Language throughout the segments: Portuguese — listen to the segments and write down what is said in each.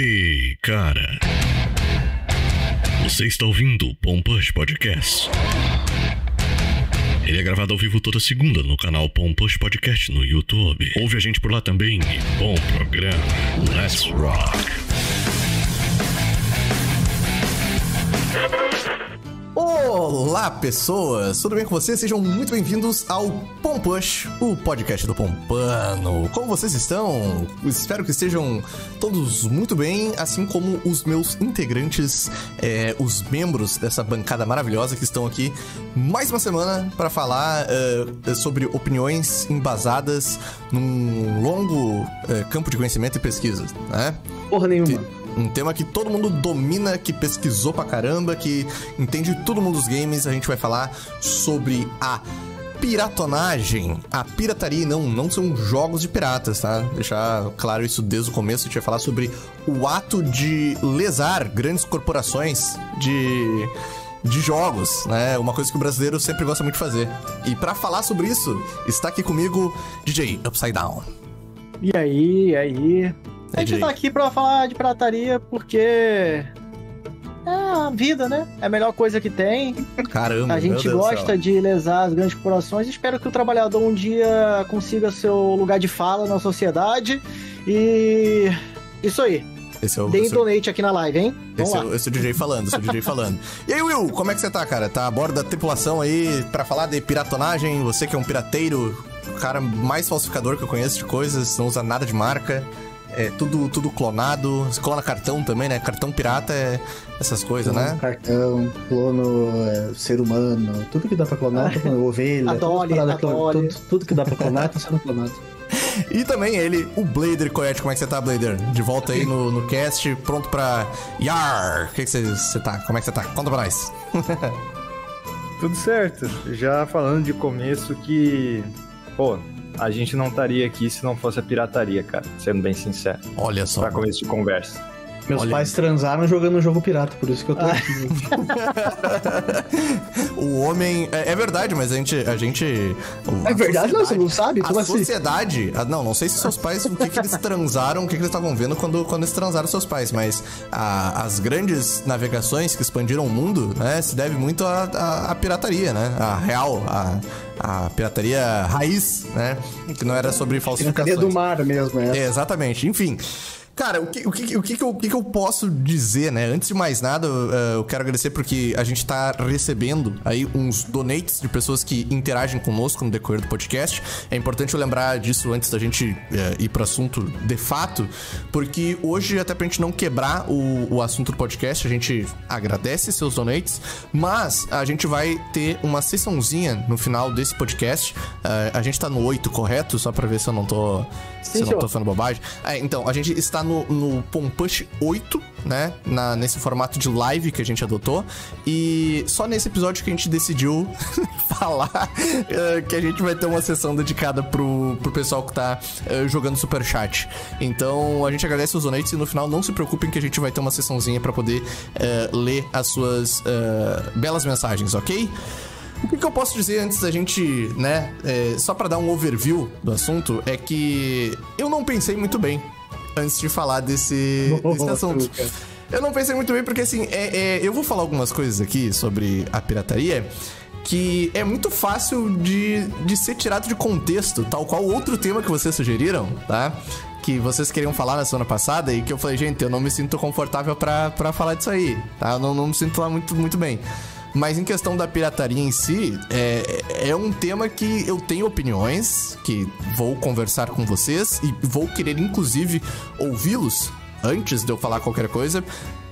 Hey, cara. Você está ouvindo o Pompush Podcast. Ele é gravado ao vivo toda segunda no canal Pompush Podcast no YouTube. Ouve a gente por lá também e bom programa. Let's rock. Olá, pessoas! Tudo bem com vocês? Sejam muito bem-vindos ao Pompush, o podcast do Pompano. Como vocês estão? Espero que estejam todos muito bem, assim como os meus integrantes, é, os membros dessa bancada maravilhosa que estão aqui mais uma semana para falar é, sobre opiniões embasadas num longo é, campo de conhecimento e pesquisa, né? Porra nenhuma. Um tema que todo mundo domina, que pesquisou pra caramba, que entende todo mundo dos games. A gente vai falar sobre a piratonagem, a pirataria, não, não são jogos de piratas, tá? Deixar claro isso desde o começo, a gente vai falar sobre o ato de lesar grandes corporações de de jogos, né? Uma coisa que o brasileiro sempre gosta muito de fazer. E para falar sobre isso, está aqui comigo DJ Upside Down. E aí, e aí? A gente tá aqui pra falar de pirataria porque. É a vida, né? É a melhor coisa que tem. Caramba, A gente gosta de lesar as grandes corporações. Espero que o trabalhador um dia consiga seu lugar de fala na sociedade. E. Isso aí. Esse é o, Deem esse, donate aqui na live, hein? Esse, é o- esse é o DJ falando, esse é o DJ falando. E aí, Will, como é que você tá, cara? Tá a bordo da tripulação aí pra falar de piratonagem? Você que é um pirateiro, o cara mais falsificador que eu conheço de coisas, não usa nada de marca. É tudo, tudo clonado. Você clona cartão também, né? Cartão pirata é essas coisas, Clono né? Cartão, clono é, ser humano, tudo que dá pra clonar, clonando. ovelha, A Dolly, tudo, a clon- Dolly. tudo, tudo que dá pra clonar tá sendo clonado. E também ele, o Blader Coyote. Como é que você tá, Blader? De volta aí no, no cast, pronto pra. Yar! O que, que você, você tá? Como é que você tá? Conta pra nós. Tudo certo. Já falando de começo que, pô, a gente não estaria aqui se não fosse a pirataria, cara. Sendo bem sincero. Olha só. Pra começo de conversa. Meus Olha. pais transaram jogando um jogo pirata, por isso que eu tô aqui. O homem. É, é verdade, mas a gente. A gente É a verdade? Não, você não sabe? A Como assim? sociedade. a- não, não sei se seus pais. O que, que eles transaram, o que, que eles estavam vendo quando, quando eles transaram seus pais, mas a- as grandes navegações que expandiram o mundo, né, se deve muito à pirataria, né? A real, a, a pirataria raiz, né? Que não era sobre falsificações. Pirataria do mar mesmo, é. É, exatamente. Enfim. Cara, o que, o, que, o, que, que, eu, o que que eu posso dizer, né? Antes de mais nada, eu, eh, eu quero agradecer porque a gente tá recebendo aí uns donates de pessoas que interagem conosco no decorrer do podcast. É importante eu lembrar disso antes da gente eh, ir pro assunto de fato, porque hoje, até pra gente não quebrar o, o assunto do podcast, a gente agradece seus donates, mas a gente vai ter uma sessãozinha no final desse podcast. Eh, a gente tá no 8, correto? Só pra ver se eu não tô. se eu não tô falando bobagem. É, então, a gente está no, no Pompush 8, né? Na, nesse formato de live que a gente adotou. E só nesse episódio que a gente decidiu falar eh, que a gente vai ter uma sessão dedicada pro, pro pessoal que tá eh, jogando Superchat. Então, a gente agradece os donates e no final não se preocupem que a gente vai ter uma sessãozinha pra poder eh, ler as suas belas mensagens, ok? O que, que eu posso dizer antes da gente, né? é, só pra dar um overview do assunto, é que eu não pensei muito bem antes de falar desse, desse Nossa, assunto. Lucas. Eu não pensei muito bem porque, assim, é, é, eu vou falar algumas coisas aqui sobre a pirataria que é muito fácil de, de ser tirado de contexto, tal qual outro tema que vocês sugeriram, tá? Que vocês queriam falar na semana passada e que eu falei, gente, eu não me sinto confortável pra, pra falar disso aí, tá? Eu não, não me sinto lá muito, muito bem. Mas em questão da pirataria em si, é, é um tema que eu tenho opiniões, que vou conversar com vocês e vou querer, inclusive, ouvi-los antes de eu falar qualquer coisa,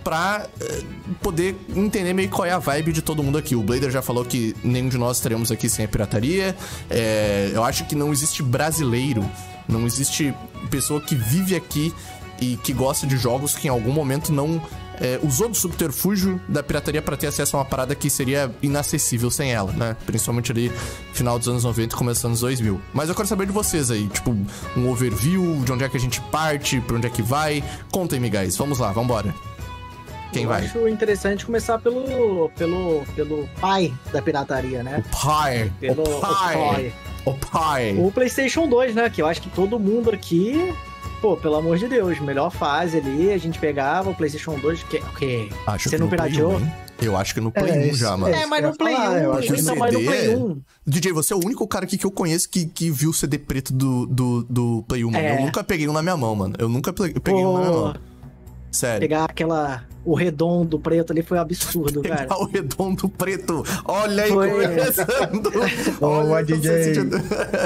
pra eh, poder entender meio qual é a vibe de todo mundo aqui. O Blader já falou que nenhum de nós estaremos aqui sem a pirataria. É, eu acho que não existe brasileiro, não existe pessoa que vive aqui e que gosta de jogos que em algum momento não é, usou do subterfúgio da pirataria para ter acesso a uma parada que seria inacessível sem ela, né? Principalmente ali final dos anos 90 e começo dos anos 2000. Mas eu quero saber de vocês aí, tipo, um overview, de onde é que a gente parte, pra onde é que vai. Contem-me, guys. Vamos lá, vambora. Quem Eu vai? acho interessante começar pelo, pelo, pelo pai da pirataria, né? O pai. Pelo o pai. O pai. O PlayStation 2, né? Que eu acho que todo mundo aqui pô, pelo amor de Deus, melhor fase ali, a gente pegava o PlayStation 2, que, que Acho Você que não pirateou? 1, hein? Eu acho que no Play É, 1 isso- já, mano. é, É, mas no Play falar, 1, eu acho então, o mas no Play é- 1. DJ, você é o único cara aqui que eu conheço que, que viu o CD preto do, do, do Play 1, mano. É. Eu nunca peguei um na minha mão, mano. Eu nunca pe- peguei um na minha Pô, mão. Sério. pegar aquela. O redondo preto ali foi um absurdo, cara. Pegar o redondo preto. Olha aí, Foi. começando. Olha, DJ.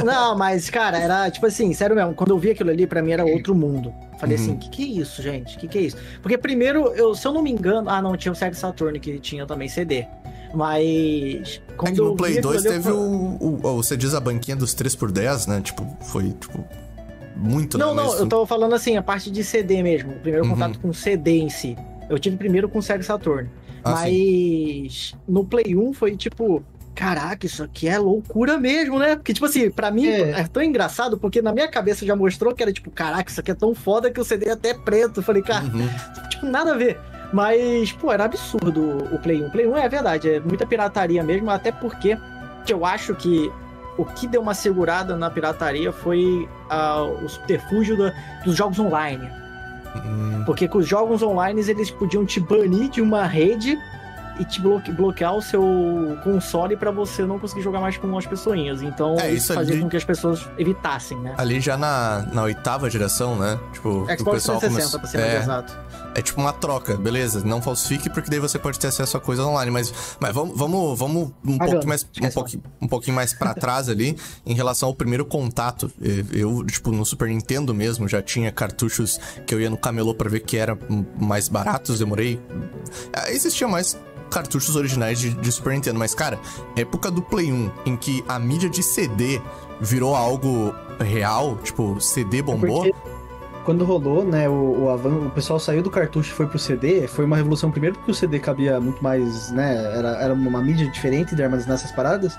Não, mas, cara, era tipo assim, sério mesmo, quando eu vi aquilo ali, pra mim era outro mundo. Falei Uhum. assim, que que é isso, gente? Que que é isso? Porque primeiro, eu, se eu não me engano, ah, não, tinha o Sega Saturn que tinha também CD. Mas. É Quando que eu no Play aquilo 2 ali, eu teve o, o, o- Você diz a banquinha dos 3x10, né? Tipo, foi, tipo. Muito, Não, né? não, Mas- eu tava falando assim, a parte de CD mesmo. O primeiro Uhum. contato com CD em si. Eu tive primeiro com o Sega Saturn. Ah, sim. mas no Play 1 foi tipo. Caraca, isso aqui é loucura mesmo, né? Porque, tipo assim, pra mim É. é. tão engraçado, porque na minha cabeça já mostrou que era tipo, caraca, isso aqui é tão foda que o CD é até preto. Eu falei, cara, Uhum. tipo, nada a ver. Mas, pô, era absurdo o Play 1. O Play 1 é verdade, é muita pirataria mesmo, até porque que eu acho que o que deu uma segurada na pirataria foi ah, o subterfúgio da- dos jogos online. Hum, Porque com os jogos online eles podiam te banir de uma rede e te bloque- bloquear o seu console pra você não conseguir jogar mais com as pessoinhas. Então É, isso fazia ali- com que as pessoas evitassem, né? Ali já na, na oitava geração, né? Tipo, o Xbox pessoal 360, pra ser mais é, exato. É tipo uma troca, beleza? Não falsifique, porque daí você pode ter acesso a coisas online. Mas, mas vamos, vamos, vamos um, Pagando, pouquinho mais, um, pouquinho, um pouquinho mais pra trás ali, em relação ao primeiro contato. Eu, tipo, no Super Nintendo mesmo, já tinha cartuchos que eu ia no camelô pra ver que eram mais baratos, demorei. Ah, Existia mais cartuchos originais de, de Super Nintendo, mas, cara, época do Play 1, em que a mídia de CD virou algo real, tipo, CD bombou. Porque quando rolou, né, o, o avan- o pessoal saiu do cartucho e foi pro CD, foi uma revolução primeiro porque o CD cabia muito mais, né, era, era uma mídia diferente de armazenar essas paradas,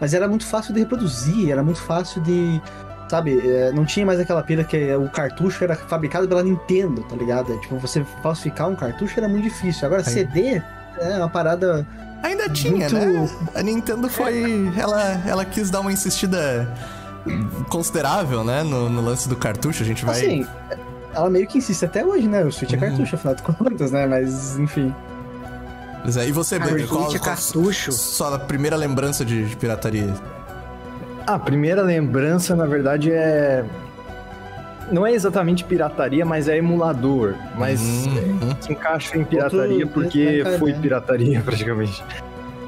mas era muito fácil de reproduzir, era muito fácil de, sabe, é, não tinha mais aquela pira que o cartucho era fabricado pela Nintendo, tá ligado? É, tipo, você falsificar um cartucho era muito difícil. Agora, Aí. CD é uma parada Ainda tinha, muito... né? A Nintendo foi. Ela, ela quis dar uma insistida considerável, né? No, no lance do cartucho. A gente vai. Assim, ela meio que insiste até hoje, né? O Switch é Uhum. cartucho, afinal de contas, né? Mas, enfim. Pois é, E você, Bebê, o qual, é qual cartucho. sua primeira lembrança de, de pirataria? A primeira lembrança, na verdade, é. Não é exatamente pirataria, mas é emulador. Mas Uhum. se encaixa em pirataria Outro- porque foi né? pirataria, praticamente.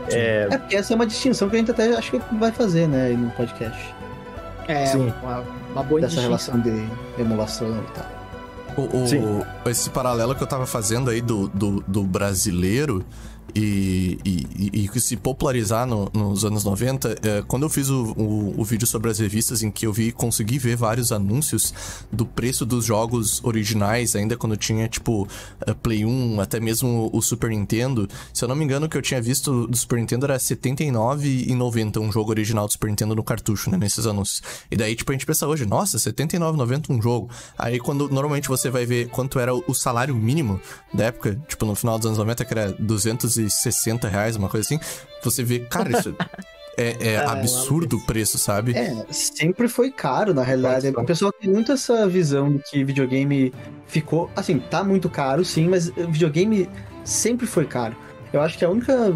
É, É porque essa é uma distinção que a gente até acho que vai fazer, né, aí no podcast. É, Sim. uma, uma boa Dessa relação de emulação e tal. O, o- esse paralelo que eu tava fazendo aí do, do, do brasileiro e, e, e- e se popularizar no- nos anos 90, é, quando eu fiz o, o, o vídeo sobre as revistas em que eu vi consegui ver vários anúncios do preço dos jogos originais, ainda quando tinha, tipo, é, Play 1, até mesmo o Super Nintendo. Se eu não me engano, o que eu tinha visto do Super Nintendo era R$ 79,90 um jogo original do Super Nintendo no cartucho, né, nesses anúncios. E daí, tipo, a gente pensa hoje, nossa, R$ 79,90 um jogo. Aí, quando normalmente você vai ver quanto era o salário mínimo da época, tipo, no final dos anos 90, que era 260 reais, uma coisa assim, você vê, cara, isso é, é absurdo o preço, sabe? É, sempre foi caro, na realidade. O pessoal tem muito essa visão de que videogame ficou. Assim, tá muito caro, sim, mas videogame sempre foi caro. Eu acho que a única.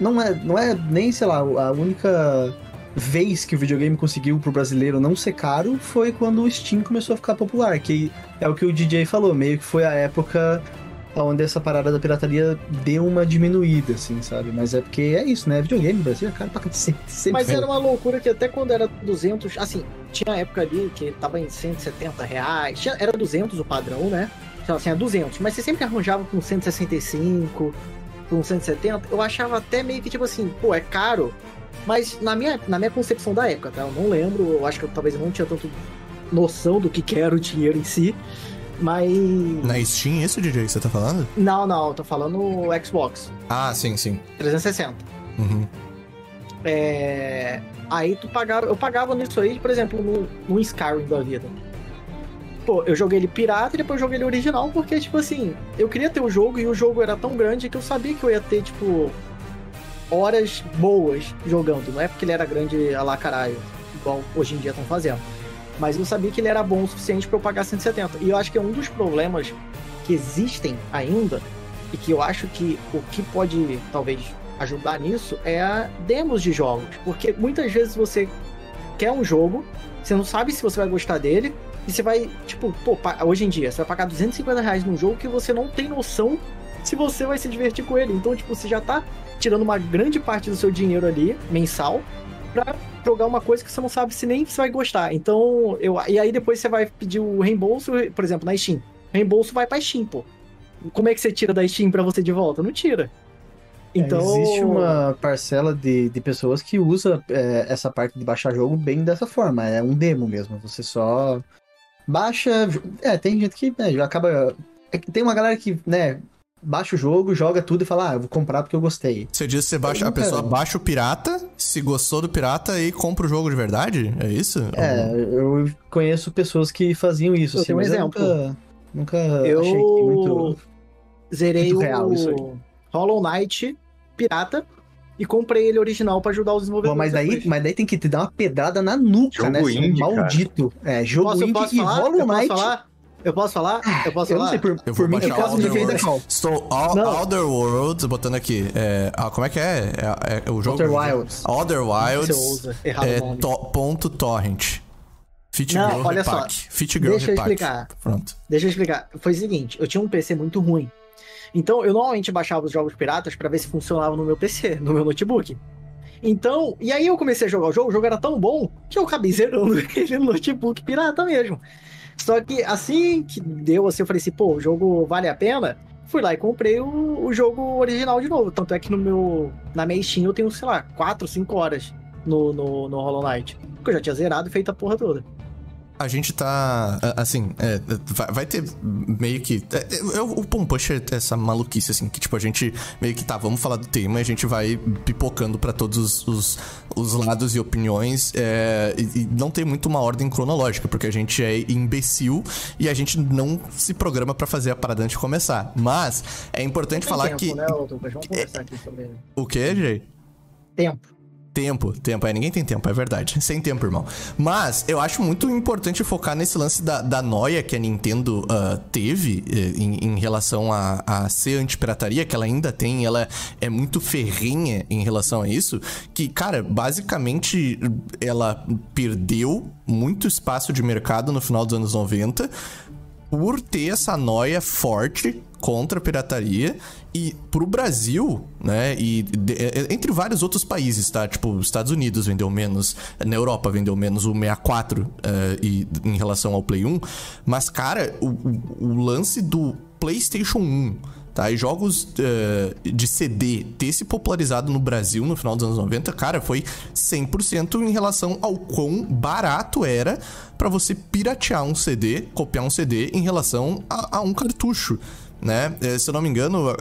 Não é, não é nem, sei lá, a única vez que o videogame conseguiu pro brasileiro não ser caro foi quando o Steam começou a ficar popular, que é o que o DJ falou, meio que foi a época onde essa parada da pirataria deu uma diminuída, assim, sabe? Mas é porque é isso, né? Videogame no Brasil é caro pra cacete. Mas era uma loucura que até quando era 200, assim, tinha época ali que tava em 170 reais, tinha- era 200 o padrão, né? Então, assim, é 200, mas você sempre arranjava com 165, com 170, eu achava até meio que tipo assim, pô, é caro, mas na minha, na minha concepção da época, tá? Eu não lembro, eu acho que eu, talvez eu não tinha tanto noção do que que era o dinheiro em si, mas... Na Steam, esse DJ que você tá falando? Não, não, eu tô falando Xbox Ah, sim, sim. 360. Uhum. É, Aí tu pagava. Eu pagava nisso aí, por exemplo, no, no Skyrim da vida. Pô, eu joguei ele pirata e depois joguei ele original, porque, tipo assim, eu queria ter o jogo e o jogo era tão grande que eu sabia que eu ia ter, tipo, horas boas jogando. Não é porque ele era grande a lá caralho, igual hoje em dia estão fazendo. Mas eu sabia que ele era bom o suficiente para eu pagar 170. E eu acho que é um dos problemas que existem ainda e que eu acho que o que pode talvez ajudar nisso é a demos de jogos, porque muitas vezes você quer um jogo, você não sabe se você vai gostar dele e você vai, tipo, pô, hoje em dia você vai pagar 250 reais num jogo que você não tem noção se você vai se divertir com ele. Então, tipo, você já tá tirando uma grande parte do seu dinheiro ali, mensal, pra jogar uma coisa que você não sabe se nem você vai gostar. Então, eu, e aí depois você vai pedir o reembolso, por exemplo, na Steam. O reembolso vai pra Steam, pô. Como é que você tira da Steam pra você de volta? Não tira. É, então... É, existe uma parcela de, de pessoas que usa é, essa parte de baixar jogo bem dessa forma. É um demo mesmo. Você só baixa. É, tem gente que né, acaba. É tem uma galera que, né, baixa o jogo, joga tudo e fala, ah, eu vou comprar porque eu gostei. Você diz que você baixa, a pessoa baixa o pirata, se gostou do pirata e compra o jogo de verdade? É isso? É, eu conheço pessoas que faziam isso. Eu assim, um exemplo. Eu nunca, nunca eu... achei que muito. Zerei muito real, o isso aí. Hollow Knight pirata e comprei ele original para ajudar os desenvolvedores. mas, daí, mas daí tem que te dar uma pedrada na nuca, jogo né? Indie, maldito. Cara. É, jogo posso, indie posso e falar? Hollow Knight. Eu posso falar? Eu posso falar? Eu posso eu falar? Não sei, por, eu por mim, caso me fez qual. Estou all, Other Worlds, botando aqui. É, ah, como é que é? É, é o jogo? Other Wilds. Other Wilds. É, to, ponto torrent. Fit Não, Girl olha Repack. só. Fit Girl Deixa Repack. eu explicar. Pronto. Deixa eu explicar. Foi o seguinte, eu tinha um PC muito ruim. Então, eu normalmente baixava os jogos piratas para ver se funcionava no meu PC, no meu notebook. Então, e aí eu comecei a jogar o jogo, o jogo era tão bom que eu acabei zerando ele no notebook pirata mesmo. Só que assim que deu assim, eu falei assim, pô, o jogo vale a pena. Fui lá e comprei o, o jogo original de novo. Tanto é que no meu. Na minha Steam eu tenho, sei lá, 4, 5 horas no, no, no Hollow Knight. Porque eu já tinha zerado e feito a porra toda a gente tá. Assim, é, vai, ter meio que. É, é, o Pum Push é essa maluquice, assim, que tipo, a gente meio que tá, vamos falar do tema e a gente vai pipocando para todos os, os lados e opiniões. É, e, e, não tem muito uma ordem cronológica, porque a gente é imbecil e a gente não se programa para fazer a parada antes de começar. Mas é importante tem falar tempo, que. Né, Vamos conversar aqui sobre... O que, Jay? Tempo. Tempo, tempo. É, ninguém tem tempo, é verdade. Sem tempo, irmão. Mas eu acho muito importante focar nesse lance da, da noia que a Nintendo uh, teve uh, em, em, relação a, a ser anti-pirataria, que ela ainda tem, ela é muito ferrinha em relação a isso. Que, cara, basicamente ela perdeu muito espaço de mercado no final dos anos 90 por ter essa noia forte contra a pirataria e pro Brasil, né, e de, é, entre vários outros países, tá? Tipo, os Estados Unidos vendeu menos, na Europa vendeu menos o 64 uh, e, em relação ao Play 1, mas, cara, o, o, o lance do PlayStation 1 tá? E jogos uh, de CD ter se popularizado no Brasil no final dos anos 90, cara, foi 100% em relação ao quão barato era para você piratear um CD, copiar um CD em relação a, a um cartucho né? É, se eu não me engano, é,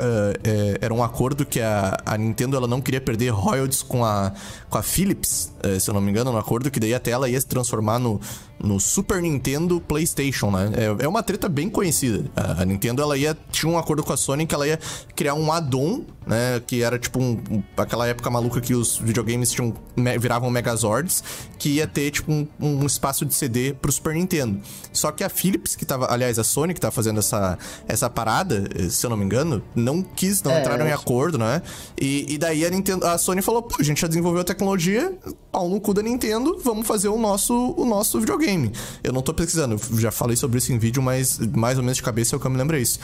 é, era um acordo que a, a Nintendo ela não queria perder royalties com a, com a Philips, se eu não me engano, um acordo que daí até ela ia se transformar no, no Super Nintendo PlayStation, né? É, é uma treta bem conhecida. A, a, Nintendo ela ia tinha um acordo com a Sony que ela ia criar um add-on, né? Que era tipo um, um, aquela época maluca que os videogames tinham viravam Megazords, que ia ter tipo um, um espaço de CD pro Super Nintendo. Só que a Philips que tava, aliás, a Sony que tava fazendo essa essa parada, se eu não me engano, não quis, não é, entraram em acordo, né? E, e daí a Nintendo, a Sony falou, pô, a gente já desenvolveu a tecnologia, pau no cu da Nintendo, vamos fazer o nosso o nosso videogame game. Eu não tô pesquisando, já falei sobre isso em vídeo, mas mais ou menos de cabeça é o que eu me lembro isso.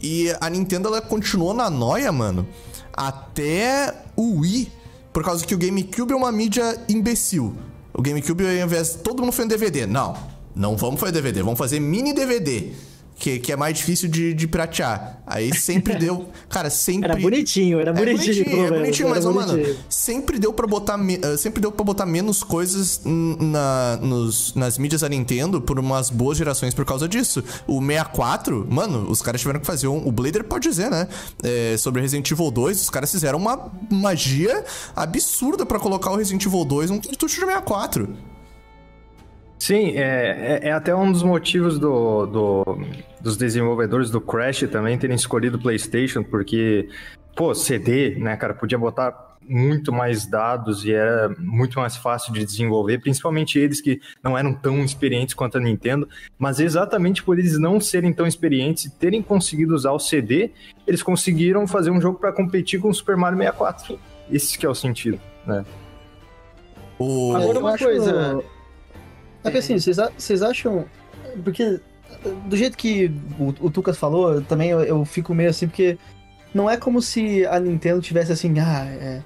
E a Nintendo ela continuou na noia, mano, até o Wii, por causa que o GameCube é uma mídia imbecil. O GameCube, ao invés de todo mundo foi DVD, não. Não vamos fazer DVD, vamos fazer mini DVD que, que é mais difícil de, de pratear. Aí sempre deu. Cara, sempre. Era bonitinho, era bonitinho. É bonitinho, é bonitinho mas, bonitinho. mano, sempre deu para botar. Eh, sempre deu para botar menos coisas na, nos, nas mídias da Nintendo por umas boas gerações por causa disso. O 64, mano, os caras tiveram que fazer um. O Blader pode dizer, né? É, sobre Resident Evil 2, os caras fizeram uma magia absurda para colocar o Resident Evil 2 num cartucho de 64. Sim, é, é, é, até um dos motivos do, do, dos desenvolvedores do Crash também terem escolhido o PlayStation, porque, pô, CD, né, cara, podia botar muito mais dados e era muito mais fácil de desenvolver, principalmente eles que não eram tão experientes quanto a Nintendo, mas exatamente por eles não serem tão experientes e terem conseguido usar o CD, eles conseguiram fazer um jogo para competir com o Super Mario 64. Esse que é o sentido, né? O... Agora uma acho- coisa. É que assim, vocês acham. Porque do jeito que o, o Tucas falou, também eu, eu fico meio assim, porque não é como se a Nintendo tivesse assim, ah, é,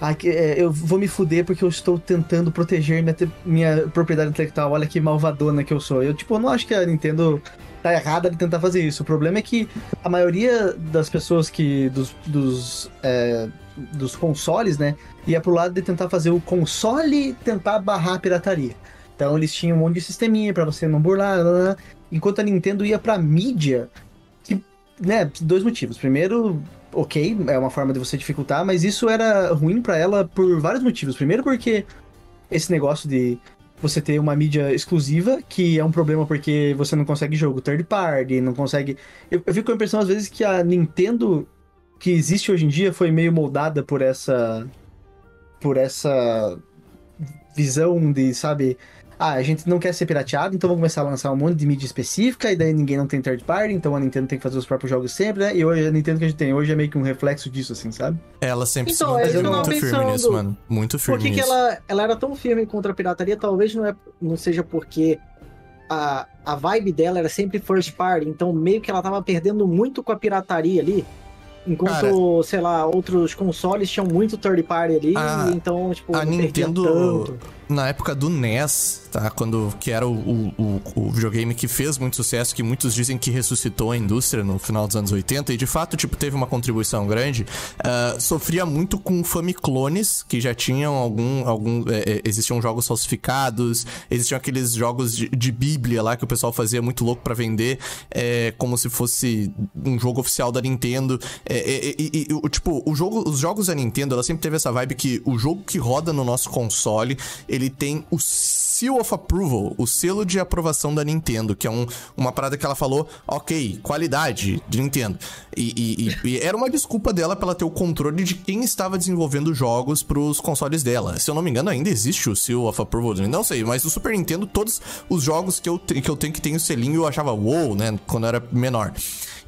é, eu vou me fuder porque eu estou tentando proteger minha, minha propriedade intelectual, olha que malvadona que eu sou. Eu, tipo, eu não acho que a Nintendo tá errada de tentar fazer isso. O problema é que a maioria das pessoas que. dos. dos, é, dos consoles, né? Ia pro lado de tentar fazer o console tentar barrar a pirataria. Então eles tinham um monte de sisteminha pra você não burlar, lá, lá, lá. enquanto a Nintendo ia pra mídia, que, né, dois motivos. Primeiro, ok, é uma forma de você dificultar, mas isso era ruim pra ela por vários motivos. Primeiro porque esse negócio de você ter uma mídia exclusiva, que é um problema porque você não consegue jogo third party, não consegue. Eu, eu fico com a impressão às vezes que a Nintendo que existe hoje em dia foi meio moldada por essa por essa visão de, sabe, ah, a gente não quer ser pirateado, então vamos começar a lançar um monte de mídia específica, e daí ninguém não tem third party, então a Nintendo tem que fazer os próprios jogos sempre, né? E hoje a Nintendo que a gente tem hoje é meio que um reflexo disso, assim, sabe? Ela sempre Então, se é que manteve muito firme pensando. nisso, mano. Muito Por firme que, que nisso. ela, ela era tão firme contra a pirataria? Talvez não, é, não seja porque a, a vibe dela era sempre first party, então meio que ela tava perdendo muito com a pirataria ali. Enquanto, Cara, sei lá, outros consoles tinham muito third party ali, A- então, tipo, a não perdia Nintendo- tanto. Na época do NES, tá? Quando que era o, o, o- videogame que fez muito sucesso, que muitos dizem que ressuscitou a indústria no final dos anos 80, e de fato, tipo, teve uma contribuição grande, ah, sofria muito com famiclones, que já tinham algum. algum é, é, existiam jogos falsificados, existiam aqueles jogos de, de Bíblia lá que o pessoal fazia muito louco pra vender, é, como se fosse um jogo oficial da Nintendo. É, é, é, e, o- tipo, o jogo, os jogos da Nintendo, ela sempre teve essa vibe que o jogo que roda no nosso console, ele tem o Seal of Approval, o selo de aprovação da Nintendo, que é um, uma parada que ela falou, ok, qualidade de Nintendo. E, e- e- era uma desculpa dela pra ela ter o controle de quem estava desenvolvendo jogos pros consoles dela. Se eu não me engano, ainda existe o Seal of Approval, não sei, mas no Super Nintendo, todos os jogos que eu, que eu tenho que tem o selinho, eu achava wow, né, quando eu era menor.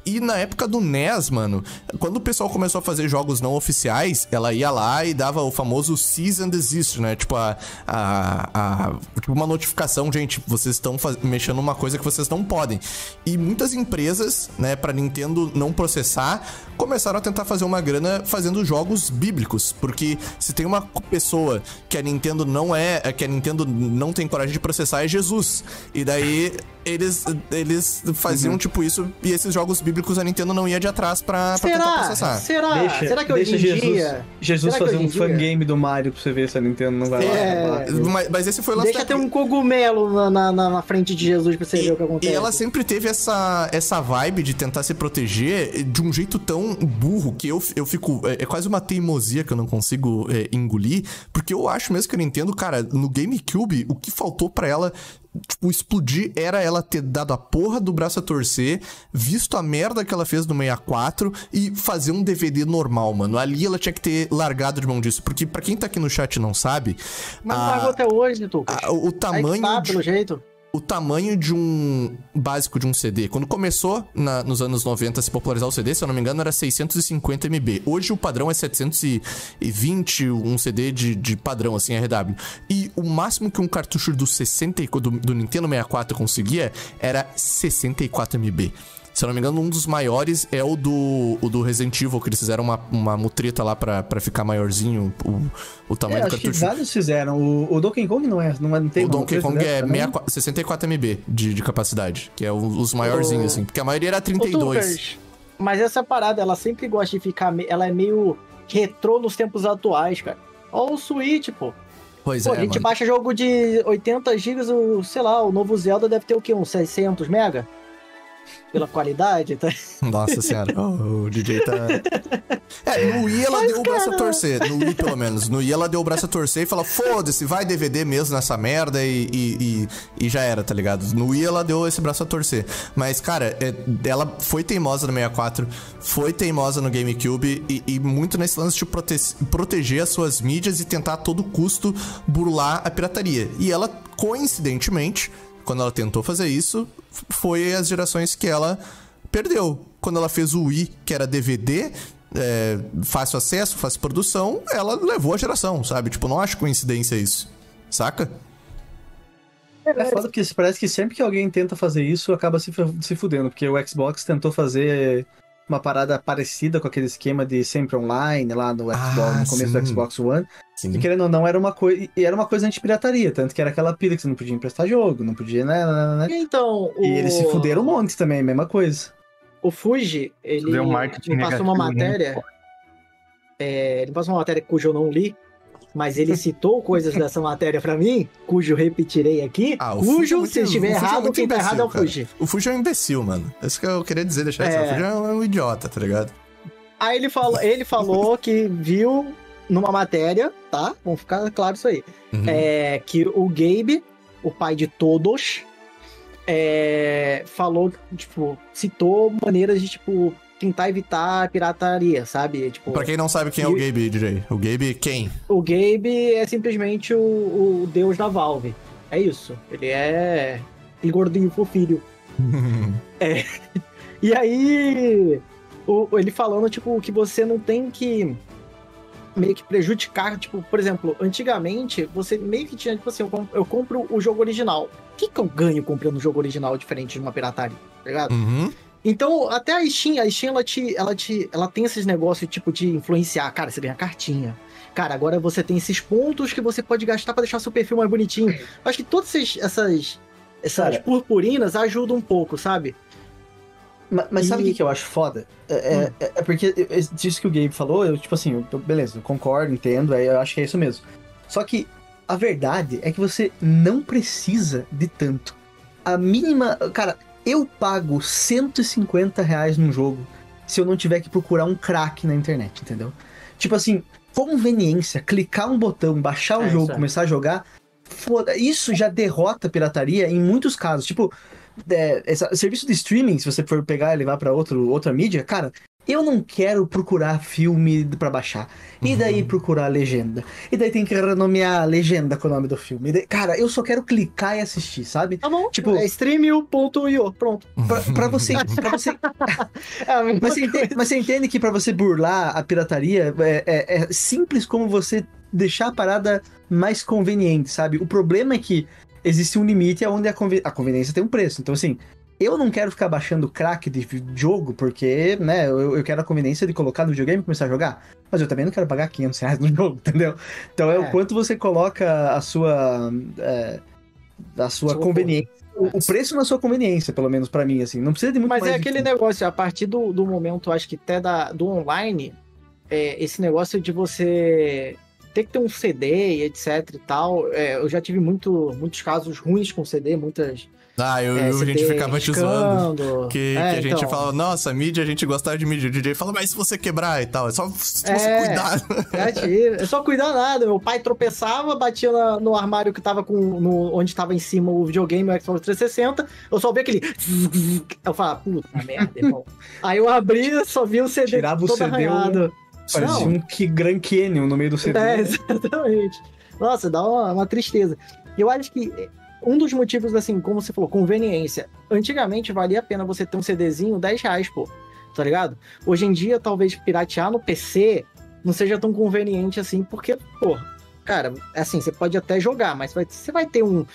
E na época do NES, mano, quando o pessoal começou a fazer jogos não oficiais, ela ia lá e dava o famoso Cease and Desist, né? Tipo, a, a, a- tipo uma notificação, gente, vocês estão mexendo numa coisa que vocês não podem. E muitas empresas, né, pra Nintendo não processar, começaram a tentar fazer uma grana fazendo jogos bíblicos. Porque se tem uma pessoa que a Nintendo não é, que a Nintendo não tem coragem de processar, é Jesus. E daí eles, eles faziam tipo isso e esses jogos bíblicos a Nintendo não ia de atrás pra, pra tentar processar. Será? deixa Será que hoje em Jesus, dia. Jesus fazer um fangame do Mario pra você ver se a Nintendo não vai É. lá. Mas, mas esse foi o lance Deixa da- ter um cogumelo na, na, na- frente de Jesus pra você ver o que E acontece. ela sempre teve essa, essa vibe de tentar se proteger de um jeito tão burro que eu, eu fico. É, é quase uma teimosia que eu não consigo é, engolir. Porque eu acho mesmo que a Nintendo, cara, no GameCube, o que faltou pra ela. Tipo, explodir era ela ter dado a porra do braço a torcer, visto a merda que ela fez no 64 e fazer um DVD normal, mano. Ali ela tinha que ter largado de mão disso. Porque pra quem tá aqui no chat e não sabe, Mas a- pagou até hoje, Tucas. a- o, tamanho tá, de pelo jeito. O tamanho de um básico de um CD. Quando começou na- nos anos 90 a se popularizar o CD, se eu não me engano, era 650 MB. Hoje o padrão é 720, um CD de, de padrão, assim, RW. E o máximo que um cartucho do 60 e- do, do Nintendo 64 conseguia era 64 MB. Se eu não me engano, um dos maiores é o do, o do Resident Evil, que eles fizeram uma, uma mutreta lá pra, pra ficar maiorzinho o, o tamanho É, do acho que cartucho. vários fizeram. O, o Donkey Kong não é, não, é, não tem O Donkey Kong é também? 64 64 MB de, de capacidade, que é o- os maiorzinhos, Ô, assim. Porque a maioria era Ô, 32. Tucas, mas essa parada, ela sempre gosta de ficar. Ela é meio retrô nos tempos atuais, cara. Ó, o Switch, pô. Pois Pô, é, a gente mano. baixa jogo de 80 GB, o, sei lá, o novo Zelda deve ter o quê? Uns 600 mega? Pela qualidade, tá? Nossa senhora, o, o DJ tá. É, no Wii ela deu o braço a torcer. No Wii, pelo menos. No Wii ela deu o braço a torcer e falou: foda-se, vai DVD mesmo nessa merda e, e, e, e já era, tá ligado? No Wii ela deu esse braço a torcer. Mas, cara, é, ela foi teimosa no 64, foi teimosa no GameCube e, e muito nesse lance de prote proteger as suas mídias e tentar a todo custo burlar a pirataria. E ela, coincidentemente, quando ela tentou fazer isso, foi as gerações que ela perdeu. Quando ela fez o Wii, que era DVD, é, fácil acesso, fácil produção, ela levou a geração, sabe? Tipo, não acho coincidência isso. Saca? É foda porque parece que sempre que alguém tenta fazer isso, acaba se, se fudendo. Porque o Xbox tentou fazer uma parada parecida com aquele esquema de sempre online lá no Xbox, Ah, no começo sim. do Xbox One. Sim. E querendo ou não, era uma coisa. E era uma coisa anti-pirataria, tanto que era aquela pilha que você não podia emprestar jogo, não podia, né? né, né, né. Então, o... E eles se fuderam um monte também, mesma coisa. O Fuji, ele um passou uma muito matéria. É, ele passou uma matéria cuja eu não li, mas ele citou coisas dessa matéria pra mim, cujo repetirei aqui. Ah, o Fuji é cujo, muito- se estiver é errado, muito quem tá imbecil, errado é o cara. Fuji. O Fuji é um imbecil, mano. Isso que eu queria dizer, deixar isso. É. O Fuji é um idiota, tá ligado? Aí ele falou, ele falou que viu numa matéria, tá? Vamos ficar claro isso aí. Uhum. É, que o Gabe, o pai de todos, é, falou, tipo, citou maneiras de, tipo, tentar evitar a pirataria, sabe? Tipo, Pra quem não sabe quem é o E- Gabe, DJ. O Gabe quem? o Gabe é simplesmente o, o deus da Valve. É isso. Ele é aquele gordinho fofinho. E aí, o- ele falando, tipo, que você não tem que meio que prejudicar, tipo, por exemplo, antigamente você meio que tinha, tipo assim, eu, com- eu compro o jogo original. O que, que eu ganho comprando o jogo original diferente de uma pirataria? Tá ligado? Uhum. Então, até a Steam, a Steam, ela te, ela te, ela tem esses negócios, tipo, de influenciar. Cara, você ganha cartinha. Cara, agora você tem esses pontos que você pode gastar pra deixar seu perfil mais bonitinho. Eu Acho que todas essas, essas, essas Cara. purpurinas ajudam um pouco, sabe? Mas, mas sabe o E- que, que eu acho foda? É, é- é- é porque disso que o Gabe falou, eu, tipo assim, eu beleza, eu concordo, entendo, é, eu acho que é isso mesmo. Só que a verdade é que você não precisa de tanto. A mínima. Cara, eu pago 150 reais num jogo se eu não tiver que procurar um crack na internet, entendeu? Tipo assim, conveniência, clicar um botão, baixar o É, jogo, é. começar a jogar. Foda, isso já derrota a pirataria em muitos casos. Tipo, é, essa- serviço de streaming, se você for pegar e levar pra outro, outra mídia, cara, eu não quero procurar filme pra baixar. E daí procurar a legenda. E daí tem que renomear a legenda com o nome do filme. E daí- cara, eu só quero clicar e assistir, sabe? Tá bom. Tipo- é streamio.io. Pronto. Pra, pra você. pra você É mas, você entende, mas você entende que pra você burlar a pirataria é, é- é simples como você deixar a parada mais conveniente, sabe? O problema é que existe um limite onde a, a conveniência tem um preço. Então, assim, eu não quero ficar baixando crack de jogo porque, né, eu, eu quero a conveniência de colocar no videogame e começar a jogar. Mas eu também não quero pagar 500 reais no jogo, entendeu? Então é, É. o quanto você coloca a sua. é, a sua Sua conveniência. O, o preço na sua conveniência, pelo menos pra mim, assim. Não precisa de muito Mas mais é do que aquele isso. negócio, a partir do, do momento, acho que até da, do online, é, esse negócio de você ter que ter um CD e etc e tal. é, eu já tive muito, muitos casos ruins com CD, muitas. Ah, eu, é, a gente ficava te zoando. Que, É, que a gente então, fala, nossa, mídia, a gente gostava de mídia. O DJ fala, mas se você quebrar e tal, é só se você É. cuidar. Negativo. É só cuidar nada. Meu pai tropeçava, batia na- no armário que tava com. No, onde tava em cima o videogame, o Xbox 360. Eu só via aquele. Eu falava, puta merda, irmão. Aí eu abria, só via o CD Tirava o todo CD, arranhado. Parecia Não. um que Grand Canyon no meio do CD. É, exatamente. Nossa, dá uma, uma tristeza. E eu acho que um dos motivos, assim, como você falou, conveniência. Antigamente valia a pena você ter um CDzinho 10 reais, pô. Tá ligado? Hoje em dia, talvez piratear no PC não seja tão conveniente assim, porque, pô, cara, assim, você pode até jogar, mas vai- você vai ter um.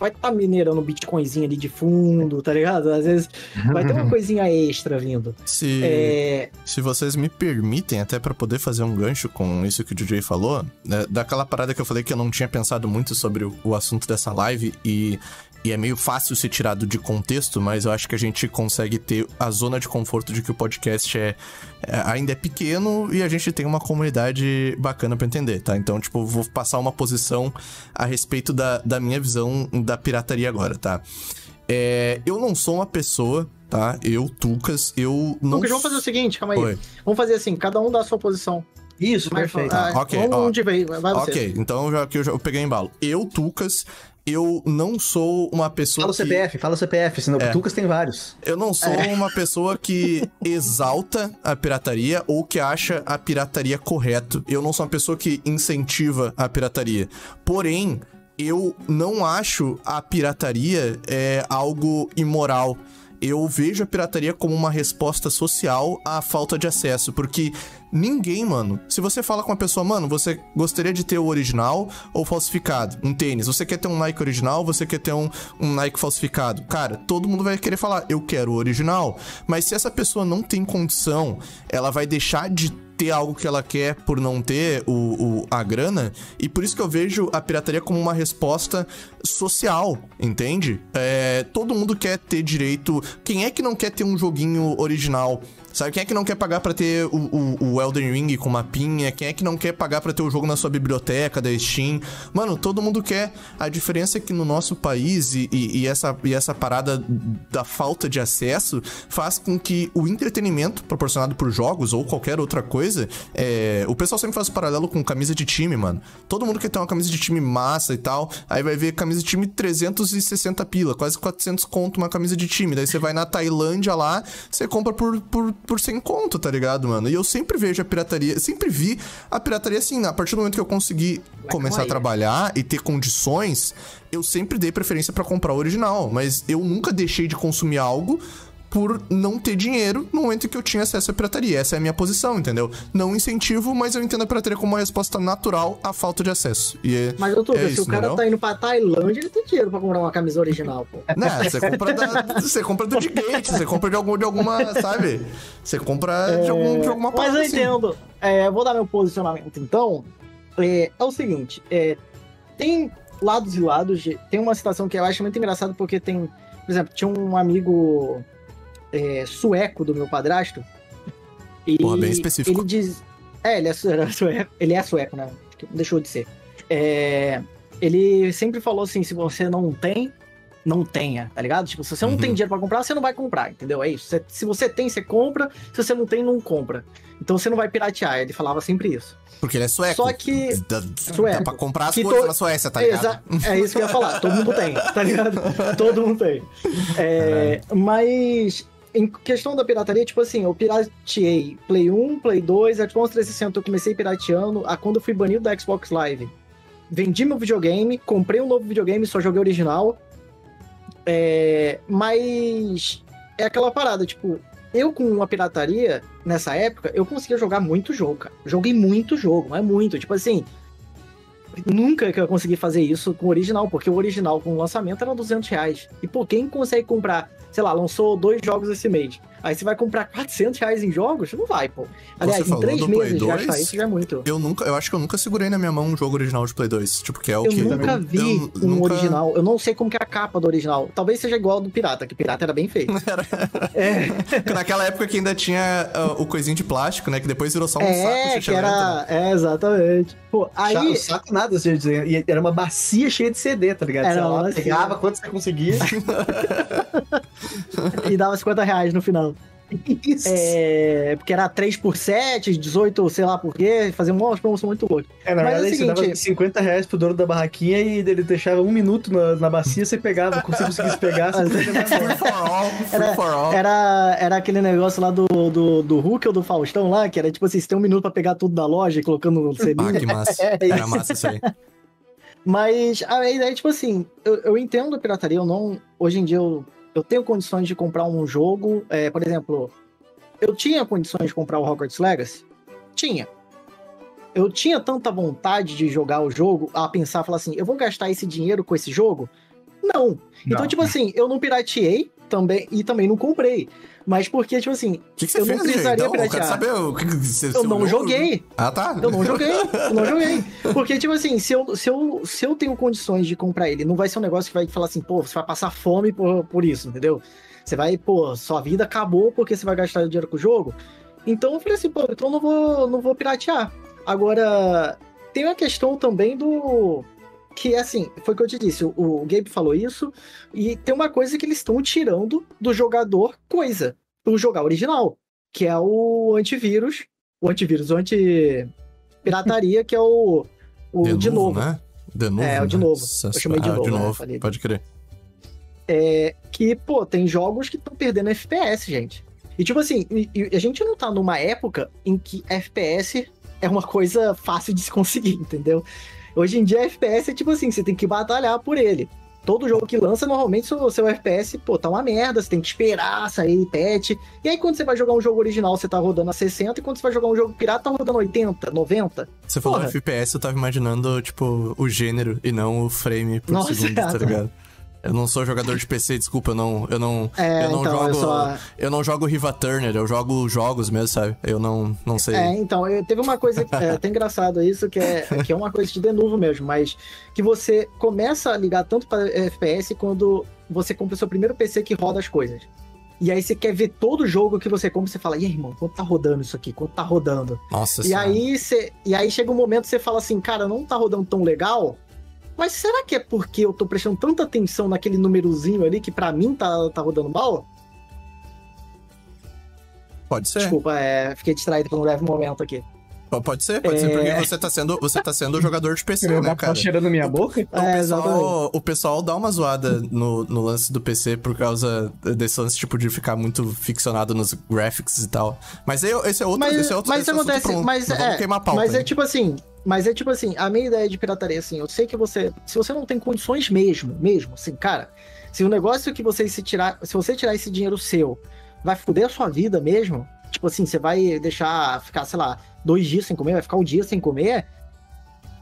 Vai estar minerando um bitcoinzinho ali de fundo, tá ligado? Às vezes vai ter uma coisinha extra vindo. Se, É, se vocês me permitem, até pra poder fazer um gancho com isso que o DJ falou, né, daquela parada que eu falei que eu não tinha pensado muito sobre o, o assunto dessa live e, e é meio fácil ser tirado de contexto, mas eu acho que a gente consegue ter a zona de conforto de que o podcast é, é- ainda é pequeno e a gente tem uma comunidade bacana pra entender, tá? Então, tipo, vou passar uma posição a respeito da, da minha visão da pirataria agora, tá? É, eu não sou uma pessoa tá? Eu, Tucas, eu não. Lucas, vamos fazer o seguinte, calma aí. Oi. Vamos fazer assim, cada um dá a sua posição. Isso, Mas, perfeito. ah, ok, vamos ó. um de vez, vai você. Ok, então já que eu já eu peguei embalo. Eu, Tucas, eu não sou uma pessoa. Fala o que... CPF, fala o CPF, senão É. o Tucas tem vários. Eu não sou uma pessoa que exalta a pirataria ou que acha a pirataria correto. Eu não sou uma pessoa que incentiva a pirataria. Porém, eu não acho a pirataria é, algo imoral. Eu vejo a pirataria como uma resposta social à falta de acesso, porque ninguém, mano. Se você fala com uma pessoa, mano, você gostaria de ter o original ou falsificado? Um tênis. Você quer ter um Nike original? Você quer ter um, um Nike falsificado? Cara, todo mundo vai querer falar, eu quero o original. Mas se essa pessoa não tem condição, ela vai deixar de ter algo que ela quer por não ter o, o- a grana. E por isso que eu vejo a pirataria como uma resposta social, entende? É, todo mundo quer ter direito. Quem é que não quer ter um joguinho original? Sabe, quem é que não quer pagar pra ter o, o, o Elden Ring com mapinha? Quem é que não quer pagar pra ter o jogo na sua biblioteca da Steam? Mano, todo mundo quer. A diferença é que no nosso país e, e- e essa, e essa parada da falta de acesso faz com que o entretenimento proporcionado por jogos ou qualquer outra coisa. é, O pessoal sempre faz o paralelo com camisa de time, mano. Todo mundo quer ter uma camisa de time massa e tal. Aí vai ver camisa de time 360 pila, quase 400 conto uma camisa de time. Daí você vai na Tailândia lá, você compra por, por, por 100 conto, tá ligado, mano? E eu sempre vejo a pirataria, sempre vi a pirataria assim, a partir do momento que eu consegui começar a trabalhar e ter condições, eu sempre dei preferência pra comprar o original, mas eu nunca deixei de consumir algo por não ter dinheiro no momento em que eu tinha acesso à pirataria. Essa é a minha posição, entendeu? Não incentivo, mas eu entendo a pirataria como uma resposta natural à falta de acesso. E é, Mas, doutor, é se isso, o cara tá indo pra Tailândia, ele tem dinheiro pra comprar uma camisa original, pô. Né, você compra, da, você compra do Gigante, você compra de, algum, de alguma, sabe? Você compra de, algum, de alguma Mas parada eu assim. entendo. É, vou dar meu posicionamento então. É, é o seguinte: é, tem lados e lados. de- tem uma situação que eu acho muito engraçado porque tem. Por exemplo, tinha um amigo é, sueco do meu padrasto. E Porra, bem específico. Ele diz. É, ele é sueco. Ele é sueco, né? Deixou de ser. É, ele sempre falou assim: se você não tem, não tenha, tá ligado? Tipo, se você não Uhum. tem dinheiro pra comprar, você não vai comprar, entendeu? É isso. Você- se você tem, você compra. Se você não tem, não compra. Então você não vai piratear. Ele falava sempre isso. Porque ele é sueco. Só que. Dá, Sueco. dá pra comprar as coisas to- na Suécia, tá ligado? Exa- é isso que eu ia falar. Todo mundo tem, tá ligado? Todo mundo tem. É, mas em questão da pirataria, tipo assim, eu pirateei Play 1, Play 2, Xbox 360 eu comecei pirateando. A quando eu fui banido da Xbox Live, vendi meu videogame, comprei um novo videogame, só joguei original. É, mas é aquela parada, tipo, eu com a pirataria, nessa época, eu conseguia jogar muito jogo, cara. Joguei muito jogo, mas muito. Tipo assim, nunca que eu consegui fazer isso com o original, porque o original com o lançamento era 200 reais. E pô, quem consegue comprar, sei lá, lançou dois jogos esse mês. Aí você vai comprar 400 reais em jogos? Não vai, pô. Aliás, em falou três do Play meses 2? gastar isso já é muito. Eu nunca, eu acho que eu nunca segurei na minha mão um jogo original de Play 2. Tipo, que é o Eu que. nunca eu- vi eu um nunca- original. Eu não sei como que é a capa do original. Talvez seja igual ao do Pirata, que Pirata era bem feio. é, Naquela época que ainda tinha ah, o coisinho de plástico, né? Que depois virou só um saco é de que era. É, exatamente. Pô, aí. Saco nada, você dizer. E era uma bacia cheia de CD, tá ligado? Era Você lá, pegava quanto você conseguia. e dava 50 reais no final. Isso. É, porque era 3 por 7, 18, sei lá por quê, fazia uma promoção muito louca. É, na Mas é verdade, o você dava seguinte- 50 reais pro dono da barraquinha e ele deixava um minuto na, na bacia, você pegava, se você conseguisse pegar, você Free for all, free Era- for all. Era, era aquele negócio lá do, do, do Hulk ou do Faustão lá, que era tipo assim, você tem um minuto pra pegar tudo da loja e colocando no Ah, selinho. que massa. É Era massa isso aí. Mas a ideia, tipo assim, eu, eu entendo a pirataria, eu não. Hoje em dia eu, eu tenho condições de comprar um jogo. é, por exemplo, eu tinha condições de comprar o Hogwarts Legacy? Tinha. Eu tinha tanta vontade de jogar o jogo a pensar, falar assim, eu vou gastar esse dinheiro com esse jogo? Não. Então, Não. tipo assim, eu não pirateei também e também não comprei. Mas porque, tipo assim, que, que Eu não fez, gente? precisaria Então, eu piratear. saber o que você eu não joguei. Ah, tá. Eu não joguei, eu não joguei. Porque, tipo assim, se eu, se, eu, se eu tenho condições de comprar ele, não vai ser um negócio que vai falar assim, pô, você vai passar fome por, por isso, entendeu? Você vai, pô, sua vida acabou porque você vai gastar dinheiro com o jogo. Então eu falei assim, pô, então eu não vou, não vou piratear. Agora, tem a questão também do. Que assim, foi o que eu te disse, o, o Gabe falou isso, e tem uma coisa que eles estão tirando do jogador coisa, o jogar original, que é o antivírus, o antivírus, o anti-pirataria, que é o, o de, novo. né? De novo, É, o de né? novo. Eu chamei de ah, novo, né? Falei. Pode crer. É, que, pô, tem jogos que estão perdendo FPS, gente. E tipo assim, a gente não tá numa época em que FPS é uma coisa fácil de se conseguir, entendeu? Hoje em dia, FPS é tipo assim, você tem que batalhar por ele. Todo jogo que lança, normalmente, seu, seu FPS, pô, tá uma merda, você tem que esperar sair patch. E aí, quando você vai jogar um jogo original, você tá rodando a 60, e quando você vai jogar um jogo pirata, tá rodando 80, 90. Você falou Porra. FPS, eu tava imaginando, tipo, o gênero e não o frame por Nossa, segundo, tá ligado? Eu não sou jogador de PC, desculpa, eu não. Eu não, É, eu não então, jogo. eu só... Eu não jogo Riva Turner, eu jogo jogos mesmo, sabe? Eu não, não sei. É, então, eu- teve uma coisa, é até engraçado isso, que é, que é uma coisa de denuvo mesmo, mas que você começa a ligar tanto para FPS quando você compra o seu primeiro PC que roda as coisas. E aí você quer ver todo jogo que você compra, você fala, e aí, irmão, quanto tá rodando isso aqui? Quanto tá rodando? Nossa E senhora. aí, você, e aí chega um momento que você fala assim, cara, não tá rodando tão legal, mas será que é porque eu tô prestando tanta atenção naquele númerozinho ali que pra mim tá, tá rodando mal? Pode ser. Desculpa, é, fiquei distraído por um breve momento aqui. Pode ser, pode ser, É. porque você tá sendo, você tá sendo jogador de PC, Meu né, cara? tá cheirando minha boca? O, É, pessoal, o pessoal dá uma zoada no, no lance do PC por causa desse lance, tipo, de ficar muito ficcionado nos graphics e tal. Mas aí, esse é outro, Mas, esse é outro mas esse é assunto acontece, pra um- mas é, queimar a pauta, mas é tipo assim, mas é tipo assim, a minha ideia de pirataria assim, eu sei que você, se você não tem condições mesmo, mesmo, assim, cara, se o negócio que você se tirar, se você tirar esse dinheiro seu, vai foder a sua vida mesmo, tipo assim, você vai deixar ficar, sei lá, dois dias sem comer, vai ficar um dia sem comer,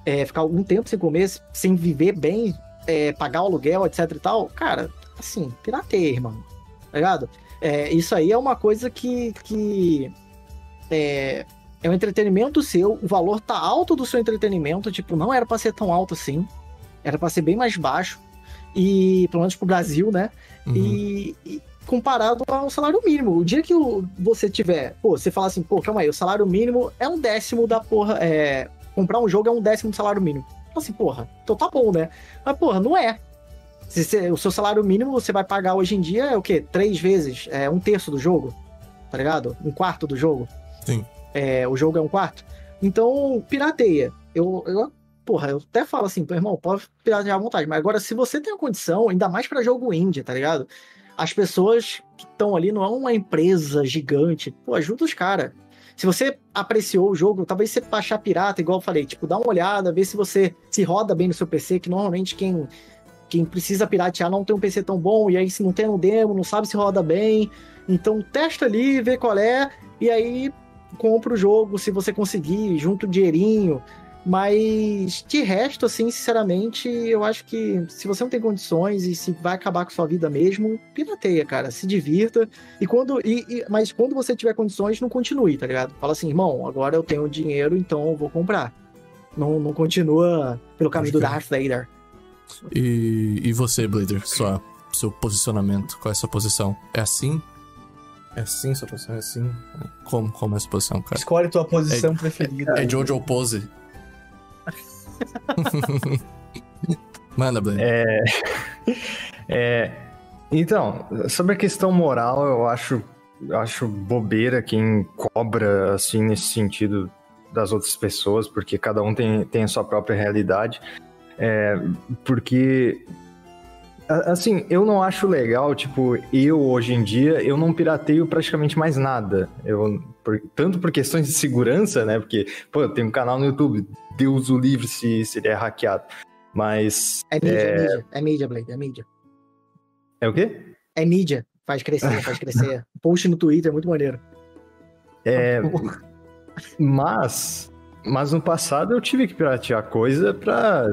é, ficar algum tempo sem comer, sem viver bem, é, pagar o aluguel, etc e tal, cara, assim, pirateia, irmão, tá ligado? É, isso aí é uma coisa que, que é, é um entretenimento seu, o valor tá alto do seu entretenimento, tipo, não era pra ser tão alto assim, era pra ser bem mais baixo, e pelo menos pro Brasil, né? Uhum. E, e comparado ao salário mínimo. O dia que o- você tiver, pô, você fala assim, pô, calma aí, o salário mínimo é um décimo da porra, é, comprar um jogo é um décimo do salário mínimo. Então assim, porra, então tá bom, né? Mas porra, não é. Se você- o seu salário mínimo você vai pagar hoje em dia é o quê? Três vezes, é um terço do jogo, tá ligado? Um quarto do jogo. Sim. É, o jogo é um quarto. Então, pirateia. Eu, eu, porra, eu até falo assim, pô, irmão, pode piratear à vontade. Mas agora, se você tem a condição, ainda mais pra jogo indie, tá ligado? As pessoas que estão ali não é uma empresa gigante. Pô, ajuda os caras. Se você apreciou o jogo, talvez você baixar pirata, igual eu falei, tipo, dá uma olhada, vê se você se roda bem no seu PC, que normalmente quem, quem precisa piratear não tem um PC tão bom, e aí se não tem no demo, não sabe se roda bem. Então testa ali, vê qual é, e aí compra o jogo se você conseguir, junta o dinheirinho. Mas de resto, assim, sinceramente, eu acho que se você não tem condições e se vai acabar com sua vida mesmo, pirateia, cara. Se divirta. E quando. E, e- mas quando você tiver condições, não continue, tá ligado? Fala assim, irmão, agora eu tenho dinheiro, então eu vou comprar. Não, não continua pelo caminho do Darth Vader. E, e você, Blader, sua, seu posicionamento, qual é a sua posição? É assim? É assim sua posição? É assim? Como, como é a sua posição, cara? Escolhe tua posição preferida. É Jojo Pose. Manda, Blader. É, é, então, sobre a questão moral, eu acho, eu acho bobeira quem cobra assim nesse sentido das outras pessoas, porque cada um tem, tem a sua própria realidade. É, porque assim, eu não acho legal, tipo, eu hoje em dia, eu não pirateio praticamente mais nada. Eu, por- tanto por questões de segurança, né? Porque, pô, tenho um canal no YouTube, Deus o livre se, se ele é hackeado. Mas. É mídia, é mídia. É mídia, Blade, é mídia. É o quê? É mídia. Faz crescer, faz crescer. Post no Twitter, muito maneiro. É, mas, mas no passado eu tive que piratear coisa pra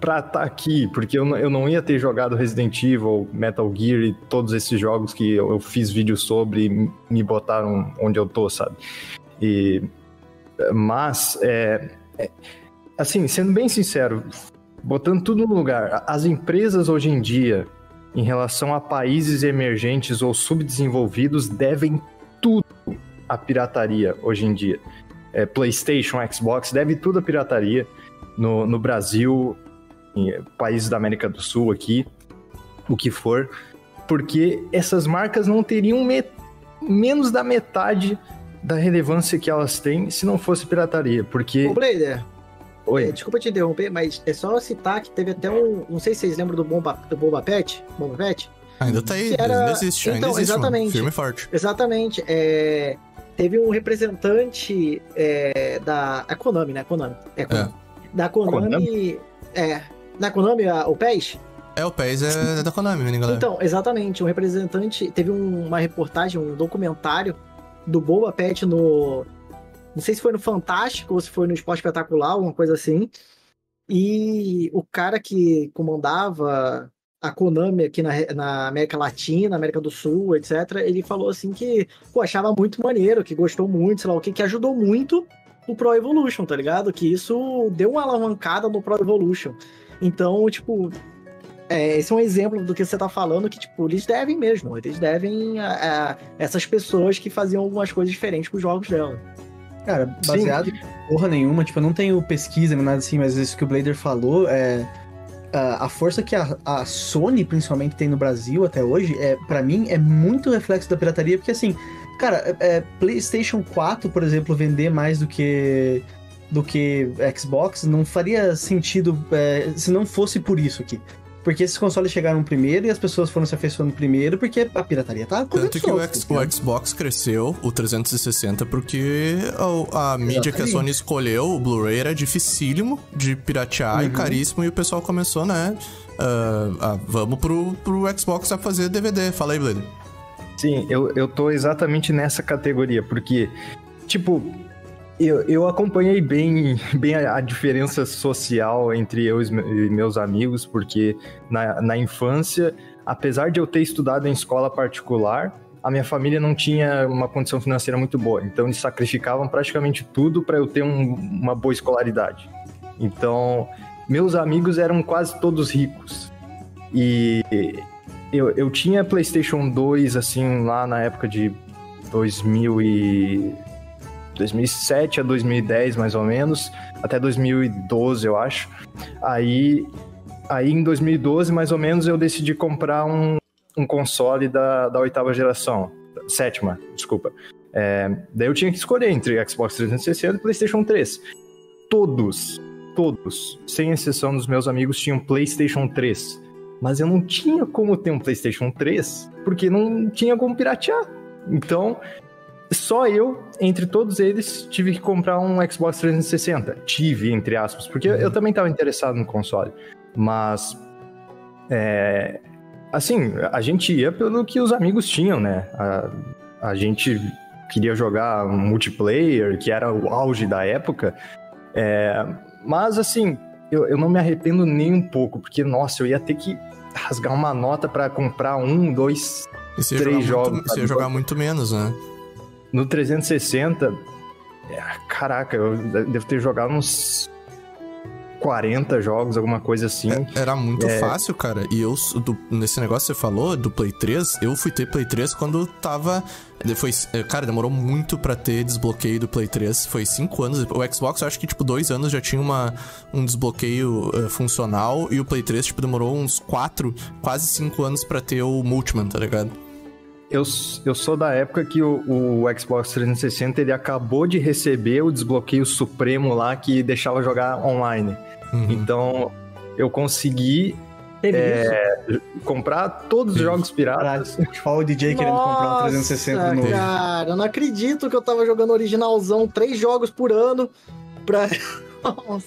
pra estar aqui, porque eu eu não ia ter jogado Resident Evil, Metal Gear e todos esses jogos que eu, eu fiz vídeo sobre e me botaram onde eu tô, sabe? E, mas, é, é, assim, sendo bem sincero, botando tudo no lugar, as empresas hoje em dia, em relação a países emergentes ou subdesenvolvidos, devem tudo a pirataria hoje em dia. É, PlayStation, Xbox, deve tudo a pirataria. No, no Brasil, países da América do Sul aqui, o que for, porque essas marcas não teriam me- menos da metade da relevância que elas têm se não fosse pirataria, porque... Ô, Blader, é, Oi, desculpa te interromper, mas é só citar que teve até um. Não sei se vocês lembram do Bomba, do Bomba Pet. Bomba Pet? Ainda tá aí, era- ainda existe, ainda Então, existe. mano. exatamente. Firme e forte. Exatamente. É, teve um representante é, da. A Konami, né? Konami. É, Konami. Da Konami. É. Da Konami, a- o PES? É, o PES é da Konami, né, galera? Então, exatamente. Um representante. Teve um- uma reportagem, um documentário do Boba Pet no. Não sei se foi no Fantástico ou se foi no Esporte Espetacular, alguma coisa assim. E o cara que comandava a Konami aqui na, na América Latina, América do Sul, etc., ele falou assim que pô, achava muito maneiro, que gostou muito, sei lá o que, que ajudou muito o Pro Evolution, tá ligado? Que isso deu uma alavancada no Pro Evolution. Então, tipo, é, esse é um exemplo do que você tá falando, que, tipo, eles devem mesmo. Eles devem a, a essas pessoas que faziam algumas coisas diferentes com os jogos dela. Cara, baseado em porra nenhuma, tipo, eu não tenho pesquisa nem nada assim, mas isso que o Blader falou é. A, a força que a, a Sony, principalmente, tem no Brasil até hoje, é para mim, é muito reflexo da pirataria, porque assim, cara, é, é, PlayStation 4, por exemplo, vender mais do que do que Xbox não faria sentido é, se não fosse por isso aqui. Porque esses consoles chegaram primeiro e as pessoas foram se afeiçoando primeiro porque a pirataria tá Tanto que o, X- o Xbox cresceu, o 360, porque a, a mídia que a. Sony escolheu, o Blu-ray, era dificílimo de piratear e Uhum. caríssimo, e o pessoal começou, né? ah, vamos pro, pro Xbox a fazer DVD. Fala aí, Blader. Sim, eu, eu tô exatamente nessa categoria, porque, tipo, eu, eu acompanhei bem, bem a, a diferença social entre eu e meus amigos, porque na, na infância, apesar de eu ter estudado em escola particular, a minha família não tinha uma condição financeira muito boa, então eles sacrificavam praticamente tudo para eu ter um- uma boa escolaridade. Então, meus amigos eram quase todos ricos. E eu, eu tinha PlayStation 2, assim, lá na época de 2000 e... 2007 a 2010, mais ou menos, até 2012, eu acho. Aí, aí em 2012, mais ou menos, eu decidi comprar um, um console da, da oitava geração, sétima, desculpa. É, daí eu tinha que escolher entre Xbox 360 e PlayStation 3. Todos, todos, sem exceção dos meus amigos, tinham PlayStation 3. Mas eu não tinha como ter um PlayStation 3, porque não tinha como piratear. Então, só eu, entre todos eles, tive que comprar um Xbox 360. Tive, entre aspas, porque eu também estava interessado no console. Mas, é, assim, a gente ia pelo que os amigos tinham, né? A, a gente queria jogar multiplayer, que era o auge da época. É, mas, assim, eu, eu não me arrependo nem um pouco, porque, nossa, eu ia ter que rasgar uma nota para comprar um, dois, E você Três jogar, jogos, muito, você ia jogar muito menos, né? No 360, é, caraca, eu devo ter jogado uns 40 jogos, alguma coisa assim. Era muito É. fácil, cara. E eu, do- nesse negócio que você falou, do Play 3, eu fui ter Play 3 quando tava. Foi, é, cara, demorou muito pra ter desbloqueio do Play 3. Foi cinco anos. O Xbox, eu acho que, tipo, dois anos já tinha uma, um desbloqueio eh, funcional. E o Play 3, tipo, demorou uns quatro, quase cinco anos pra ter o Multiman, tá ligado? Eu, eu sou da época que o, o Xbox 360 ele acabou de receber o desbloqueio supremo lá que deixava jogar online. Uhum. Então eu consegui É, comprar todos os jogos piratas. Olha o DJ querendo comprar um 360 Nossa, novo. Cara, eu não acredito que eu tava jogando originalzão, três jogos por ano pra. Nossa,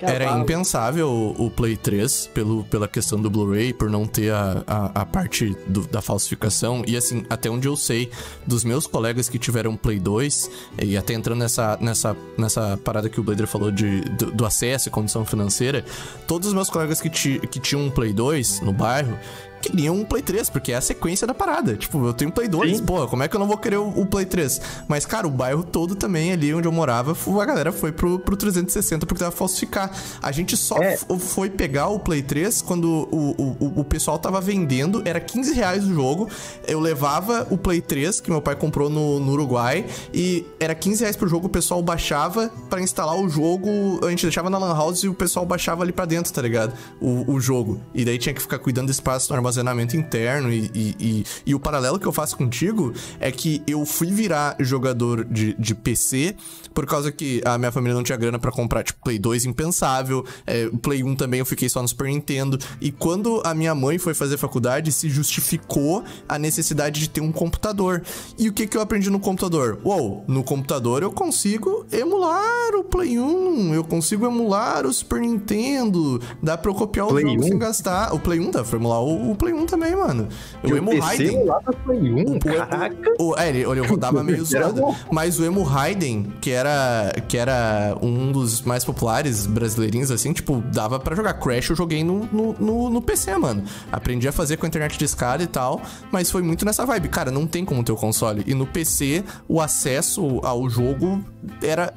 Era cavalo. impensável o, o Play 3 pelo, pela questão do Blu-ray, por não ter a, a, a parte do- da falsificação. E assim, até onde eu sei, dos meus colegas que tiveram Play 2, e até entrando nessa, nessa, nessa parada que o Blader falou de, do, do acesso e condição financeira, todos os meus colegas que, ti, que tinham um Play 2 no bairro, queriam um Play 3, porque é a sequência da parada. Tipo, eu tenho Play 2, Sim. pô, como é que eu não vou querer o, o Play 3? Mas, cara, o bairro todo também, ali onde eu morava, a galera foi pro, pro 360 porque tava falsificar. A gente só É. foi pegar o Play 3 quando o, o, o- pessoal tava vendendo, era 15 reais o jogo. Eu levava o Play 3, que meu pai comprou no, no Uruguai, e era 15 reais pro jogo, o pessoal baixava pra instalar o jogo. A gente deixava na Lan House e o pessoal baixava ali pra dentro, tá ligado? O, o jogo. E daí tinha que ficar cuidando do espaço no armazenamento interno. E, e, e, e o paralelo que eu faço contigo é que eu fui virar jogador de, de PC por causa que a minha família não tinha grana pra comprar, tipo, Play 2 impensável. É, Play 1 também eu fiquei só no Super Nintendo. E quando a minha mãe foi fazer faculdade, se justificou a necessidade de ter um computador. E o que, que eu aprendi no computador? Uou, no computador eu consigo emular o Play 1, eu consigo emular o Super Nintendo, dá pra eu copiar o Play jogo 1? sem gastar. O Play 1 dá pra emular o Play 1 também, mano. Eu E o emo Raiden. lá pra Play 1, caraca. O, é, ele, ele rodava meio zoado. Mas o Emo Raiden, que era, que era um dos mais populares brasileirinhos, assim, tipo, dava pra jogar. Crash eu joguei no, no, no, no PC, mano. Aprendi a fazer com a internet de escada e tal, mas foi muito nessa vibe. Cara, não tem como ter o console. E no PC, o acesso ao jogo era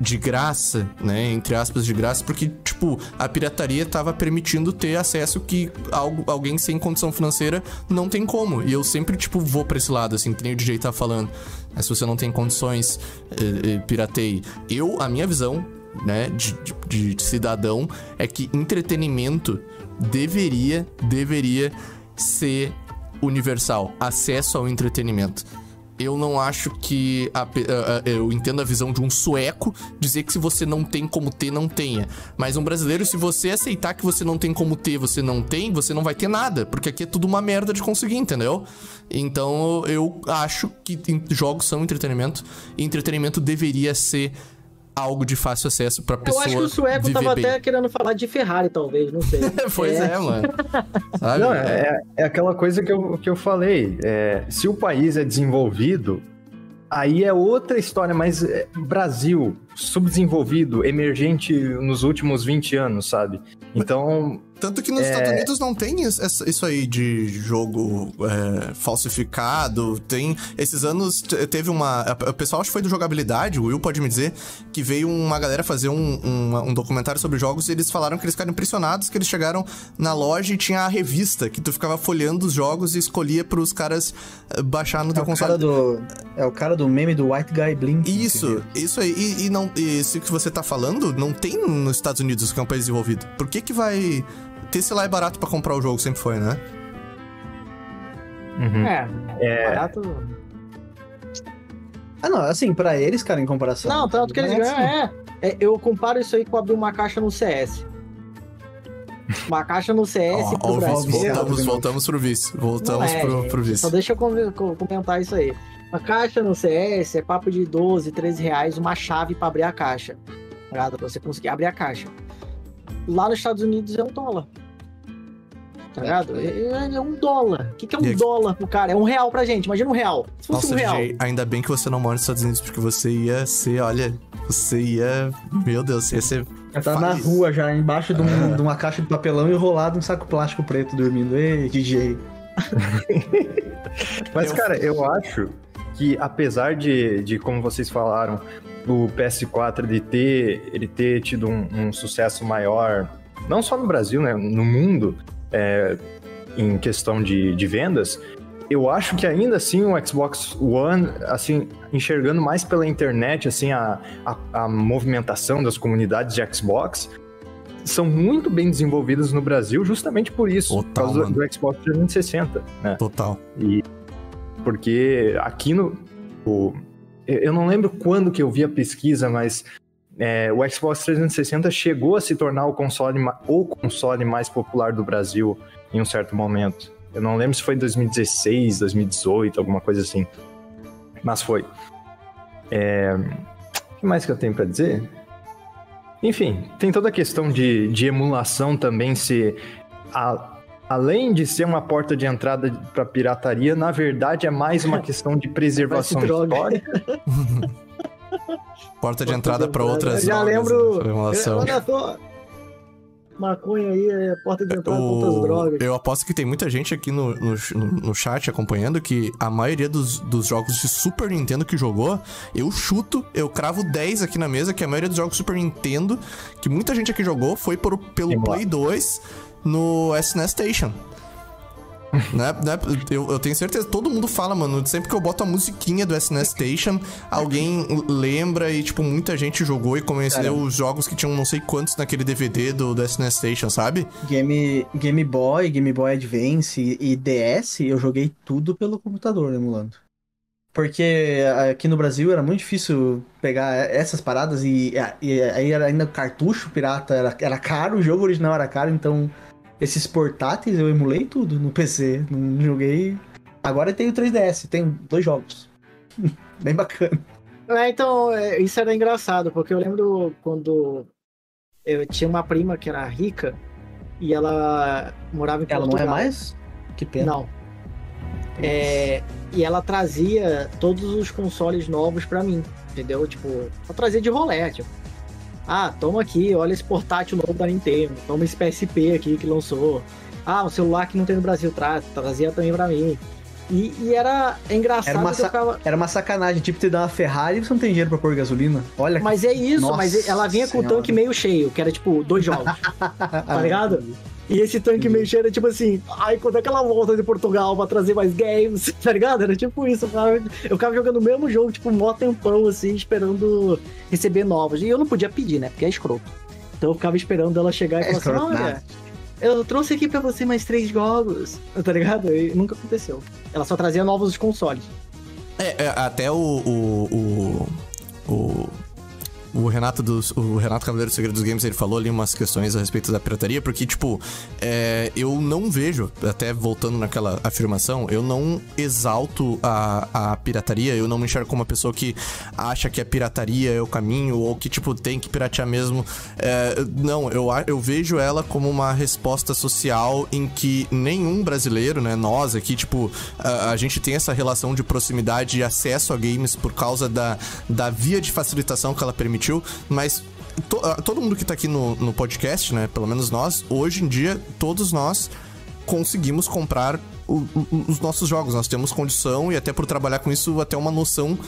de graça, né? Entre aspas, de graça, porque, tipo, a pirataria tava permitindo ter acesso que algo, alguém sem condição financeira não tem como. E eu sempre, tipo, vou pra esse lado, assim, que nem o DJ tá falando. Mas se você não tem condições, eh, eh, pirateie. Eu, a minha visão, né, de, de- de cidadão, é que entretenimento deveria, deveria ser universal. Acesso ao entretenimento. Eu não acho que. a a- a- eu entendo a visão de um sueco dizer que se você não tem como ter, não tenha. Mas um brasileiro, se você aceitar que você não tem como ter, você não tem, você não vai ter nada. Porque aqui é tudo uma merda de conseguir, entendeu? Então eu acho que jogos são entretenimento. E entretenimento deveria ser algo de fácil acesso pra Eu pessoa. acho que o sueco tava bem. até querendo falar de Ferrari, talvez, não sei. pois é, mano. Sabe? Não, é, é aquela coisa que eu, que eu falei. é, se o país é desenvolvido, aí é outra história, mas é, Brasil, subdesenvolvido, emergente nos últimos 20 anos, sabe? Então, Tanto que nos Estados Unidos não tem isso aí de jogo é, falsificado. Tem. Esses anos te- teve uma. O pessoal acho que foi do jogabilidade, o Will pode me dizer, que veio uma galera fazer um, um, um documentário sobre jogos e eles falaram que eles ficaram impressionados que eles chegaram na loja e tinha a revista, que tu ficava folhando os jogos e escolhia pros caras eh, baixar no É teu o, console. cara do, é o cara do meme do White Guy Blink. Isso, isso aí. E, e não, e isso que você tá falando, não tem nos Estados Unidos, que é um país desenvolvido. Por que que vai ter esse lá é barato pra comprar o jogo? Sempre foi, né? uhum. É, barato. Ah, não, assim, pra eles, cara, em comparação. Não, tanto que eles é ganham, assim. é, é, Eu comparo isso aí com abrir uma caixa no CS. Uma caixa no CS Ó, pro ó, o Brasil. vice, Brasil. voltamos, voltamos pro vice. Voltamos Não é, pro, pro vice. Só deixa eu com- com- comentar isso aí. Uma caixa no CS é papo de 12, 13 reais, uma chave pra abrir a caixa. Tá? Pra você conseguir abrir a caixa. Lá nos Estados Unidos é um dólar. Tá ligado? É, é um dólar. O que, que é um E dólar pro cara? É um real pra gente. Imagina um real. Se fosse Nossa, um real. DJ, ainda bem que você não mora nos Estados Unidos, porque você ia ser, olha, você ia. Meu Deus, você ia ser. Tá na faz. rua, já embaixo de, um- de uma caixa de papelão enrolado em um saco plástico preto dormindo. Ei, DJ. Mas, cara, eu acho que apesar de, de como vocês falaram, o PS4 de ter, ele ter tido um, um sucesso maior, não só no Brasil, né, no mundo, é, em questão de, de vendas, eu acho que ainda assim o Xbox One, assim, enxergando mais pela internet, assim, a, a, a movimentação das comunidades de Xbox, são muito bem desenvolvidas no Brasil justamente por isso, Total, por causa do, do Xbox 360, né? Total. E porque aqui no. o- eu não lembro quando que eu vi a pesquisa, mas é, o Xbox 360 chegou a se tornar o console, o console mais popular do Brasil em um certo momento. Eu não lembro se foi em 2016, 2018, alguma coisa assim. Mas foi. É, O que mais que eu tenho pra dizer? Enfim, tem toda a questão de, de emulação também ser. a- além de ser uma porta de entrada para pirataria, na verdade é mais uma questão de preservação histórica. Porta de entrada pra outras Eu já lembro. né? Formulação. Olha só. maconha aí é porta de entrada para outras O- drogas. Eu aposto que tem muita gente aqui no, no, no- chat acompanhando que a maioria dos, dos jogos de Super Nintendo que jogou, eu chuto, eu cravo 10 aqui na mesa, que a maioria dos jogos Super Nintendo, que muita gente aqui jogou, foi por, pelo Emulado. Play 2 no SNES Station. Né, né, eu, eu tenho certeza, todo mundo fala, mano. Sempre que eu boto a musiquinha do SNES Station, alguém lembra e, tipo, muita gente jogou e conheceu os jogos que tinham não sei quantos naquele DVD do, do SNES Station, sabe? Game, Game Boy, Game Boy Advance e e DS, eu joguei tudo pelo computador emulando. Porque aqui no Brasil era muito difícil pegar essas paradas e, e aí era ainda cartucho pirata, era, era caro, o jogo original era caro, então esses portáteis eu emulei tudo no PC, não joguei. Agora eu tenho 3DS, tenho dois jogos. Bem bacana. É, então, é, isso era engraçado, porque eu lembro quando eu tinha uma prima que era rica e ela morava em Ela não Portugal. é mais? Que pena. Não. É, e ela trazia todos os consoles novos pra mim, entendeu? Tipo, ela trazia de rolé, tipo. Ah, toma aqui, olha esse portátil novo da Nintendo, toma esse PSP aqui que lançou. Ah, um celular que não tem no Brasil, tra trazia também pra mim. E, e era engraçado Era uma ficava... Era uma sacanagem, tipo, te dar uma Ferrari e você não tem dinheiro pra pôr gasolina. Olha Mas é isso, Nossa mas ela vinha com o Senhora. tanque meio cheio, que era tipo dois jogos, tá ligado? E esse tanque meio cheio era tipo assim, ai, quando é que ela volta de Portugal pra trazer mais games, tá ligado? Era tipo isso, eu ficava, eu ficava jogando o mesmo jogo, tipo, mó tempão, assim, esperando receber novos. E eu não podia pedir, né? Porque é escroto. Então eu ficava esperando ela chegar e É falar assim, escroto, olha, eu trouxe aqui pra você mais três jogos, tá ligado? E nunca aconteceu. Ela só trazia novos consoles. É, é, até o. O. O, o, o Renato dos. O Renato Cavaleiro do Segredo dos Games, ele falou ali umas questões a respeito da pirataria, porque, tipo, é, eu não vejo, até voltando naquela afirmação, eu não exalto a, a pirataria, eu não me enxergo como uma pessoa que acha que a pirataria é o caminho, ou que, tipo, tem que piratear mesmo. É, não, eu, eu vejo ela como uma resposta social em que nenhum brasileiro, né, nós aqui, tipo, a, a gente tem essa relação de proximidade e acesso a games por causa da, da via de facilitação que ela mas to- ah, todo mundo que tá aqui no, no podcast, né, pelo menos nós, hoje em dia, todos nós conseguimos comprar o- o- os nossos jogos. Nós temos condição e até por trabalhar com isso, até uma noção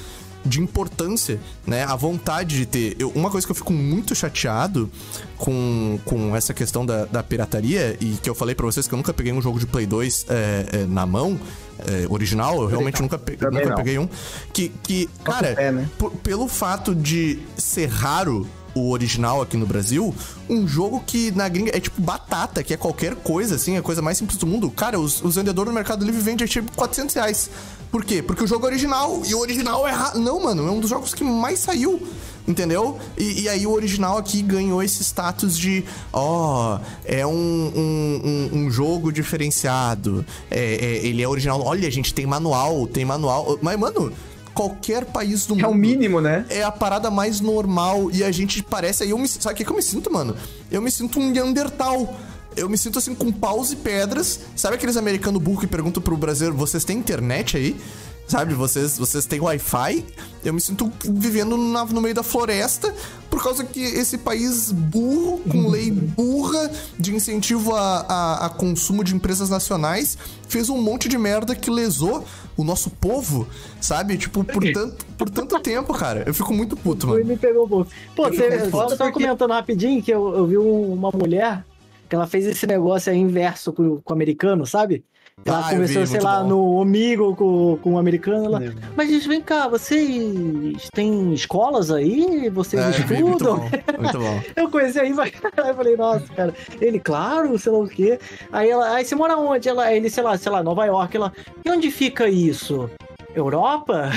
de importância, né? A vontade de ter. Eu- uma coisa que eu fico muito chateado com, com essa questão da, da pirataria, e que eu falei pra vocês que eu nunca peguei um jogo de Play 2 é, é, na mão, é, original, eu realmente nunca, pe- nunca peguei um. Que, que cara, fé, né? pelo fato de ser raro o original aqui no Brasil, um jogo que na gringa é tipo batata, que é qualquer coisa, assim, é a coisa mais simples do mundo. Cara, os, os vendedores no Mercado Livre vendem tipo 400 reais. Por quê? Porque o jogo é original, e o original é raro. Não, mano, é um dos jogos que mais saiu. Entendeu? E, e aí o original aqui ganhou esse status de, ó, é um, um, um- um jogo diferenciado. É, é- ele é original. Olha, a gente tem manual, tem manual. Mas, mano, qualquer país do mundo. É o mínimo, né? É a parada mais normal e a gente parece. Aí eu me. Sabe o que, que eu me sinto, mano? Eu me sinto um Neandertal. Eu me sinto assim com paus e pedras. Sabe aqueles americanos burro que perguntam pro brasileiro: vocês têm internet aí? Sabe, vocês, vocês têm Wi-Fi? Eu me sinto vivendo na- no meio da floresta por causa que esse país burro, com lei burra de incentivo a, a, a consumo de empresas nacionais, fez um monte de merda que lesou o nosso povo, sabe? Tipo, por tanto, por tanto tempo, cara. Eu fico muito puto, mano. me pegou um pouco. Pô, É você porque- comentando rapidinho que eu, eu vi um- uma mulher que ela fez esse negócio aí inverso com, com o americano, sabe? Ela Ah, começou, vi, sei lá, bom. no Omigo com, com o americano. Ela, mas gente, vem cá, vocês têm escolas aí? Vocês É, eu vi, muito estudam? bom. Muito bom. Eu conheci aí. Aí eu falei, nossa, cara. Ele, claro, sei lá o quê. Aí ela, aí você mora onde? Ela, ele, sei lá, sei lá, Nova York. Ela, e onde fica isso? Europa?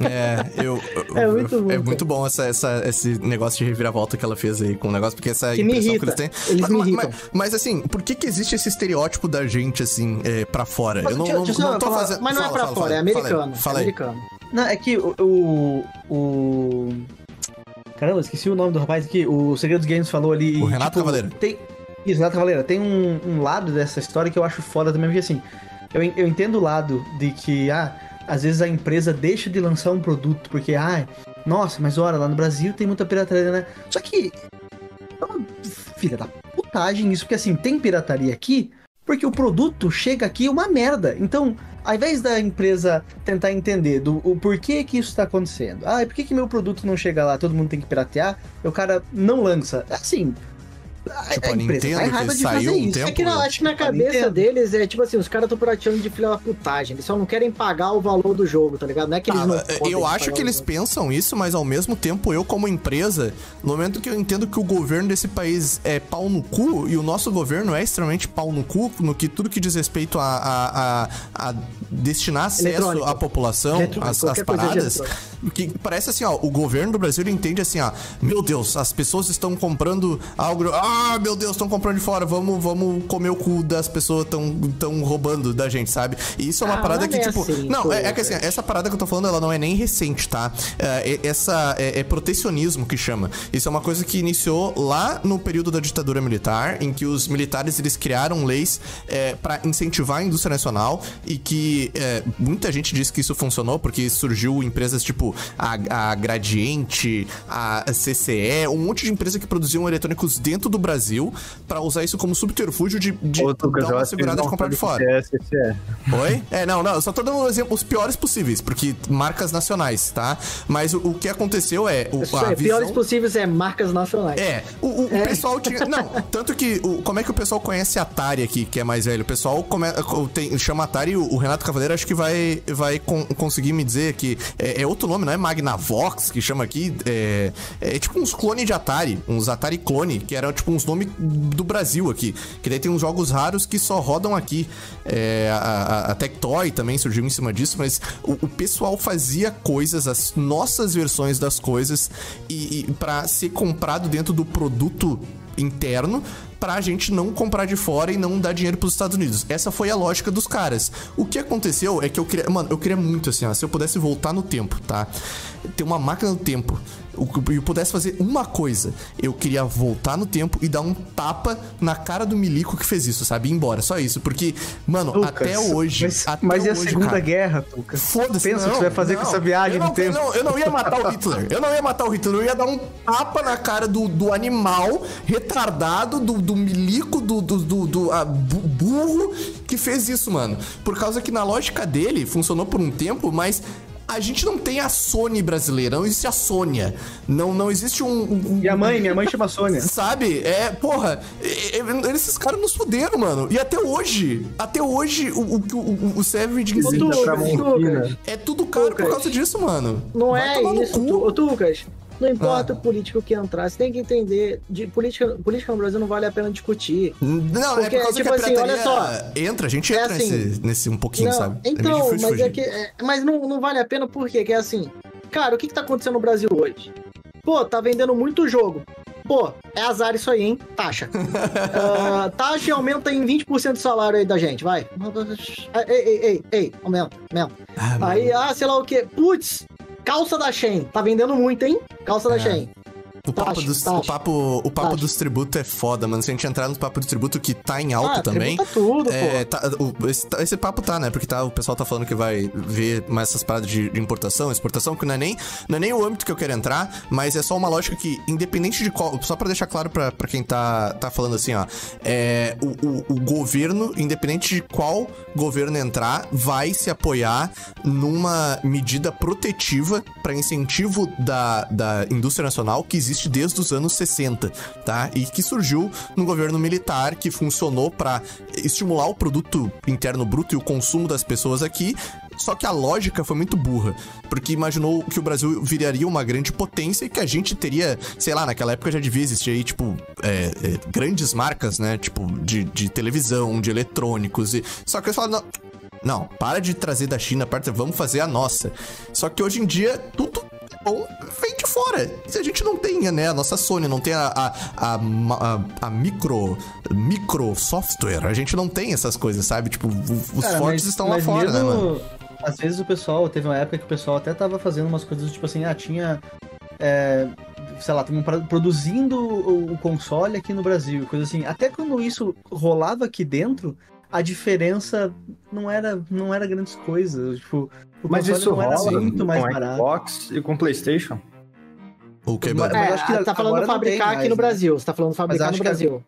É, eu. eu- É muito eu- bom, É muito bom essa, essa- esse negócio de reviravolta que ela fez aí com o negócio, porque essa Que impressão que eles têm. Eles mas, me irritam. mas- mas, assim, por que que existe esse estereótipo da gente, assim, é, pra fora? Mas eu não, não, eu não tô falar- fazendo. Mas não fala, é pra fala, fora, fala, é americano. Fala aí. é americano. Não, é que o, o. Caramba, esqueci o nome do rapaz aqui. O Segredos Games falou ali. tipo, O Renato Cavaleiro. Tem... Isso, Renato Cavaleiro. Tem um, um lado dessa história que eu acho foda também, porque assim, eu, eu entendo o lado de que, ah, às vezes a empresa deixa de lançar um produto, porque, ah, nossa, mas olha, lá no Brasil tem muita pirataria, né? Só que. é uma Filha da puta vantagem isso, porque assim, tem pirataria aqui, porque o produto chega aqui uma merda. Então, ao invés da empresa tentar entender do, o porquê que isso está acontecendo, ah, por que, que meu produto não chega lá, todo mundo tem que piratear, e o cara não lança. Assim, Tipo, a, a Nintendo tá que errada de saiu fazer um isso. tempo- É que não, acho que na cabeça deles é tipo assim, os caras estão praticando de filha da putagem. Eles só não querem pagar o valor do jogo, tá ligado? Não é que eles Ah, não. eu acho que eles jogo. pensam isso, mas ao mesmo tempo, eu, como empresa, no momento que eu entendo que o governo desse país é pau no cu, e o nosso governo é extremamente pau no cu, no que tudo que diz respeito a, a, a- a destinar acesso à população, às, paradas. Que parece assim, ó, o governo do Brasil entende assim, ó, meu Deus, as pessoas estão comprando algo, ah, meu Deus, estão comprando de fora, vamos, vamos comer o cu das pessoas tão, tão roubando da gente, sabe? E isso é uma Ah, parada que, é tipo, assim, não, é, é que assim, essa parada que eu tô falando, ela não é nem recente, tá? É, é- essa é, é protecionismo que chama. Isso é uma coisa que iniciou lá no período da ditadura militar, em que os militares eles criaram leis é, para incentivar a indústria nacional e que é, muita gente diz que isso funcionou porque surgiu empresas tipo a, a Gradiente, a CCE, um monte de empresa que produziam eletrônicos dentro do Brasil para usar isso como subterfúgio de, de Ô, Lucas, dar uma segurada de comprar de fora. que é. Oi? É, não, não, eu só tô dando um exemplo, os piores possíveis, porque marcas nacionais, tá? Mas o, o que aconteceu é. O, a é, piores visão... possíveis é marcas nacionais. É, o, o- o pessoal tinha. Não, tanto que. O, como é que o pessoal conhece a Atari aqui, que é mais velho? O pessoal come, tem, chama Atari, o, o Renato Cavaleiro acho que vai, vai con- conseguir me dizer que é, é outro nome, não é Magnavox que chama aqui? É, é tipo uns clones de Atari, uns Atari clone, que eram tipo uns nomes do Brasil aqui. Que daí tem uns jogos raros que só rodam aqui. É, a, a, a Tectoy também surgiu em cima disso, mas o, o pessoal fazia coisas, as nossas versões das coisas, e, e para ser comprado dentro do produto interno pra gente não comprar de fora e não dar dinheiro pros Estados Unidos. Essa foi a lógica dos caras. O que aconteceu é que eu queria, mano, eu queria muito assim, ó, se eu pudesse voltar no tempo, tá? Ter uma máquina do tempo eu pudesse fazer uma coisa, eu queria voltar no tempo e dar um tapa na cara do milico que fez isso, sabe? Ir embora, só isso, porque, mano, Lucas, até hoje, Mas, até mas e a hoje, Segunda cara, Guerra, Lucas? Foda-se, Pensa o que não, você vai fazer não. com essa viagem eu não, no tempo. Eu não, eu não ia matar o Hitler. Eu não ia matar o Hitler. Eu ia dar um tapa na cara do, do animal retardado, do, do milico, do, do, do, do, ah, bu- burro que fez isso, mano. Por causa que na lógica dele funcionou por um tempo, mas. A gente não tem a Sony brasileira, não existe a Sônia. Não, não existe um. um- Minha mãe, minha mãe chama Sônia. Sabe? É, porra, é- é- esses caras nos fuderam, mano. E até hoje, até hoje, o, o, o, o Savage. Lucas, é tudo caro por causa disso, mano. Não Vai é tomar no isso, cu. tu, ô, Lucas. Não importa Ah. o político que entrar, você tem que entender. De política, política no Brasil não vale a pena discutir. Não, é Porque, por causa tipo que a assim, olha pirataria entra, a gente É entra assim, nesse, nesse um pouquinho, Não, sabe? É Então, difícil mas fugir. é que. é- mas não, não vale a pena por quê? Que é assim. Cara, o que, que tá acontecendo no Brasil hoje? Pô, tá vendendo muito jogo. Pô, é azar isso aí, hein? Taxa. Ah, taxa e aumenta em 20% do salário aí da gente, vai. Ei, ei, ei, ei, aumenta, aumenta. Ah. Aí, ah, sei lá o quê. Putz, calça da Shein. Tá vendendo muito, hein? Calça da É. O papo, taxa, dos, o papo, o papo dos tributos é foda, mano. Se a gente entrar nos papos de tributo que tá em alta ah, também. tudo, É, tá, o- esse, esse papo tá, né? Porque tá, o pessoal tá falando que vai ver mais essas paradas de, de importação, exportação, que não é, nem, não é nem o âmbito que eu quero entrar, mas é só uma lógica que, independente de qual. Só pra deixar claro pra, pra quem tá, tá falando assim, ó. É, o, o, o governo, independente de qual governo entrar, vai se apoiar numa medida protetiva pra incentivo da, da indústria nacional que existe desde os anos 60, tá? E que surgiu no governo militar, que funcionou pra estimular o produto interno bruto e o consumo das pessoas aqui. Só que a lógica foi muito burra, porque imaginou que o Brasil viraria uma grande potência e que a gente teria, sei lá, naquela época já devia existir aí, tipo, é, é, grandes marcas, né? Tipo, de, de televisão, de eletrônicos. E... Só que eles falaram, não, não, para de trazer da China, para, vamos fazer a nossa. Só que hoje em dia, tudo bom vem de fora. Se a gente não tem, né, a nossa Sony, não tem a, a, a, a- micro, micro software, a gente não tem essas coisas, sabe? Tipo, os Cara, fortes mas- estão lá mas fora, né, mano? Às vezes o pessoal, teve uma época que o pessoal até tava fazendo umas coisas tipo assim, ah, tinha. é, sei lá, tava pra- produzindo o, o console aqui no Brasil, coisa assim. Até quando isso rolava aqui dentro, a diferença não era, não era grandes coisas. Tipo, o Mas isso não era rola muito mais com barato. Xbox e com PlayStation. O que, Mas-? É, acho que tá falando fabricar tem aqui mais, no né? Brasil. Você tá falando fabricar acho no que Brasil.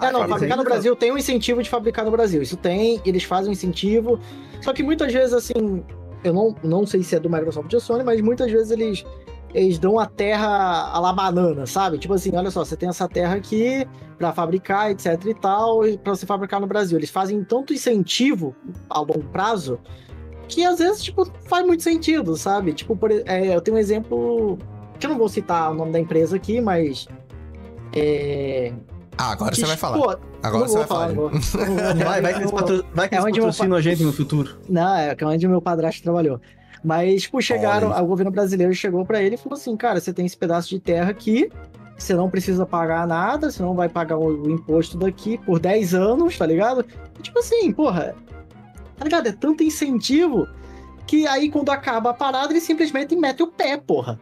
É, não, fabricar fabricar no no Brasil tem um incentivo de fabricar no Brasil. Isso tem, eles fazem um incentivo. Só que muitas vezes, assim, eu não, não sei se é do Microsoft ou Sony, mas muitas vezes eles, eles dão a terra a la banana, sabe? Tipo assim, olha só, você tem essa terra aqui pra fabricar, etc e tal, e pra você fabricar no Brasil. Eles fazem tanto incentivo a longo prazo que às vezes, tipo, faz muito sentido, sabe? Tipo, por, é, eu tenho um exemplo que eu não vou citar o nome da empresa aqui, mas. É, Ah, agora que, você vai falar. pô, Agora você vai falar. vou- Vai, vai que eles, não vou- patro... vai que É patrocinam a gente no futuro. Não, é que é onde o meu padrasto trabalhou. Mas, tipo, chegaram, o governo brasileiro chegou pra ele e falou assim: cara, você tem esse pedaço de terra aqui, você não precisa pagar nada, você não vai pagar o, o imposto daqui por 10 anos, tá ligado? E, tipo assim, porra, tá ligado? É tanto incentivo que aí quando acaba a parada, ele simplesmente mete o pé, porra.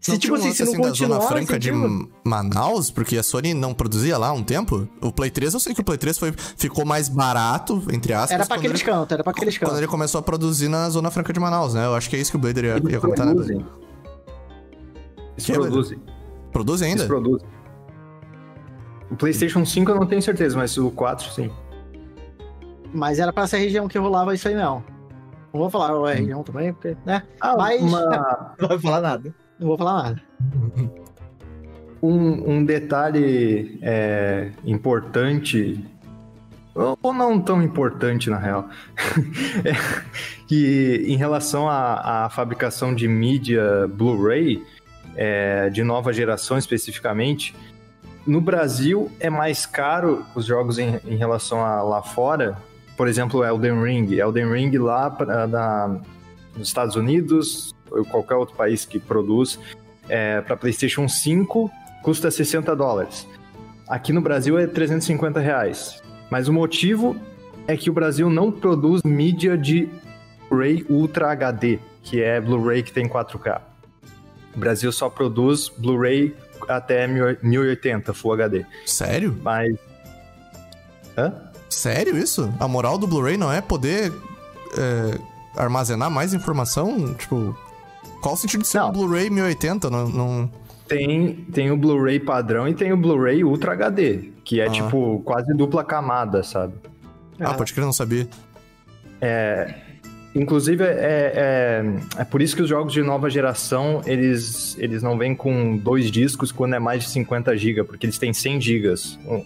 Se, Não tipo assim, se não da Zona continuar o Franca de incentivo- Manaus, porque a Sony não produzia lá há um tempo. O Play 3, eu sei que o Play 3 foi, ficou mais barato, entre aspas. Era pra quando aqueles ele, cantos, era pra aqueles quando cantos. ele começou a produzir na Zona Franca de Manaus, né? Eu acho que é isso que o Blader ia, Eles ia comentar, né? produzem. Eles Que, produzem. Produz Eles ainda? produzem. O PlayStation 5 eu não tenho certeza, mas o 4 sim. Mas era pra essa região que rolava isso aí, não. Não vou falar a região também, porque, né? Ah, Mas- uma- Não vai falar nada. Não vou falar nada. um, um detalhe é, importante, ou não tão importante na real, é que em relação à, à fabricação de mídia Blu-ray, é, de nova geração especificamente, no Brasil é mais caro os jogos em, em relação a lá fora. Por exemplo, Elden Ring. Elden Ring lá pra, na, nos Estados Unidos, ou qualquer outro país que produz, é, para PlayStation 5 custa 60 dólares. Aqui no Brasil é 350 reais. Mas o motivo é que o Brasil não produz mídia de Blu-ray Ultra HD, que é Blu-ray que tem 4K. O Brasil só produz Blu-ray até 1080 Full HD. Sério? Mas. Hã? Sério isso? A moral do Blu-ray não é poder é, armazenar mais informação? Tipo, qual o sentido de ser Não. um Blu-ray 1080? Não, não... Tem, tem o Blu-ray padrão e tem o Blu-ray Ultra HD, que é Ah. tipo quase dupla camada, sabe? Ah, pode crer, não sabia. Inclusive, é, é, é por isso que os jogos de nova geração, eles, eles não vêm com dois discos quando é mais de 50 GB, porque eles têm 100 GB,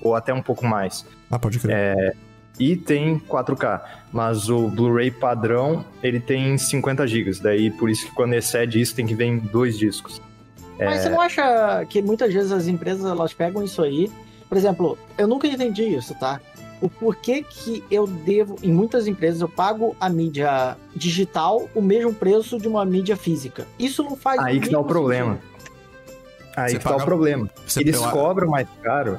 ou até um pouco mais. Ah, pode crer. É. E tem 4K, mas o Blu-ray padrão, ele tem 50 GB, daí por isso que quando excede isso tem que vir em dois discos. Mas você não acha que muitas vezes as empresas elas pegam isso aí? Por exemplo, eu nunca entendi isso, tá? O porquê que eu devo, em muitas empresas, eu pago a mídia digital o mesmo preço de uma mídia física. Isso não faz Aí que tá o problema. sentido. Aí Você que tá paga- o problema. Você- Eles eu- cobram mais caro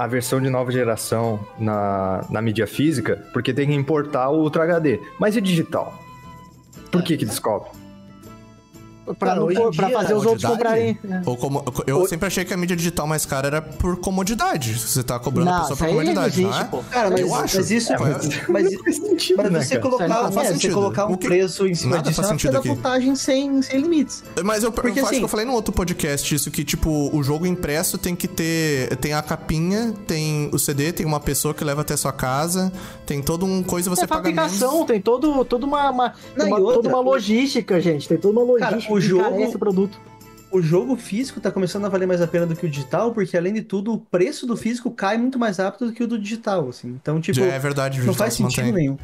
a versão de nova geração na, na mídia física, porque tem que importar o Ultra HD. Mas e digital? Por que que eles cobram? Pra, Cara, não pra dia, fazer os outros comprarem. né? Ou como, eu Ou- sempre achei que a mídia digital mais cara era por comodidade. Você tá cobrando a Não, pessoa isso por comodidade, existe, não é? pô. Cara, mas, Eu acho. mas isso. É, mas, mas, faz sentido, mas né, você cara? colocar, é, você colocar um que- preço em cima Nada disso faz é uma sem, sem limites. Mas eu, Porque eu acho assim- que eu falei no outro podcast isso, que, tipo, o jogo impresso tem que ter. Tem a capinha, tem o CD, tem uma pessoa que leva até sua casa, tem todo um coisa você Tem paga menos. tem todo, toda uma, uma, Não, uma- outra, toda uma logística, gente. Tem toda uma Cara, logística o jogo- o produto. O jogo físico tá começando a valer mais a pena do que o digital, porque além de tudo, o preço do físico cai muito mais rápido do que o do digital, assim. Então, tipo, Já é verdade, não faz se sentido mantém. nenhum.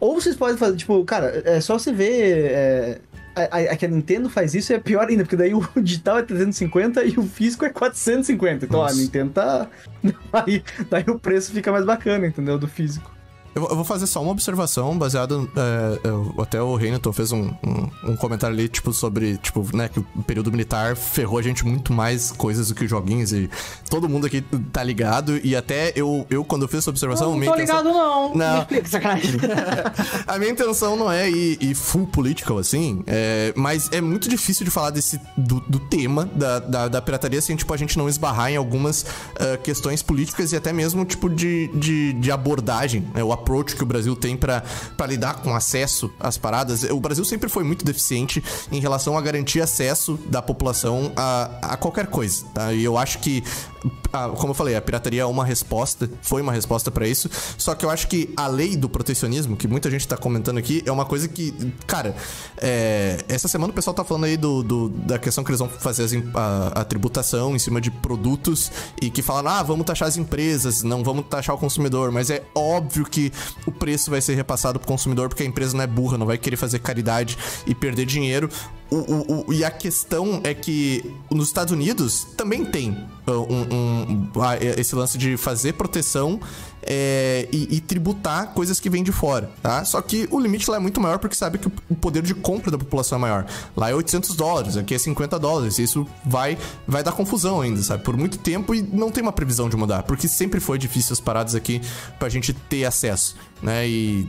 Ou vocês podem fazer, tipo, cara, é só você ver. É, a, a- a que a Nintendo faz isso é pior ainda, porque daí o digital é 350 e o físico é 450. Então Nossa. a Nintendo tá. Aí, daí o preço fica mais bacana, entendeu? Do físico. Eu, vou- eu vou fazer só uma observação baseada. é, eu- até o Renato fez um, um, um comentário ali, tipo, sobre, tipo, né, que o período militar ferrou a gente muito mais coisas do que joguinhos. E todo mundo aqui tá ligado. E até eu, eu quando eu fiz essa observação, Não, não tô intenção- ligado, não. Não. Me explica, sacanagem. a minha intenção não é ir, ir full political, assim, é, mas é muito difícil de falar desse, do, do tema da, da, da pirataria sem, tipo, a gente não esbarrar em algumas ah, questões políticas e até mesmo, tipo, de, de, de abordagem, né? O approach que o Brasil tem pra lidar com acesso às paradas. O Brasil sempre foi muito deficiente em relação a garantir acesso da população a, a qualquer coisa, tá? E eu acho que a- como eu falei, a pirataria é uma resposta, foi uma resposta pra isso. Só que eu acho que a lei do protecionismo, que muita gente tá comentando aqui, é uma coisa que, cara, é, essa semana o pessoal tá falando aí do, do- da questão que eles vão fazer as a, a tributação em cima de produtos e que falam, ah, vamos taxar as empresas, não vamos taxar o consumidor. Mas é óbvio que o preço vai ser repassado pro consumidor porque a empresa não é burra, não vai querer fazer caridade e perder dinheiro. O, o- o- e a questão é que nos Estados Unidos também tem uh, um- um- a- esse lance de fazer proteção é, e, e tributar coisas que vêm de fora, tá? Só que o limite lá é muito maior porque sabe que o- o poder de compra da população é maior. Lá é 800 dólares, aqui é 50 dólares. Isso vai, vai dar confusão ainda, sabe? Por muito tempo e não tem uma previsão de mudar, porque sempre foi difícil as paradas aqui pra gente ter acesso, né? E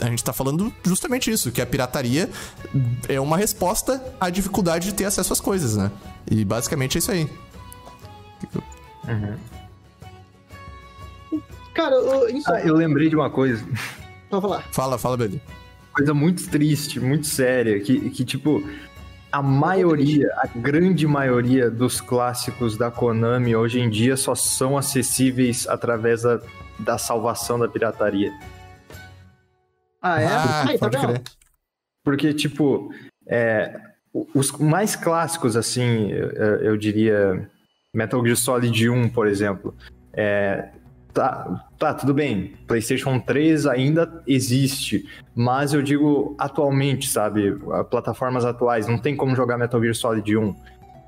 a gente tá falando justamente isso, que a pirataria é uma resposta à dificuldade de ter acesso às coisas, né? E basicamente é isso aí. Cara, eu, então, Ah, eu lembrei de uma coisa. pode falar. Fala, fala, Belly. coisa muito triste, muito séria, que, que tipo, a maioria, a grande maioria dos clássicos da Konami hoje em dia só são acessíveis através da, da salvação da pirataria. Ah, é? Ah, Aí, tá pode vendo? crer. Porque, tipo, é, os mais clássicos, assim, eu, eu diria Metal Gear Solid 1, por exemplo. É, tá, tá, tudo bem, PlayStation 3 ainda existe, mas eu digo atualmente, sabe? a- Plataformas atuais, não tem como jogar Metal Gear Solid 1.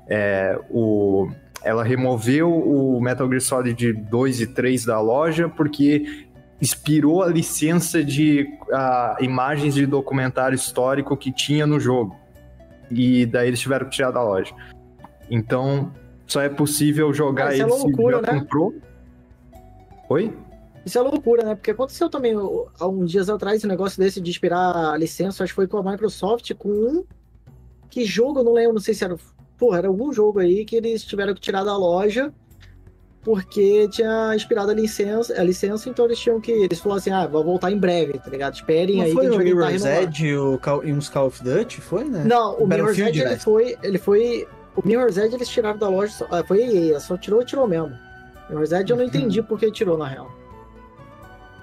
É, o, ela removeu o Metal Gear Solid 2 e 3 da loja porque expirou a licença de ah, imagens de documentário histórico que tinha no jogo. E daí eles tiveram que tirar da loja. Então, só é possível jogar Ah, isso é ele se loucura, já né? comprou. Oi? Isso é loucura, né? Porque aconteceu também há uns dias atrás um negócio desse de esperar a licença, acho que foi com a Microsoft, com um. Que jogo, eu não lembro, não sei se era. Porra, era algum jogo aí que eles tiveram que tirar da loja porque tinha expirado a licença, a licença, então eles tinham que. Eles falaram assim, ah, vai voltar em breve, tá ligado? Esperem Não aí foi que a o Mirror's. Edge o e uns Call of Duty? Foi, né? Não, o Mirror's Battlefield, Edge ele né? foi. Ele foi. O Mirror's Edge eles tiraram da loja. Só, ah, foi EA, só tirou e tirou mesmo. Mirror's Edge eu não entendi Uhum. por que tirou, na real.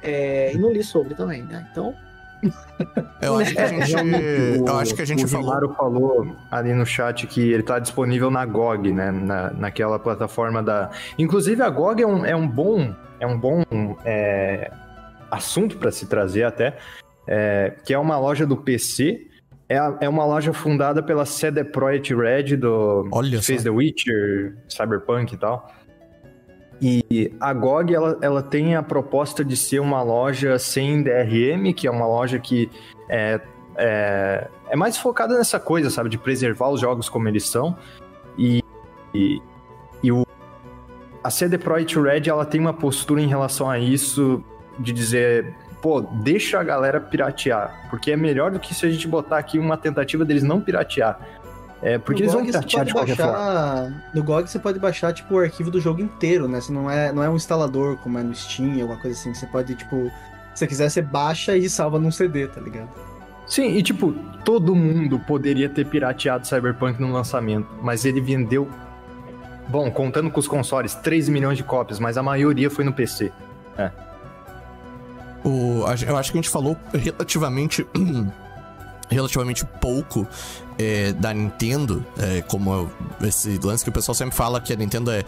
É, e não li sobre também, né? Então. Eu acho que a gente, O- eu acho que a gente o falou. Falou ali no chat que ele tá disponível na GOG, né? Na, naquela plataforma da. Inclusive a GOG é um, é um bom, é um bom é, assunto para se trazer até, é, que é uma loja do PC. É, a- é uma loja fundada pela CD Projekt Red, do Olha que fez. The Witcher, Cyberpunk e tal. E a GOG, ela, ela tem a proposta de ser uma loja sem DRM, que é uma loja que é, é, é mais focada nessa coisa, sabe? De preservar os jogos como eles são. E, e, e o, a CD Projekt Red, ela tem uma postura em relação a isso de dizer... Pô, deixa a galera piratear, porque é melhor do que se a gente botar aqui uma tentativa deles não piratear. É, porque No eles vão GOG piratear de pode qualquer forma. baixar- No GOG você pode baixar, tipo, o arquivo do jogo inteiro, né? Você não é, não é um instalador, como é no Steam, alguma coisa assim. Você pode, tipo, se você quiser, você baixa e salva num CD, tá ligado? Sim, e tipo, todo mundo poderia ter pirateado Cyberpunk no lançamento, mas ele vendeu. Bom, contando com os consoles, 3 milhões de cópias, mas a maioria foi no PC. O, eu acho que a gente falou relativamente. relativamente pouco é, da Nintendo, é, como esse lance que o pessoal sempre fala que a Nintendo é,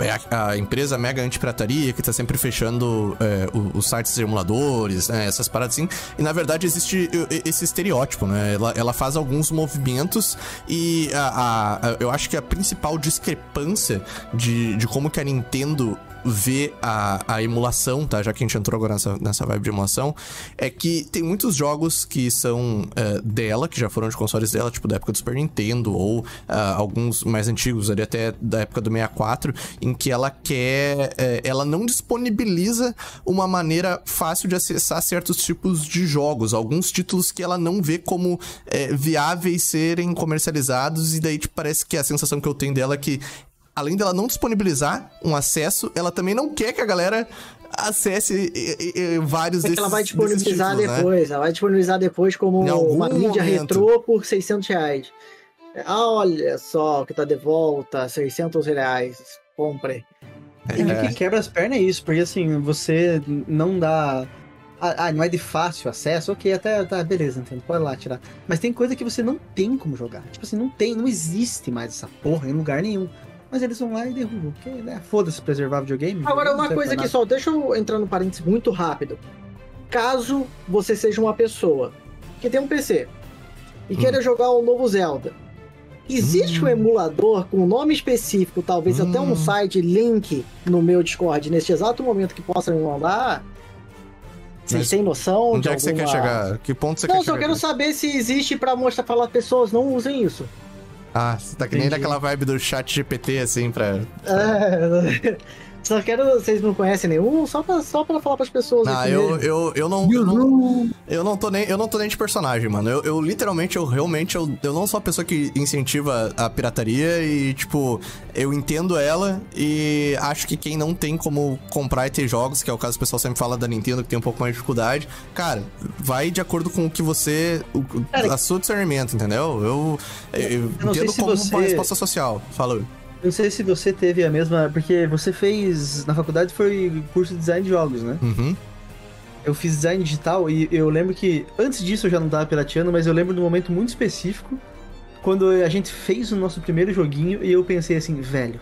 é a, a empresa mega anti-pirataria que tá sempre fechando é, os sites de emuladores, né, essas paradas assim. E na verdade existe esse estereótipo, né? Ela, ela faz alguns movimentos e a- a- eu acho que a principal discrepância de, de como que a Nintendo vê a, a emulação, tá? Já que a gente entrou agora nessa, nessa vibe de emulação, é que tem muitos jogos que são é, dela, que já foram de consoles dela, tipo da época do Super Nintendo, ou ah, alguns mais antigos, ali até da época do 64, em que ela quer. é, ela não disponibiliza uma maneira fácil de acessar certos tipos de jogos, alguns títulos que ela não vê como viáveis serem comercializados, e daí tipo, parece que a sensação que eu tenho dela é que além dela não disponibilizar um acesso, ela também não quer que a galera acesse e- e- e vários É que desses ela vai disponibilizar títulos, né? depois. Ela vai disponibilizar depois como uma mídia momento. retrô por 600 reais. Ah, olha só que tá de volta, 600 reais. Compre. E o que quebra as pernas é isso, porque assim, você não dá. Ah, ah, não é de fácil acesso, ok, até tá, beleza, entendo, pode lá tirar. Mas tem coisa que você não tem como jogar. Tipo assim, não tem, não existe mais essa porra em lugar nenhum. Mas eles vão lá e derrubam. Porque, né, foda-se preservar videogame. Agora, não uma coisa aqui só, deixa eu entrar no parênteses muito rápido. Caso você seja uma pessoa que tem um PC e Hum. queira jogar um novo Zelda, existe um emulador com um nome específico, talvez até Hum. um site, link no meu Discord neste exato momento que possa me mandar? Vocês têm noção Onde de é que você quer alguma- chegar? Que ponto você Não, quer só chegar? quero saber se existe pra mostrar pra as pessoas não usem isso. Ah, você tá que nem naquela vibe do chat GPT, assim, pra... É, só quero. Vocês não conhecem nenhum? Só pra, só pra falar pras pessoas. Não, aqui eu, mesmo. eu, eu, não, eu, não, eu não tô nem eu não tô nem de personagem, mano. Eu, eu literalmente, eu realmente, eu, eu não sou a pessoa que incentiva a pirataria e, tipo, eu entendo ela e acho que quem não tem como comprar e ter jogos, que é o caso que o pessoal sempre fala da Nintendo, que tem um pouco mais de dificuldade, cara, vai de acordo com o que você. O, Cara, a seu discernimento, entendeu? Eu, eu, não sei entendo se como você- uma resposta social. Falou. Não sei se você teve a mesma. Porque você fez. Na faculdade foi curso de design de jogos, né? Uhum. Eu fiz design digital e eu lembro que. Antes disso eu já não tava pirateando, mas eu lembro de um momento muito específico. Quando a gente fez o nosso primeiro joguinho e eu pensei assim, velho.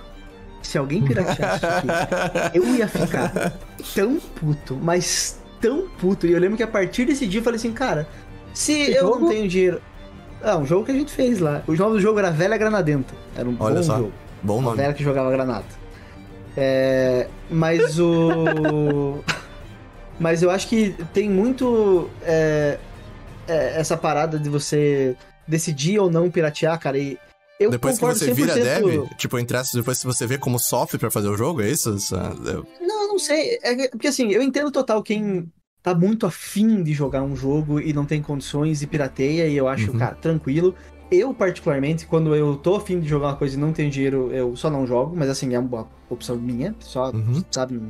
Se alguém pirateasse isso aqui, eu ia ficar tão puto, mas tão puto. E eu lembro que a partir desse dia eu falei assim, cara, se Que eu jogo? não tenho dinheiro. Ah, um jogo que a gente fez lá. O nome do jogo era Velha Granadenta. Era um Olha bom só. jogo. Bom nome. velha que jogava granada. É, mas o. mas eu acho que tem muito é, é, essa parada de você decidir ou não piratear, cara. E eu Depois que você vira 100%. dev, tipo, entre depois que você vê como sofre pra fazer o jogo, é isso? Não, eu não sei. É que- porque assim, eu entendo total quem tá muito afim de jogar um jogo e não tem condições e pirateia, e eu acho, Uhum. cara, tranquilo. Eu, particularmente, quando eu tô afim de jogar uma coisa e não tenho dinheiro, eu só não jogo, mas assim, é uma opção minha, só, Uhum. sabe?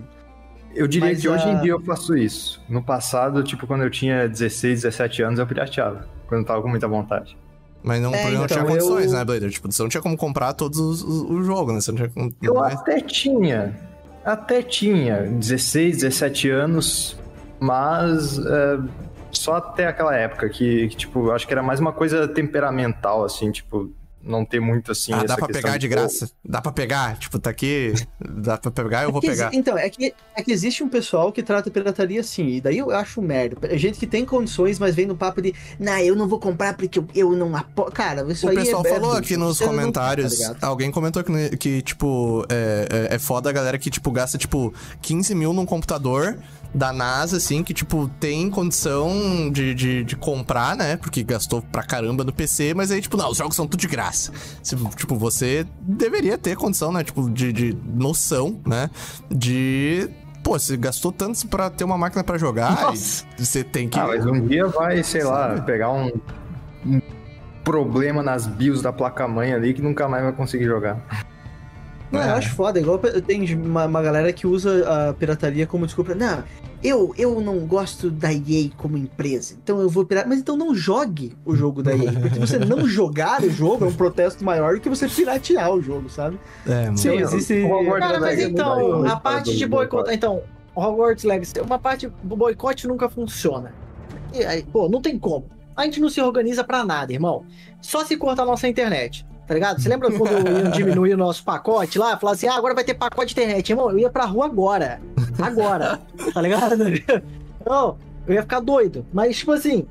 Eu diria Mas que hoje em dia eu faço isso. No passado, tipo, quando eu tinha 16, 17 anos, eu pirateava. Quando eu tava com muita vontade. Mas não, É, porque não então, tinha condições, eu- né, Blader? Tipo, você não tinha como comprar todos os, os, os jogos, né? Você não tinha como. Eu até tinha. Até tinha 16, 17 anos, mas é, só até aquela época que, que, tipo, acho que era mais uma coisa temperamental, assim, tipo, não ter muito assim. ah, essa dá pra pegar de graça? Dá pra pegar? Tipo, tá aqui, dá pra pegar, eu vou É exi- pegar. Então, é que, é que existe um pessoal que trata a pirataria assim, e daí eu acho merda. É gente que tem condições, mas vem no papo de, não, eu não vou comprar porque eu, eu não apoio. Cara, isso O aí pessoal é, é falou bullshit. aqui nos não- comentários, tá alguém comentou que, que tipo, é, é, é foda a galera que, tipo, gasta, tipo, 15 mil num computador da NASA, assim, que, tipo, tem condição de, de, de comprar, né? Porque gastou pra caramba no PC, mas aí, tipo, não, os jogos são tudo de graça. Se, tipo, você deveria ter condição, né? Tipo, de, de noção, né? De... Pô, você gastou tanto pra ter uma máquina pra jogar, você tem que... Ah, mas um dia vai, sei lá, pegar um, um problema nas BIOS da placa-mãe ali que nunca mais vai conseguir jogar. Não, eu É. acho foda. Igual tem uma, uma galera que usa a pirataria como desculpa. Não, eu, eu não gosto da EA como empresa, então eu vou piratear. Mas então não jogue o jogo da EA. Porque você não jogar o jogo é um protesto maior do que você piratear o jogo, sabe? É, mano. Sim, existe. Cara, mas então, a parte de boicote. boicotar. Então, Hogwarts Legacy, uma parte do boicote nunca funciona. E aí, pô, não tem como. A gente não se organiza pra nada, irmão. Só se cortar a nossa internet. Tá ligado? Você lembra quando iam diminuir o nosso pacote lá? Falar assim, ah, agora vai ter pacote de internet. Irmão, eu ia pra rua agora. Agora. tá ligado? Não, eu ia ficar doido. Mas, tipo assim,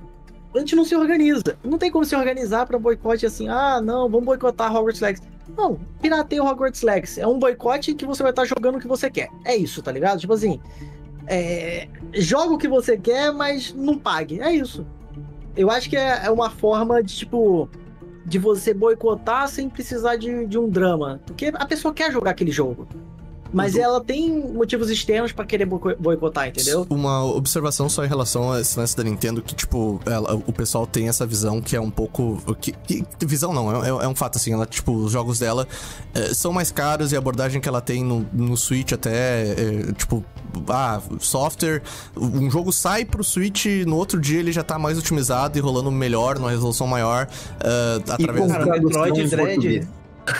a gente não se organiza. Não tem como se organizar pra boicote assim, ah, não, vamos boicotar Hogwarts Legacy. Não, pirateia o Hogwarts Legacy. É um boicote que você vai estar jogando o que você quer. É isso, tá ligado? Tipo assim, é, joga o que você quer, mas não pague. É isso. Eu acho que é, é uma forma de, tipo, de você boicotar sem precisar de, de um drama. Porque a pessoa quer jogar aquele jogo. Mas ela tem motivos externos pra querer boico- boicotar, entendeu? Uma observação só em relação a esse lance da Nintendo, que, tipo, ela- o pessoal tem essa visão que é um pouco. Que, que- visão não, é, é um fato, assim. Ela, tipo, os jogos dela eh, são mais caros e a abordagem que ela tem no, no Switch até, eh, tipo, ah, software. Um jogo sai pro Switch, no outro dia ele já tá mais otimizado e rolando melhor, numa resolução maior, E através com Cara, do. o Metroid Dread.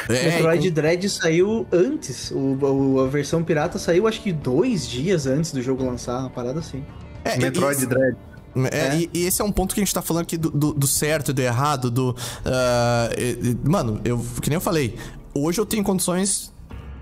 É, Metroid e- Dread saiu antes. O, o- a versão pirata saiu acho que dois dias antes do jogo lançar, uma parada assim. é, Metroid e- Dread. É, É. E, e esse é um ponto que a gente tá falando aqui do, do- do certo e do errado, do. e- e- mano, eu, que nem eu falei, hoje eu tenho condições.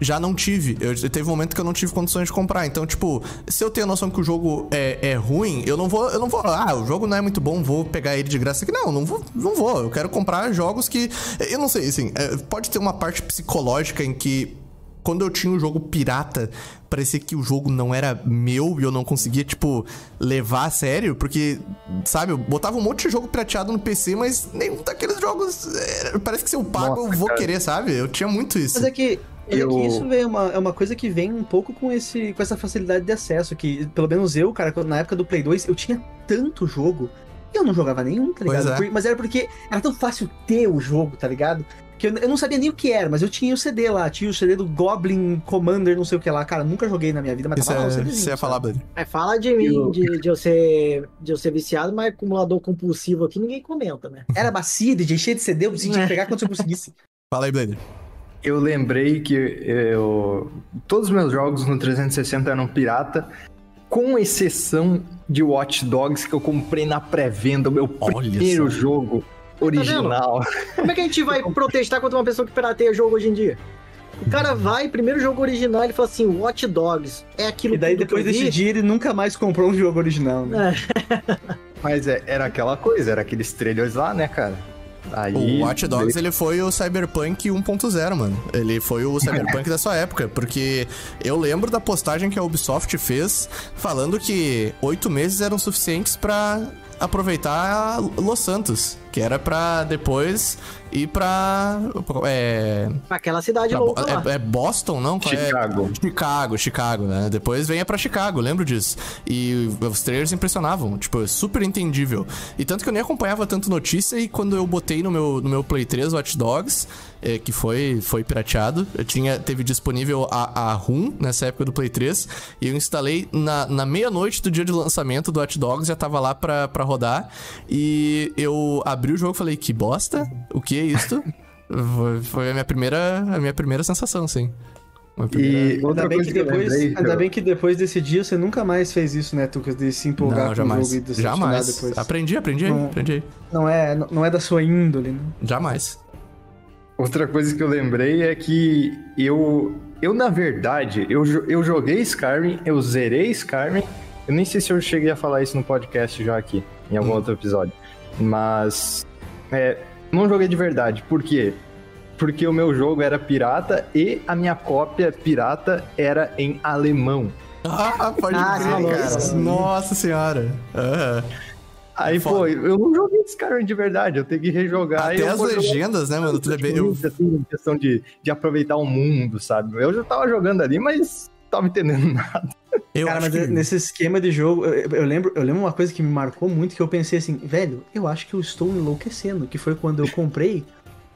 Já não tive. Eu, teve um momento que eu não tive condições de comprar. Então, tipo, se eu tenho a noção que o jogo é, é ruim, eu não vou. Eu não vou. Ah, o jogo não é muito bom, vou pegar ele de graça aqui. Não, não vou. Não vou. Eu quero comprar jogos que. Eu não sei, assim, é, pode ter uma parte psicológica em que quando eu tinha o jogo pirata, parecia que o jogo não era meu e eu não conseguia, tipo, levar a sério, porque, sabe, eu botava um monte de jogo pirateado no PC, mas nenhum daqueles jogos. é, parece que se eu pago, Nossa, eu vou cara. querer, sabe? Eu tinha muito isso. Mas é que, é Eu- que isso vem uma, é uma coisa que vem um pouco com, esse, com essa facilidade de acesso. Que, pelo menos eu, cara, na época do Play 2, eu tinha tanto jogo e eu não jogava nenhum, tá ligado? é. Mas era porque era tão fácil ter o jogo, tá ligado? Que eu, eu não sabia nem o que era, mas eu tinha o CD lá, tinha o CD do Goblin Commander, não sei o que lá. Cara, nunca joguei na minha vida, mas Isso tava lá o é, CDzinho, isso é sabe? falar, Blade. É, fala de mim, Eu- de, de, eu ser, de eu ser viciado, mas acumulador compulsivo aqui ninguém comenta, né? Era bacia, DJ cheio de CD, eu tinha que pegar quando eu conseguisse. Fala aí, Blade. Eu lembrei que eu, todos os meus jogos no 360 eram pirata, com exceção de Watch Dogs que eu comprei na pré-venda, o meu Olha primeiro só. jogo original. Como é que a gente vai protestar contra uma pessoa que pirateia jogo hoje em dia? O cara vai, primeiro jogo original, ele fala assim, Watch Dogs, é aquilo E daí que depois desse dia ele nunca mais comprou um jogo original, né? É, Mas é- era aquela coisa, era aqueles trailers lá, né, cara? Aí, O Watch Dogs, ele foi o Cyberpunk 1.0, mano. Ele foi o Cyberpunk da sua época, porque eu lembro da postagem que a Ubisoft fez falando que oito meses eram suficientes pra aproveitar Los Santos, que era pra depois ir pra... É, aquela cidade pra louca lá. Bo- é, é Boston, não? É? Chicago. Chicago, Chicago, né? Depois venha pra Chicago, lembro disso. E os trailers impressionavam, tipo, super entendível. E tanto que eu nem acompanhava tanto notícia e quando eu botei no meu, no meu Play 3 Watch Dogs, eh, que foi, foi pirateado, eu tinha, teve disponível a, a ROM nessa época do Play 3 e eu instalei na, na meia-noite do dia de lançamento do Watch Dogs, já tava lá pra, pra rodar e eu abri o jogo e falei, que bosta? O que é isto? Foi- Foi a minha primeira, a minha primeira sensação, sim. Uma primeira- E Ainda bem, que depois, lembrei, ainda bem que depois desse dia você nunca mais fez isso, né, Tucas? De se empolgar Não, com o jamais. jogo e decepcionar Jamais. depois. Aprendi, aprendi, Não. aprendi. Não é, não é da sua índole, né? Jamais. Outra coisa que eu lembrei é que eu, eu na verdade, eu, eu joguei Skyrim, eu zerei Skyrim. Eu nem sei se eu cheguei a falar isso no podcast já aqui, em algum Hum. outro episódio. Mas é, não joguei de verdade. Por quê? Porque o meu jogo era pirata e a minha cópia pirata era em alemão. Ah, pode Ah, crer, cara. Nossa senhora. Aham. Aí, Foda. pô, eu não joguei Skyrim de verdade, eu tenho que rejogar. Até as legendas, né, mano? Tudo bem. Eu, assim, em questão de, de aproveitar o mundo, sabe? Eu já tava jogando ali, mas tava entendendo nada. eu Cara, acho mas que... nesse esquema de jogo, eu, eu lembro, eu lembro uma coisa que me marcou muito, que eu pensei assim, velho, eu acho que eu estou enlouquecendo, que foi quando eu comprei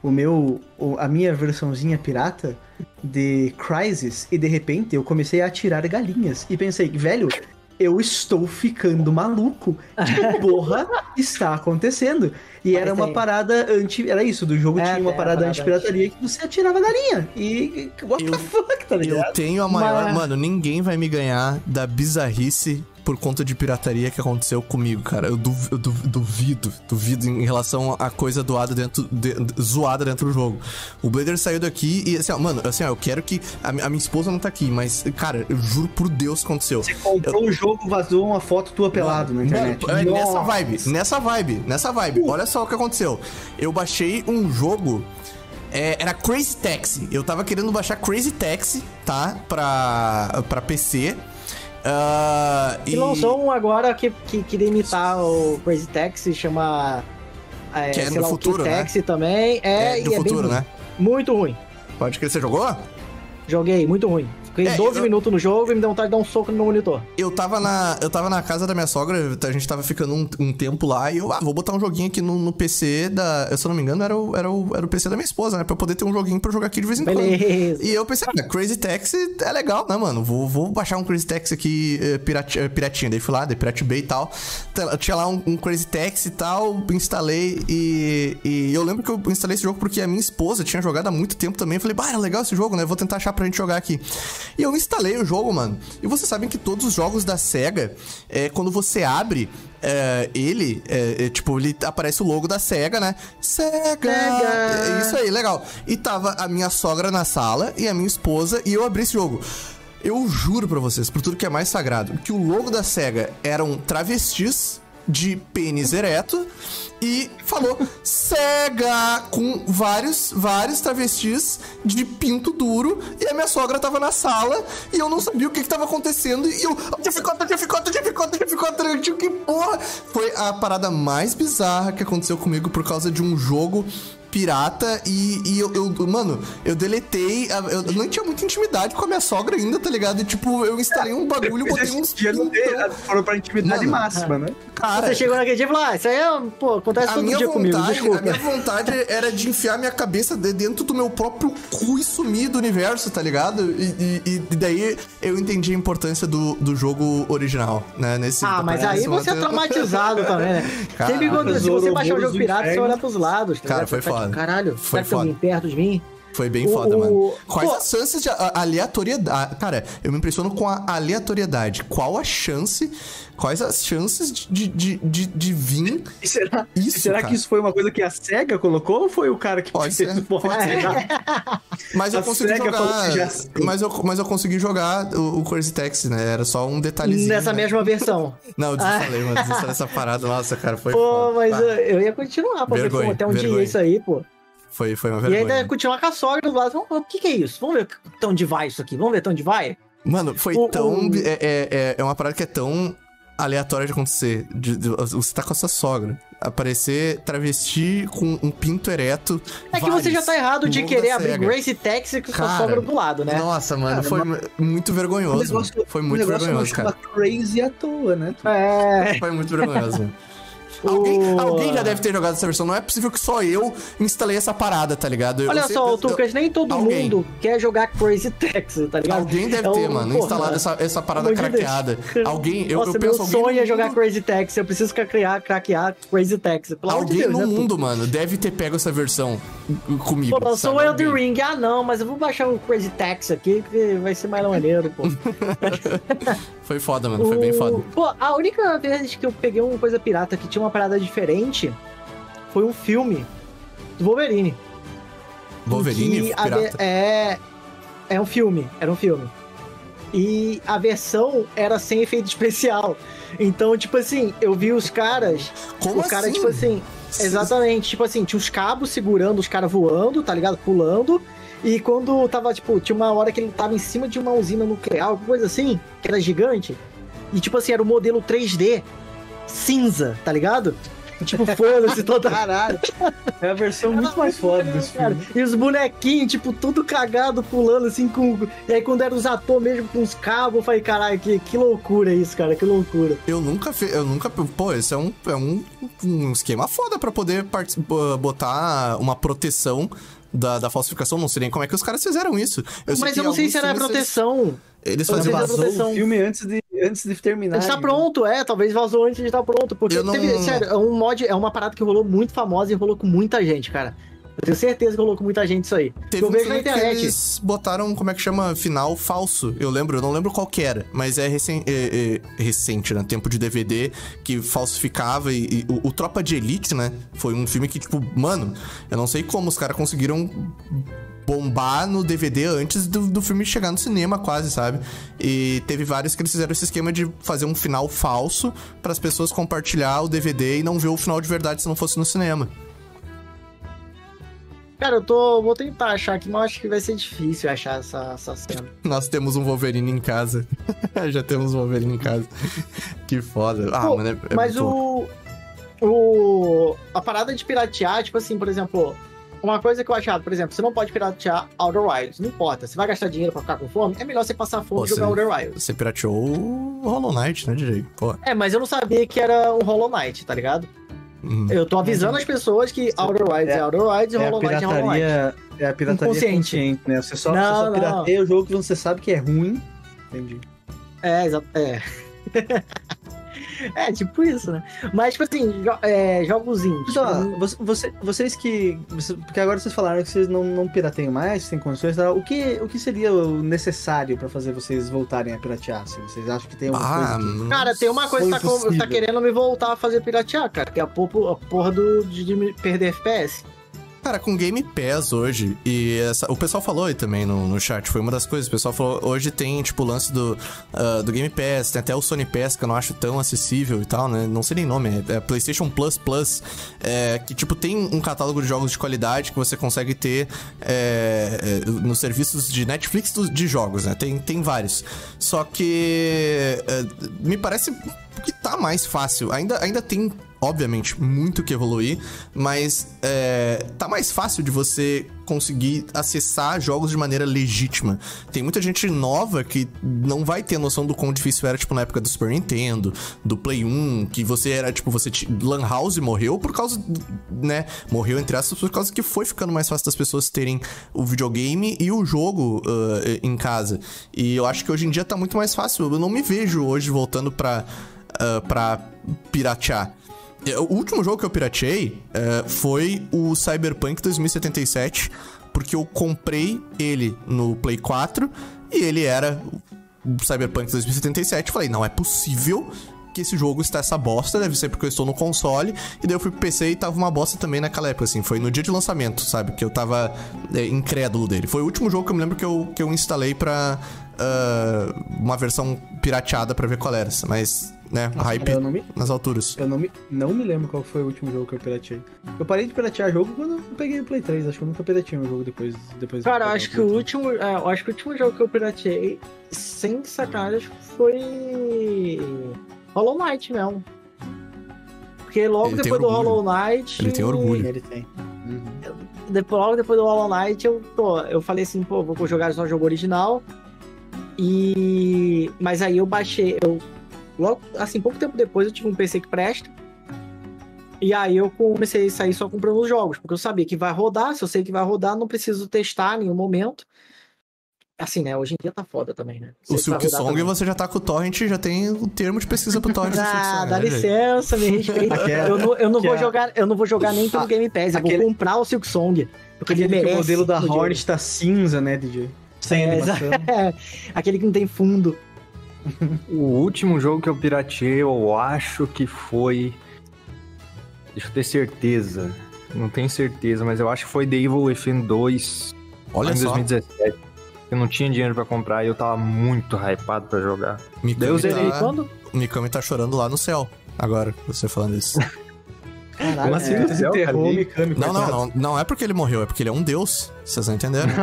o meu, o- a minha versãozinha pirata de Crysis, e de repente eu comecei a atirar galinhas, e pensei, velho, eu estou ficando maluco. Que porra está acontecendo? E era uma parada anti. Era isso, do jogo É, tinha uma a parada parada anti-pirataria que você atirava galinha. E. What Eu- the fuck, tá Eu ligado? tenho a maior. Mas- Mano, ninguém vai me ganhar da bizarrice por conta de pirataria que aconteceu comigo, cara. Eu, duv- eu duv- duvido, duvido em relação à coisa doada dentro. de- zoada dentro do jogo. O Blader saiu daqui e assim, ó, mano, assim, ó, eu quero que. A, a minha esposa não tá aqui, mas, cara, eu juro por Deus que aconteceu. Você comprou o jogo, vazou uma foto tua pelado na internet. Mano, é nessa vibe, nessa vibe, nessa vibe. Olha só o que aconteceu. Eu baixei um jogo. é, era Crazy Taxi. Eu tava querendo baixar Crazy Taxi, tá? Pra, pra PC. Ah, E lançou um agora que, que queria imitar o Crazy Taxi, chama. É, Que é no lá, futuro, né? Taxi também. É, É, do é futuro, ruim. né? Muito ruim. Pode crer, você jogou? Joguei, muito ruim. Fiquei É, 12 eu- minutos no jogo e me deu vontade de dar um soco no meu monitor. Eu tava na, eu tava na casa da minha sogra, a gente tava ficando um, um tempo lá e eu, ah, vou botar um joguinho aqui no, no PC da. Eu, se eu não me engano, era o, era, o, era o PC da minha esposa, né? Pra eu poder ter um joguinho pra eu jogar aqui de vez em quando. Beleza. E eu pensei, ah, Crazy Taxi é legal, né, mano? Vou, vou baixar um Crazy Taxi aqui eh, pirati- eh, piratinha. Daí fui lá, Pirate Bay e tal. Tinha lá um, um Crazy Taxi e tal, instalei e, e eu lembro que eu instalei esse jogo porque a minha esposa tinha jogado há muito tempo também. Eu falei, bah, era legal esse jogo, né? Vou tentar achar pra gente jogar aqui. E eu instalei o jogo, mano. E vocês sabem que todos os jogos da SEGA, é, quando você abre é, ele, é, é, tipo, ele aparece o logo da SEGA, né? SEGA! É isso aí, legal. E tava a minha sogra na sala e a minha esposa e eu abri esse jogo. Eu juro pra vocês, por tudo que é mais sagrado, que o logo da SEGA eram travestis de pênis ereto e falou SEGA com vários, vários travestis de pinto duro e a minha sogra tava na sala e eu não sabia o que que tava acontecendo e eu dificulta, dificulta, eu digo, que porra foi a parada mais bizarra que aconteceu comigo por causa de um jogo pirata e, e eu, eu- mano, eu deletei, eu não tinha muita intimidade com a minha sogra ainda, tá ligado? E, tipo, eu instalei um bagulho, botei uns Já não foram pra intimidade Mano, máxima, né? Cara, Você chegou naquele dia e falou, ah, isso aí é, pô, acontece todo dia comigo, vontade, desculpa. a minha vontade era de enfiar minha cabeça de- dentro do meu próprio cu e sumir do universo, tá ligado? E, e- e daí eu entendi a importância do, do jogo original, né? Nesse, Ah, mas aí você é traumatizado também, né? Cara, Sempre quando se você baixar o jogo pirata, você olha pros lados. tá Cara, ligado? foi tá foda. Caralho, Foi será que tem alguém perto de mim? Foi bem O- foda, o- mano. Quais pô- as chances de a- aleatoriedade? Cara, eu me impressiono com a aleatoriedade. Qual a chance? Quais as chances de, de, de, de vir E será, Isso, será cara. que isso foi uma coisa que a SEGA colocou ou foi o cara que Pode ser, pode ser. Mas eu A consegui SEGA jogar. Mas eu, mas eu consegui jogar o, o Crazy Taxi, né? Era só um detalhezinho. Nessa né? mesma versão. Não, eu desinstalei, mano. Desinstalei essa parada. Nossa, cara, foi. Pô, foda. mas Ah, eu, eu ia continuar, pô, Vergonha, até um dia vergonha. isso aí, pô. Foi, foi uma E vergonha. ainda continuar com a sogra do lado. Vamos- O que, que é isso? Vamos ver tão de vai isso aqui. Vamos ver tão de vai? Mano, foi O- tão. o- É, é, é- é uma parada que é tão aleatória de acontecer. De- de- você tá com a sua sogra. Aparecer travesti com um pinto ereto. É que você já tá errado de querer abrir. Grace Taxi com sua Cara, sogra do lado, né? Nossa, mano, Cara, foi muito vergonhoso. Negócio, foi o muito negócio vergonhoso, cara. crazy à toa, né? É. Foi muito vergonhoso. Alguém, alguém já deve ter jogado essa versão. Não é possível que só eu instalei essa parada, tá ligado? Eu Olha sei- só, eu- Tucas, nem todo Alguém. mundo quer jogar Crazy Taxi, tá ligado? Alguém deve É ter, um- mano, porra, instalado essa, essa parada craqueada. Deus. Alguém, eu, Nossa, eu penso meu sonho é jogar Crazy Taxi. Eu preciso craquear, craquear Crazy Taxi. Pelo de Alguém Deus, no né, mundo, mano, deve ter pego essa versão comigo. Pô, lançou o? Elden. Ring. Ah, não, mas eu vou baixar o Crazy Taxi aqui, que vai ser mais maneiro, pô. Foi foda, mano, foi bem foda. Pô, a única vez que eu peguei uma coisa pirata que tinha uma parada diferente foi um filme do Wolverine. Wolverine, pirata. É. É um filme, era um filme. E a versão era sem efeito especial. Então, tipo assim, eu vi os caras. Como os caras, assim? tipo assim. Exatamente, tipo assim, tinha os cabos segurando os caras voando, tá ligado? Pulando. E quando tava, tipo, tinha uma hora que ele tava em cima de uma usina nuclear, alguma coisa assim, que era gigante. E, tipo assim, era o modelo 3D cinza, tá ligado? Tipo, foda-se toda. Caralho. É a versão muito mais foda desse Cara, filme. E os bonequinhos, tipo, tudo cagado, pulando assim com. E aí, quando eram os atores mesmo com os cabos, eu falei, caralho, que, que loucura isso, cara, que loucura. Eu nunca fiz. Eu nunca. Pô, esse é um, é um, um esquema foda pra poder botar uma proteção. Da, da falsificação, não sei nem como é que os caras fizeram isso. Eu Mas eu não sei se era proteção. Eles, faziam era vazou. proteção. O filme antes de, antes de terminar. Está pronto, é, talvez vazou antes de estar pronto. Porque não- teve, sério, é um mod, é uma parada que rolou muito famosa e rolou com muita gente, cara. Eu tenho certeza que rolou com muita gente isso aí. Teve eu um vejo na filme que internet. eles botaram, como é que chama? Final falso. Eu lembro, eu não lembro qual que era, mas é, recen é- é recente, né? Tempo de DVD, que falsificava e, e o, o Tropa de Elite, né? Foi um filme que, tipo, mano, eu não sei como os caras conseguiram bombar no DVD antes do, do filme chegar no cinema, quase, sabe? E teve vários que eles fizeram esse esquema de fazer um final falso para as pessoas compartilhar o DVD e não ver o final de verdade se não fosse no cinema. Cara, eu tô. Vou tentar achar aqui, mas acho que vai ser difícil achar essa, essa cena. Nós temos um Wolverine em casa. Já temos um Wolverine em casa. que foda. Ah, Pô, mano, é, é Mas o. O. A parada de piratear, tipo assim, por exemplo, uma coisa que eu achava, por exemplo, você não pode piratear Outer Wilds, não importa. Você vai gastar dinheiro pra ficar com fome, é melhor você passar fome Pô, e jogar você- Outer Wilds. Você pirateou o Hollow Knight, né, DJ? Pô. É, mas eu não sabia que era um Hollow Knight, tá ligado? hum. Eu tô avisando as pessoas que Outer Wilds é, É- Outer Wilds e É Hollow Knight é Hollow Knight. pirataria, é a pirataria Inconsciente. consciente, né? Você só, Não, você só não. pirateia o jogo que você sabe que é ruim. Entendi. É, exato. É. é, tipo isso, né? Mas, tipo assim, jo é, jogos indies. Então, mim- você- você- vocês que. porque agora vocês falaram que vocês não, não pirateiam mais, têm condições e tal. O que, o que seria o necessário pra fazer vocês voltarem a piratear? assim? Vocês acham que tem alguma Ah, coisa que... Cara, tem uma coisa que tá, impossível. tá querendo me voltar a fazer piratear, cara, que é a, porra do, de, de perder FPS. Cara, com Game Pass hoje, e essa- o pessoal falou aí também no, no chat, foi uma das coisas, o pessoal falou, hoje tem, tipo, o lance do, ah, do Game Pass, tem até o Sony Pass, que eu não acho tão acessível e tal, né? Não sei nem nome, é, é PlayStation Plus Plus, é, que, tipo, tem um catálogo de jogos de qualidade que você consegue ter é, é, nos serviços de Netflix de jogos, né? Tem, tem vários. Só que é, me parece que tá mais fácil. Ainda, ainda tem, obviamente, muito que evoluir, mas é, tá mais fácil de você conseguir acessar jogos de maneira legítima. Tem muita gente nova que não vai ter noção do quão difícil era, tipo, na época do Super Nintendo, do Play 1, que você era, tipo, você... ti- Lan House morreu por causa, né? Morreu, entre aspas, por causa que foi ficando mais fácil das pessoas terem o videogame e o jogo ah, em casa. E eu acho que hoje em dia tá muito mais fácil. Eu não me vejo hoje voltando pra, ah, pra piratear. É, O último jogo que eu pirateei é, foi o Cyberpunk 2077, porque eu comprei ele no Play 4 e ele era o Cyberpunk 2077. Falei, não é possível que esse jogo está essa bosta, deve ser porque eu estou no console. E daí eu fui pro PC e tava uma bosta também naquela época, assim. Foi no dia de lançamento, sabe? Que eu tava é, incrédulo dele. Foi o último jogo que eu me lembro que eu, que eu instalei pra ah, uma versão pirateada pra ver qual era. Mas, né, hype Eu não me, nas alturas. eu não me, não me lembro qual foi o último jogo que eu pirateei. Eu parei de piratear jogo quando eu peguei o Play 3. Acho que eu nunca pirateei um jogo depois. depois de Cara, acho que o último. é, eu acho que o último jogo que eu pirateei, sem sacanagem, foi. Hollow Knight mesmo. Porque logo Ele depois do. Hollow Knight. Ele tem 3. orgulho. Ele tem. Uhum. Depois, logo depois do Hollow Knight, eu, pô, eu falei assim, pô, vou jogar só o jogo original. E. Mas aí eu baixei. Eu, logo, assim, pouco tempo depois eu tive um PC que presta. E aí eu comecei a sair só comprando os jogos, porque eu sabia que vai rodar, se eu sei que vai rodar, não preciso testar em nenhum momento. Assim, né? Hoje em dia tá foda também, né? O Sei Silk Song também. você já tá com o Torrent, já tem o termo de pesquisa pro Torrent Ah, dá né, licença, me respeita. Eu não, eu não vou jogar, eu não vou jogar nem pelo Game Pass, eu aquele- vou comprar o Silk Song. Porque ele Aquele que merece. o modelo da. Hornet tá cinza, né, DJ? Sem É, animação. É, aquele que não tem fundo. O último jogo que eu pirateei, eu acho que foi. Deixa eu ter certeza. Não tenho certeza, mas eu acho que foi The Evil Within 2 Olha em só, 2017. Eu não tinha dinheiro pra comprar e eu tava muito hypado pra jogar. Mikami Daí eu zerei. tá, Quando? Mikami tá chorando lá no céu. Agora, você falando isso. Caralho, Como assim? é. no céu, Desenterrou cara? o Mikami, Não, não, não. Não é porque ele morreu, é porque ele é um deus. Vocês não entenderam?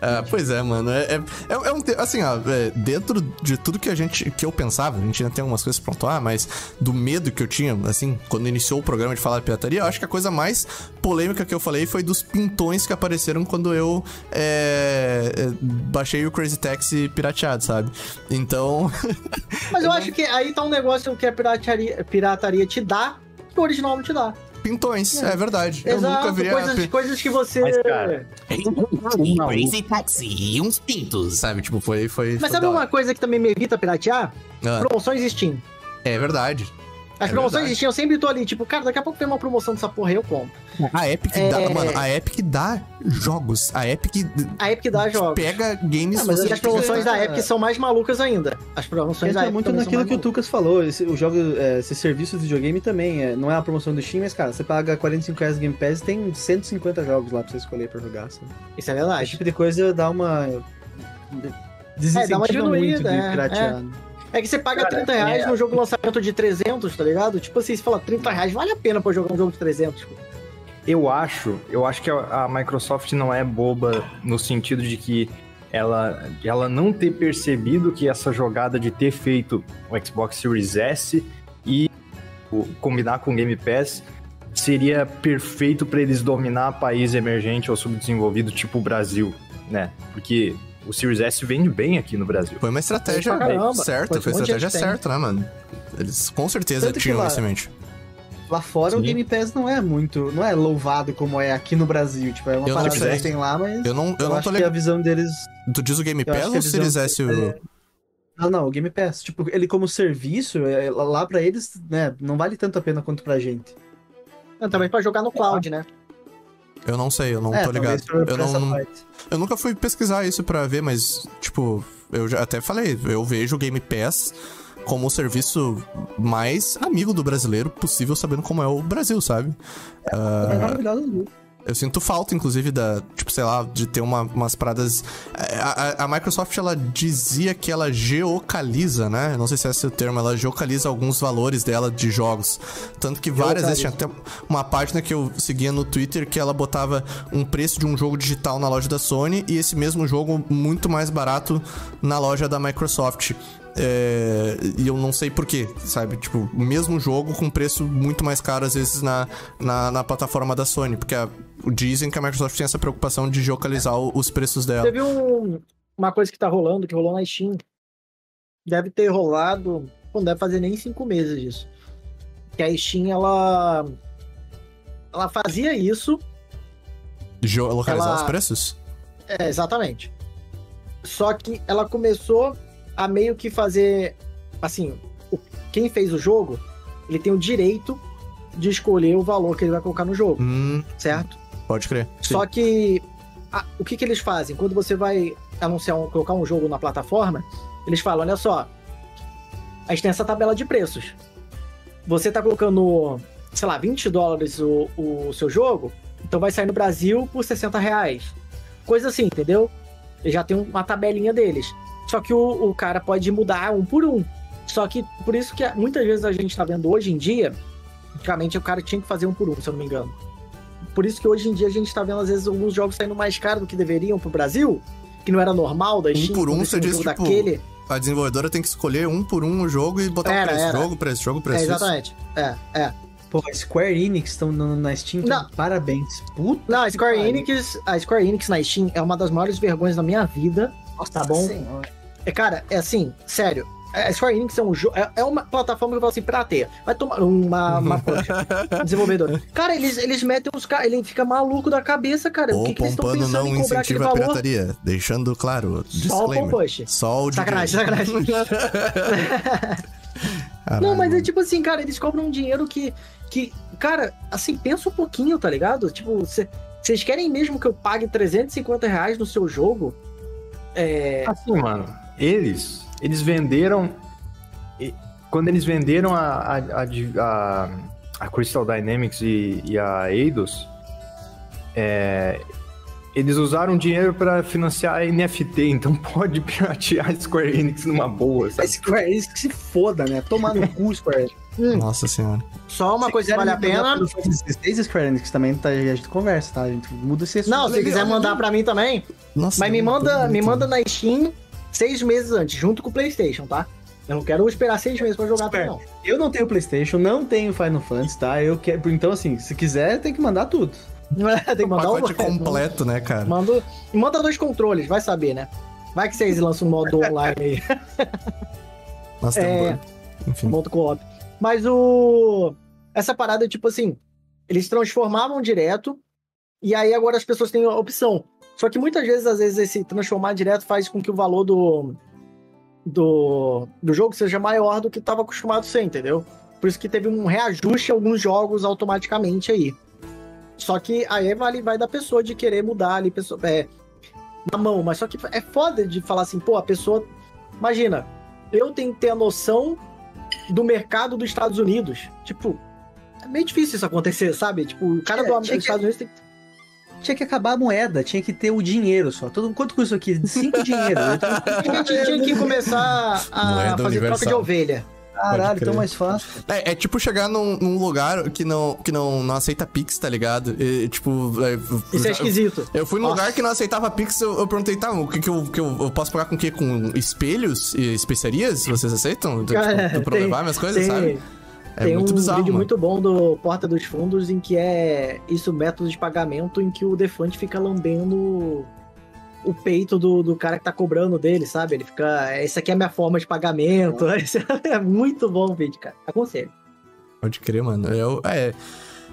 Ah, pois é, mano. É, é, é- é um. Assim, ó, é, dentro de tudo que a gente. que eu pensava, a gente ainda tem algumas coisas pra pontuar, mas do medo que eu tinha, assim, quando iniciou o programa de falar de pirataria, eu acho que a coisa mais polêmica que eu falei foi dos pintões que apareceram quando eu é, é, baixei o Crazy Taxi pirateado, sabe? Então. Mas eu acho que aí tá um negócio que a pirataria, pirataria te dá, que o original não te dá. Pintões, é, verdade. eu nunca Exato, vi a coisas, pi- coisas que você. Mas, cara, Um Crazy Taxi e uns pintos. Sabe, tipo, foi. foi Mas foi sabe uma coisa que também me evita piratear? Ah, Promoções Steam. é verdade. As É promoções verdade. Steam eu sempre tô ali, tipo, cara, daqui a pouco tem uma promoção dessa porra aí, eu compro. A Epic É. dá. Mano, a Epic dá jogos. A Epic A Epic dá jogos. pega games. Ah, mas as promoções da É. Epic são mais malucas ainda. As promoções da Entra Epic muito naquilo que o. Tucas falou. Esse, o jogo, é, esse serviço de videogame também. É, não é a promoção do Steam, mas, cara, você paga 45 reais Game Pass e tem 150 jogos lá pra você escolher pra jogar. Sabe? Isso é Esse verdade. tipo de coisa dá uma. Desincentiva É, dá uma diminuída, muito de é, piratear. né? É que você paga Cara, 30 reais é. num jogo lançamento de 300, tá ligado? Tipo assim, você fala 30 reais, vale a pena pra jogar um jogo de 300. Tipo. Eu acho, eu acho que a, a Microsoft não é boba no sentido de que ela, ela não ter percebido que essa jogada de ter feito o Xbox Series S e o- combinar com o Game Pass seria perfeito para eles dominar país emergente ou subdesenvolvido, tipo o Brasil, né? Porque o Series S vende bem aqui no Brasil. Foi uma estratégia Foi pra caramba. certa, Foi foi um a monte de estratégia certa, né, mano? Eles com certeza Tanto tinham lá- isso em mente. Lá fora o Sim. Game Pass não é muito, não é louvado como é aqui no Brasil. Tipo, é uma Eu parada que eles têm lá, mas Eu não, eu eu, não acho tô que a ligado. visão deles. Tu diz o Game Pass ou o Series S? é- Não, não, o Game Pass. Tipo, ele como serviço, é, lá pra eles, né, não vale tanto a pena quanto pra gente. Não, Também pra jogar no cloud, né? Eu não sei, eu não é, tô ligado. Eu não, eu nunca fui pesquisar isso pra ver, mas, tipo, eu já até falei, eu vejo o Game Pass como o serviço mais amigo do brasileiro possível, sabendo como é o Brasil, sabe? É maravilhoso. Eu sinto falta, inclusive, da, tipo, sei lá, de ter uma- umas paradas. A, a- a Microsoft, ela dizia que ela geocaliza, né? Não sei se é esse o termo, ela geocaliza alguns valores dela de jogos. Tanto que várias vezes tinha até uma página que eu seguia no Twitter que ela botava um preço de um jogo digital na loja da Sony e esse mesmo jogo muito mais barato na loja da Microsoft. É, e eu não sei porquê, sabe? Tipo, o mesmo jogo com preço muito mais caro, às vezes, na, na, na plataforma da Sony. Porque a- dizem que a Microsoft tem essa preocupação de geocalizar o- os preços dela. Teve um- uma coisa que tá rolando, que rolou na Steam. Deve ter rolado. Não deve fazer nem cinco meses disso. Que a Steam, ela. Ela fazia isso. Geolocalizar ela- os preços? É, exatamente. Só que ela começou a meio que fazer. Assim, o- quem fez o jogo, ele tem o direito de escolher o valor que ele vai colocar no jogo, Hum, certo? pode crer. Só que a- o que, que eles fazem? Quando você vai anunciar um, colocar um jogo na plataforma, eles falam: olha só, a gente tem essa tabela de preços. Você tá colocando, sei lá, 20 dólares o, o seu jogo, então vai sair no Brasil por 60 reais. Coisa assim, entendeu? Já tem uma tabelinha deles. Só que o, o cara pode mudar um por um. Só que por isso que muitas vezes a gente tá vendo hoje em dia, antigamente o cara tinha que fazer um por um, se eu não me engano. Por isso que hoje em dia a gente tá vendo, às vezes, alguns jogos saindo mais caros do que deveriam pro Brasil, que não era normal da Um Steam. por um, você jogo tipo, daquele. A desenvolvedora tem que escolher um por um o jogo e botar o Era, preço. era. Jogo, preço, jogo, É, preço. isso. exatamente. É, é. Pô, a Square Enix estão na Steam, então, Não. parabéns. Puta Não, a Square. Enix, a Square Enix na Steam é uma das maiores vergonhas da minha vida. Nossa tá bom? Senhora. É, cara, é assim, sério. A Square Enix é um jogo. É, é uma plataforma que eu falo assim, prateia. Vai tomar uma, uma puxa. Desenvolvedor. Cara, eles, eles metem os caras. Ele fica maluco da cabeça, cara. o O que, que eles estão pensando não em cobrar aquele incentiva a valor? pirataria. Deixando claro, Só o. Pompush. Só o. Sacanagem, sacanagem. Caralho, Não, mas é tipo assim, cara, eles cobram um dinheiro que. que cara, assim, pensa um pouquinho, tá ligado? Tipo, vocês querem mesmo que eu pague 350 reais no seu jogo? É. Assim, mano, eles, eles venderam. Quando eles venderam a, a, a, a- a Crystal Dynamics e, e a Eidos, é, eles usaram dinheiro pra financiar a NFT, então pode piratear a Square Enix numa boa, A sabe? Square Enix que se foda, né? Tomar no cu, Square Enix. Nossa senhora. Só uma coisa que vale a pena. Se Final Fantasy XVI, Square Enix também, tá, a gente conversa, tá? A gente muda esse Não, assunto. se quiser mandar pra mim também, Nossa, mas me manda, me manda na Steam seis meses antes, junto com o PlayStation, tá? Eu não quero esperar seis meses pra jogar também, não. Eu não tenho Playstation, não tenho Final Fantasy, tá? Eu quero, então assim, se quiser, tem que mandar tudo. Tem que O mandar pacote um completo, né, cara? Manda, manda dois controles, vai saber, né? Vai que vocês lançam um modo online aí, Nossa, tem É. um... Enfim. modo co-op. Mas o. Essa parada, tipo assim, eles transformavam direto, e aí agora as pessoas têm a opção. Só que muitas vezes, às vezes, esse transformar direto faz com que o valor do. do, do jogo seja maior do que estava acostumado a ser, entendeu? Por isso que teve um reajuste em alguns jogos automaticamente aí. Só que aí vale, vai da pessoa de querer mudar ali, pessoa, é, na mão. Mas só que é foda de falar assim, pô, a pessoa. Imagina, eu tenho que ter a noção do mercado dos Estados Unidos. Tipo, é meio difícil isso acontecer, sabe? Tipo, o cara É, do, dos que- Estados Unidos tem que. Tinha que acabar a moeda, tinha que ter o dinheiro só. Todo, quanto custa isso aqui? Cinco dinheiro. A gente tinha que começar a Moeda fazer troca de universal. ovelha. Caralho, tão mais fácil. É, é tipo chegar num, num lugar que, não, que não, não aceita Pix, tá ligado? E, tipo. é, Isso é eu- esquisito. Eu fui num Nossa. lugar que não aceitava Pix, eu, eu perguntei, tá, o que que eu, que eu, eu posso pagar com o quê? Com espelhos e especiarias? Vocês aceitam? Tipo, É, pra tem- levar minhas coisas, tem- sabe? É Tem muito um bizarro. vídeo mano. muito bom do Porta dos Fundos em que é isso método de pagamento em que o Defante fica lambendo o peito do, do cara que tá cobrando dele, sabe? Ele fica. Essa aqui é a minha forma de pagamento. Esse é muito bom o vídeo, cara. Aconselho. Pode crer, mano. Eu, é,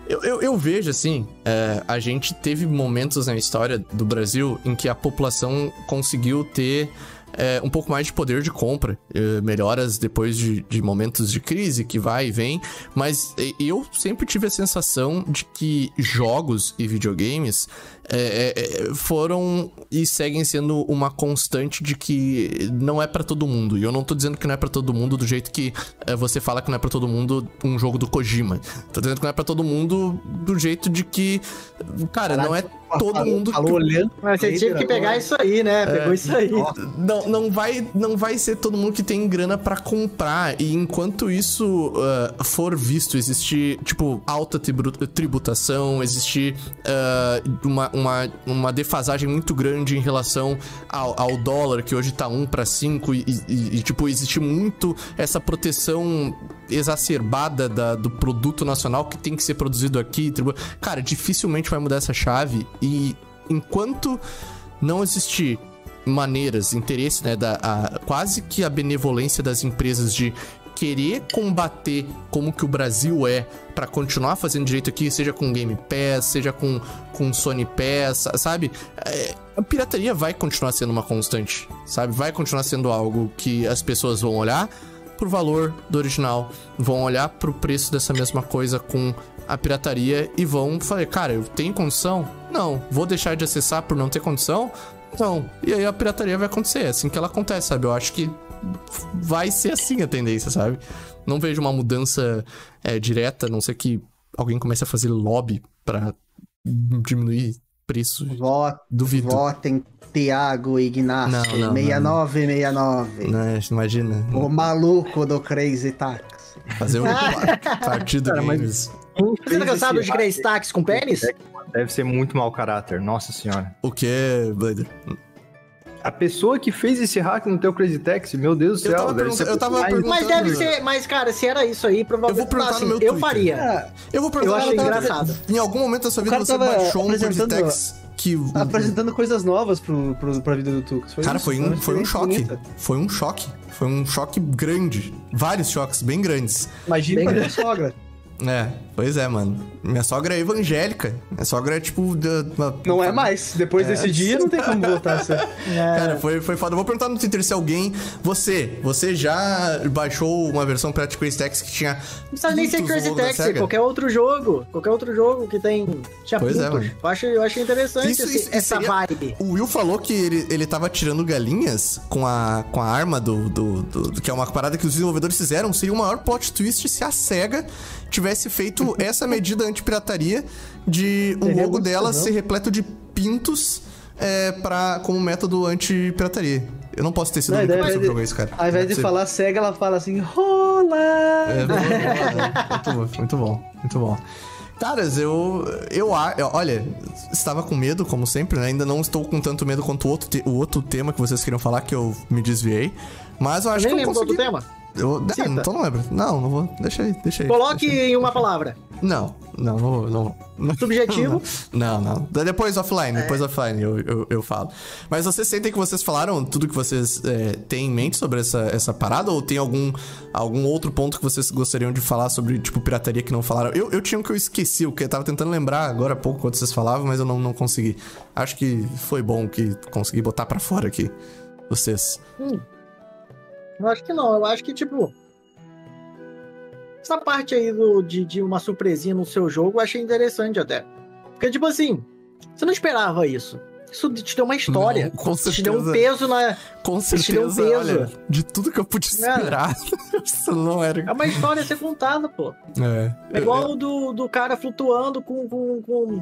eu, eu, eu vejo, assim, é, a gente teve momentos na história do Brasil em que a população conseguiu ter é, um pouco mais de poder de compra. é, melhoras depois de, de momentos de crise que vai e vem. Mas eu sempre tive a sensação de que jogos e videogames é, é, é, foram e seguem sendo uma constante de que não é pra todo mundo. E eu não tô dizendo que não é pra todo mundo do jeito que é, você fala que não é pra todo mundo um jogo do Kojima. Tô dizendo que não é pra todo mundo do jeito de que, cara, não é todo Falou- mundo Falou que- olhando. Mas você tinha que pegar isso aí, né? Pegou isso aí. não, não, vai, não vai ser todo mundo que tem grana pra comprar. E enquanto isso ah, for visto, existir, tipo, alta tribu- tributação, existir ah, uma, uma, uma defasagem muito grande em relação ao, ao dólar, que hoje tá 1 para 5, e, e- e, tipo, existe muito essa proteção exacerbada da- do produto nacional que tem que ser produzido aqui. Cara, dificilmente vai mudar essa chave. E enquanto não existir maneiras, interesse, né, da a- quase que a benevolência das empresas de querer combater como que o Brasil é pra continuar fazendo direito aqui, seja com Game Pass, seja com, com Sony Pass, sa- sabe? É, a pirataria vai continuar sendo uma constante, sabe? Vai continuar sendo algo que as pessoas vão olhar pro valor do original, vão olhar pro preço dessa mesma coisa com a pirataria e vão falar, cara, eu tenho condição? Não. Vou deixar de acessar por não ter condição? Não. E aí a pirataria vai acontecer, é assim que ela acontece, sabe? Eu acho que vai ser assim a tendência, sabe? Não vejo uma mudança é, direta, a não ser que alguém comece a fazer lobby pra diminuir preço. Votem, Duvido. votem Tiago Ignacio, Não, não, não. 6969. Né? Imagina. O maluco do Crazy Taxi. Fazer um partido Cara, mas- games. Você tá cansado de Grace Tax com pênis? Deve ser muito mau caráter, nossa senhora. O que, Blader? A pessoa que fez esse hack no teu Crazy Taxi, meu Deus do Eu céu, tava deve ser perguntando- eu tava mais- perguntando- Mas deve ser. Mas, cara, se era isso aí, Eu provavelmente. vou perguntar assim, no meu eu Twitter. faria. Cara, Eu vou perguntar. Eu achei tava- engraçado. Em algum momento da sua vida você baixou um apresentando- Cortex que. apresentando coisas novas pro, pro, pra vida do Tux. Foi Cara, foi um, foi um choque. bonita. Foi um choque. Foi um choque grande. Vários choques bem grandes. Imagina Bem pra minha sogra. É, pois é, mano. Minha sogra é evangélica. Minha sogra é tipo. da- uma- Não é mais. Depois desse dia, não tem como voltar a ser. Cara, foi, foi foda. Eu vou perguntar no Twitter se alguém. Você, você já baixou uma versão pra Crazy Taxi que tinha. Não precisa nem ser Crazy da Taxi, qualquer outro jogo. Qualquer outro jogo que tem. Tinha Pois é, pintos. mano. eu, acho, eu achei interessante Isso- esse- isso essa seria- vibe. O Will falou que ele, ele tava tirando galinhas com a, com a arma do, do, do- do- Que é uma parada que os desenvolvedores fizeram. Seria o maior plot twist se a SEGA tivesse feito essa medida anti-pirataria de o Seria logo dela ser repleto de pintos é, pra, como método anti-pirataria. Eu não posso ter sido o Não, único daí, que jogou isso, cara. Ao invés de falar cega, ela fala assim, rola! É, muito bom, muito bom, muito bom. Caras, eu, eu- olha, estava com medo, como sempre, né? Ainda não estou com tanto medo quanto o outro, te- o outro tema que vocês queriam falar, que eu me desviei. Mas eu acho Nem que eu lembro do consegui... tema. Eu, é, então não lembro. Não, não vou. Deixa aí, deixa aí. Coloque deixa aí. em uma palavra. Não, não, não, não. Subjetivo. Não, não. Depois offline, depois offline eu, eu, eu falo. Mas vocês sentem que vocês falaram tudo que vocês é, têm em mente sobre essa, essa parada? Ou tem algum, algum outro ponto que vocês gostariam de falar sobre, tipo, pirataria que não falaram? Eu, eu tinha um que eu esqueci, o que eu tava tentando lembrar agora há pouco quando vocês falavam, mas eu não, não consegui. Acho que foi bom que consegui botar pra fora aqui. Vocês. Eu acho que não. Eu acho que, tipo. Essa parte aí do, de, de uma surpresinha no seu jogo eu achei interessante até. Porque, tipo assim, você não esperava isso. Isso te deu uma história. Não, com te deu um certeza. peso na. Com Isso te deu um certeza, peso. olha, de tudo que eu pude Cara. esperar. isso não era. É uma história a ser contada, pô. É. É igual o do, do cara flutuando com, com, com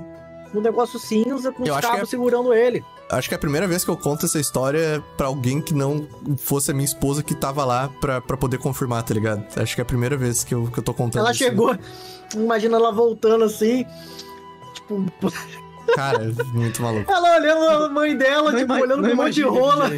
um negócio cinza, com Eu os que cabos é- segurando ele. Acho que é a primeira vez que eu conto essa história pra alguém que não fosse a minha esposa que tava lá pra, pra poder confirmar, tá ligado? Acho que é a primeira vez que eu, que eu tô contando Ela isso. chegou, imagina ela voltando assim, tipo, Cara, muito maluco. Ela olhando a mãe dela, Não tipo, ima- olhando não com um monte de imagina, rola.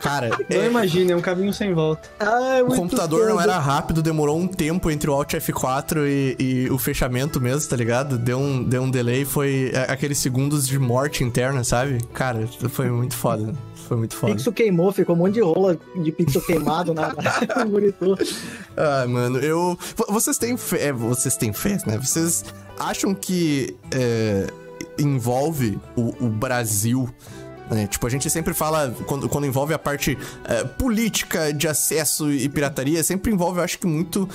Cara, Não é, imagine, é um caminho sem volta. Ai, o muito computador não doido. era rápido, demorou um tempo entre o Alt F4 e, e o fechamento mesmo, tá ligado? Deu um, deu um delay, foi é, aqueles segundos de morte interna, sabe? Cara, foi muito foda. Foi muito foda. Pixel queimou, ficou um monte de rola de pixel queimado na, monitor. Ah, mano, eu. vo- Vocês têm fé. é, Vocês têm fé, né? Vocês acham que é, envolve o, o Brasil. né? Tipo, a gente sempre fala, quando, quando envolve a parte é, política de acesso e pirataria, sempre envolve, eu acho que muito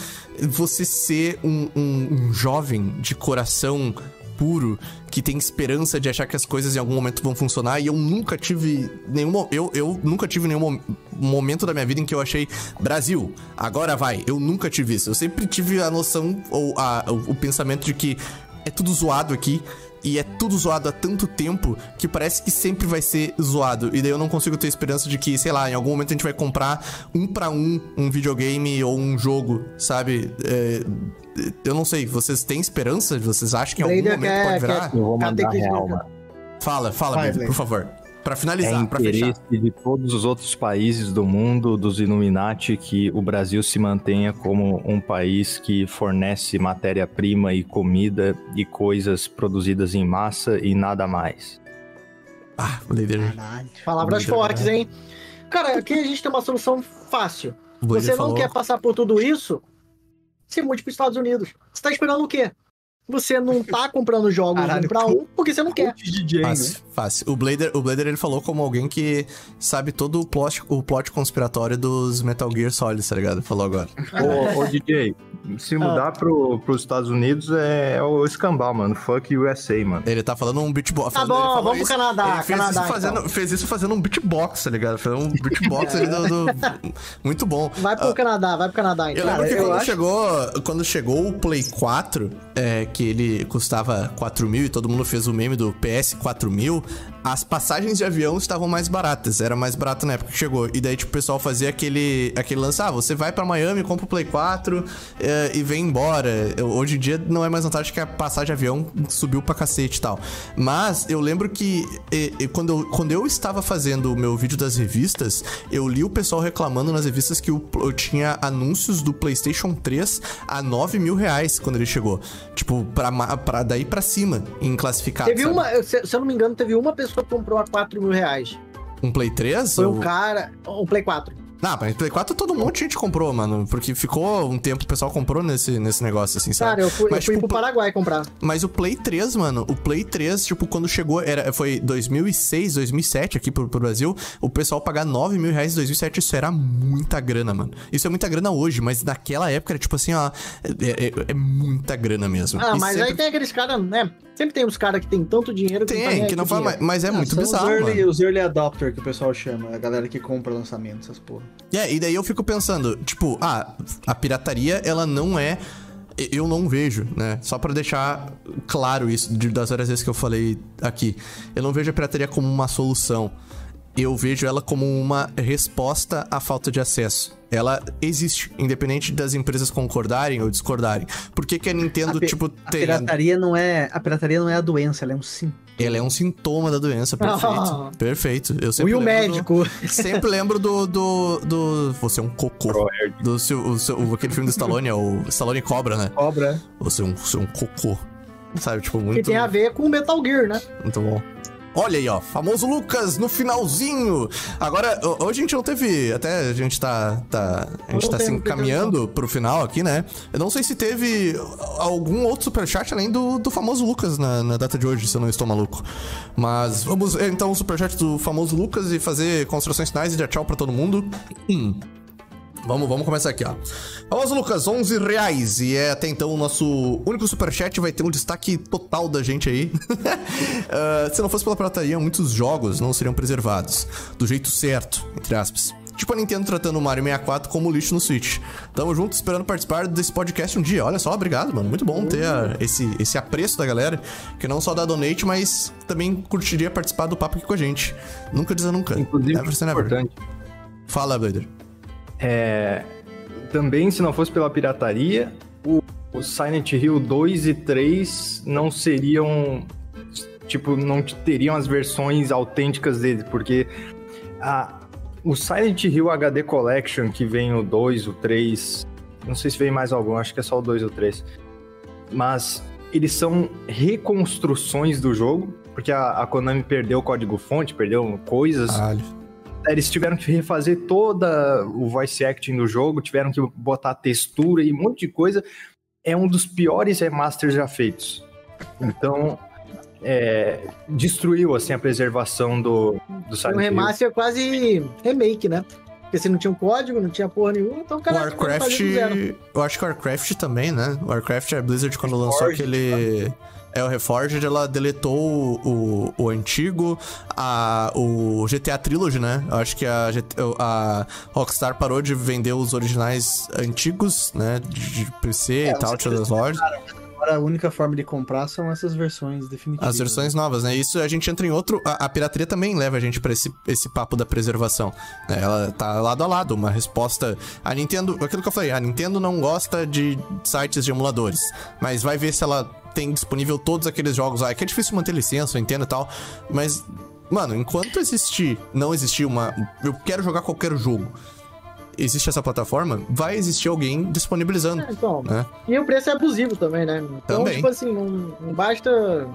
você ser um, um- um jovem de coração puro, que tem esperança de achar que as coisas em algum momento vão funcionar. E eu nunca tive nenhum. Eu, eu nunca tive nenhum mo- momento da minha vida em que eu achei Brasil, agora vai. Eu nunca tive isso. Eu sempre tive a noção ou a- o, o pensamento de que é tudo zoado aqui. E é tudo zoado há tanto tempo que parece que sempre vai ser zoado. E daí eu não consigo ter esperança de que, sei lá, em algum momento a gente vai comprar um pra um um videogame ou um jogo, sabe? É, eu não sei, vocês têm esperança? Vocês acham que em algum momento pode virar? Eu vou mandar real, mano. Fala, fala, Vai, Blader. por favor. Pra É finalizar, pra fechar. interesse de todos os outros países do mundo, dos Illuminati, que o Brasil se mantenha como um país que fornece matéria-prima e comida e coisas produzidas em massa e nada mais. Ah. Caralho. Palavras Muito fortes, hein? Cara, aqui a gente tem uma solução fácil. Você não falou- quer passar por tudo isso? Se mude para os Estados Unidos. Você tá esperando o quê? Você não tá comprando jogos Caralho, um pra um porque você não quer. DJ, né? Fácil. O Blader, o Blader, ele falou como alguém que sabe todo o plot, o plot conspiratório dos Metal Gear Solid, tá ligado? Falou agora. Ô, ô, DJ, se mudar pro, pros Estados Unidos é, é o escambau, mano. Fuck USA, mano. Ele tá falando um beatbox. Tá falando- ele bom, falou vamos pro isso- Canadá. Ele fez, Canadá, isso fazendo, então. fez isso fazendo um beatbox, tá ligado? Fez um beatbox ali do, do- Muito bom. Vai pro Canadá, vai pro Canadá, então. Eu lembro Cara, que eu quando, acho- chegou, quando chegou o Play 4, é, que ele custava 4 mil e todo mundo fez o meme do PS 4000, you as passagens de avião estavam mais baratas. Era mais barato na época que chegou. E daí, tipo, o pessoal fazia aquele, aquele lance: ah, você vai pra Miami, compra o Play 4 é, e vem embora. Eu- hoje em dia não é mais vantagem que a passagem de avião subiu pra cacete e tal. Mas eu lembro que e- e quando, eu, quando eu estava fazendo o meu vídeo das revistas, eu li o pessoal reclamando nas revistas que o- eu tinha anúncios do PlayStation 3 a 9 mil reais quando ele chegou. Tipo, pra, pra daí pra cima, em classificado. Teve sabe? uma, se, se eu não me engano, teve uma pessoa que comprou a 4 mil reais. Um Play 3? Foi ou... um cara. Um Play 4. Não, mas Play 4 todo mundo gente comprou, mano. Porque ficou um tempo, o pessoal comprou nesse, nesse negócio, assim, sabe? Cara, eu fui, eu Mas, fui tipo, pro Paraguai comprar. Mas o Play 3, mano, o Play 3, tipo, quando chegou, era, foi 2006, 2007 aqui pro, pro Brasil, o pessoal pagar 9 mil reais em 2007, isso era muita grana, mano. Isso é muita grana hoje, mas naquela época era tipo assim, ó, é, é- é muita grana mesmo. Ah, E mas sempre aí tem aqueles caras, né? Sempre tem uns caras que tem tanto dinheiro que não tá tem, aí que não fala, mas, mas é Ah, muito são bizarro, os early, mano. os early adopter que o pessoal chama, a galera que compra lançamento, essas porra. É, e daí eu fico pensando, tipo, ah, a pirataria, ela não é. Eu não vejo, né? Só pra deixar claro isso, de- das várias vezes que eu falei aqui. Eu não vejo a pirataria como uma solução. Eu vejo ela como uma resposta à falta de acesso. Ela existe, independente das empresas concordarem ou discordarem. Por que, que a Nintendo, A tipo, A tem. pirataria não é, a pirataria não é a doença, ela é um sim. Ela é um sintoma da doença, perfeito. perfeito. Eu O sempre lembro do- Médico. Sempre lembro do. do, do você é um cocô. Do seu, o seu- o- aquele filme do Stallone, é o Stallone Cobra, né? Cobra. Você é um, você é um cocô. Sabe, tipo, Que muito, tem a ver com o Metal Gear, né? muito bom. Olha aí, ó, famoso Lucas no finalzinho. Agora, ho- hoje a gente não teve, até a gente tá, tá a gente tá se teve, encaminhando pro final aqui, né? Eu não sei se teve algum outro superchat além do, do famoso Lucas na, na data de hoje, se eu não estou maluco. Mas vamos então o superchat do famoso Lucas e fazer construções finais e dar tchau pra todo mundo. Hum. Vamos, vamos começar aqui, ó. Famoso Lucas, 11 reais. E é até então o nosso único superchat. Vai ter um destaque total da gente aí. Ah, se não fosse pela pirataria, muitos jogos não seriam preservados. Do jeito certo, entre aspas. Tipo a Nintendo tratando o Mario 64 como lixo no Switch. Tamo junto, esperando participar desse podcast um dia. Olha só, obrigado, mano. Muito bom ter a- esse, esse apreço da galera. Que não só dá donate, mas também curtiria participar do papo aqui com a gente. Nunca dizer nunca. Inclusive, never. importante. Fala, Blader. É, também, se não fosse pela pirataria, o, o Silent Hill 2 e 3 não seriam tipo, não teriam as versões autênticas dele, porque a, o Silent Hill HD Collection, que vem o 2, o 3, não sei se vem mais algum, acho que é só o 2 ou 3. Mas eles são reconstruções do jogo, porque a, a Konami perdeu o código-fonte, perdeu coisas. Caralho. Eles tiveram que refazer toda o voice acting do jogo, tiveram que botar textura e um monte de coisa. É um dos piores remasters já feitos. Então, é, destruiu assim a preservação do, do O Silent Hill. remaster é quase remake, né? Porque você não tinha um código, não tinha porra nenhuma, então o cara Warcraft. Eu acho que Warcraft também, né? Warcraft, a Blizzard, quando lançou Reforged, aquele. É o Reforged, ela deletou o, o antigo, a, o GTA Trilogy, né? Eu acho que a, a Rockstar parou de vender os originais antigos, né? De, de PC É, e tal, tinha das lojas. Agora a única forma de comprar são essas versões definitivas. As versões novas, né? Isso a gente entra em outro. A, a pirataria também leva a gente pra esse, esse papo da preservação. né? Ela tá lado a lado, uma resposta. A Nintendo. Aquilo que eu falei, a Nintendo não gosta de sites de emuladores. Mas vai ver se ela tem disponível todos aqueles jogos lá. É que é difícil manter licença, eu entendo e tal. Mas, mano, enquanto existir, não existir uma. Eu quero jogar qualquer jogo. Existe essa plataforma, vai existir alguém disponibilizando. É, Então, né? e o preço é abusivo também, né? Então, Também. tipo assim, não, não basta.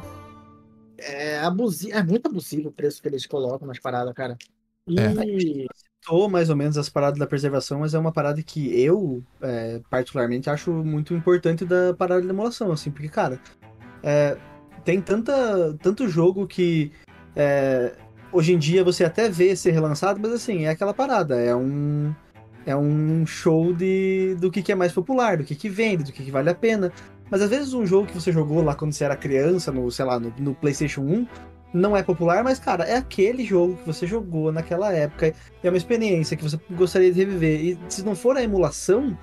É abusivo, é muito abusivo o preço que eles colocam nas paradas, cara. E É. Tô mais ou menos as paradas da preservação, mas é uma parada que eu, é, particularmente, acho muito importante da parada de emulação, assim, porque, cara, é, tem tanta, tanto jogo que é, hoje em dia você até vê ser relançado, mas assim, é aquela parada, é um. É um show de, do que, que é mais popular, do que, que vende, do que, que vale a pena. Mas às vezes um jogo que você jogou lá quando você era criança, no, sei lá, no, no PlayStation 1, não é popular, mas, cara, é aquele jogo que você jogou naquela época. É uma experiência que você gostaria de reviver. E se não for a emulação,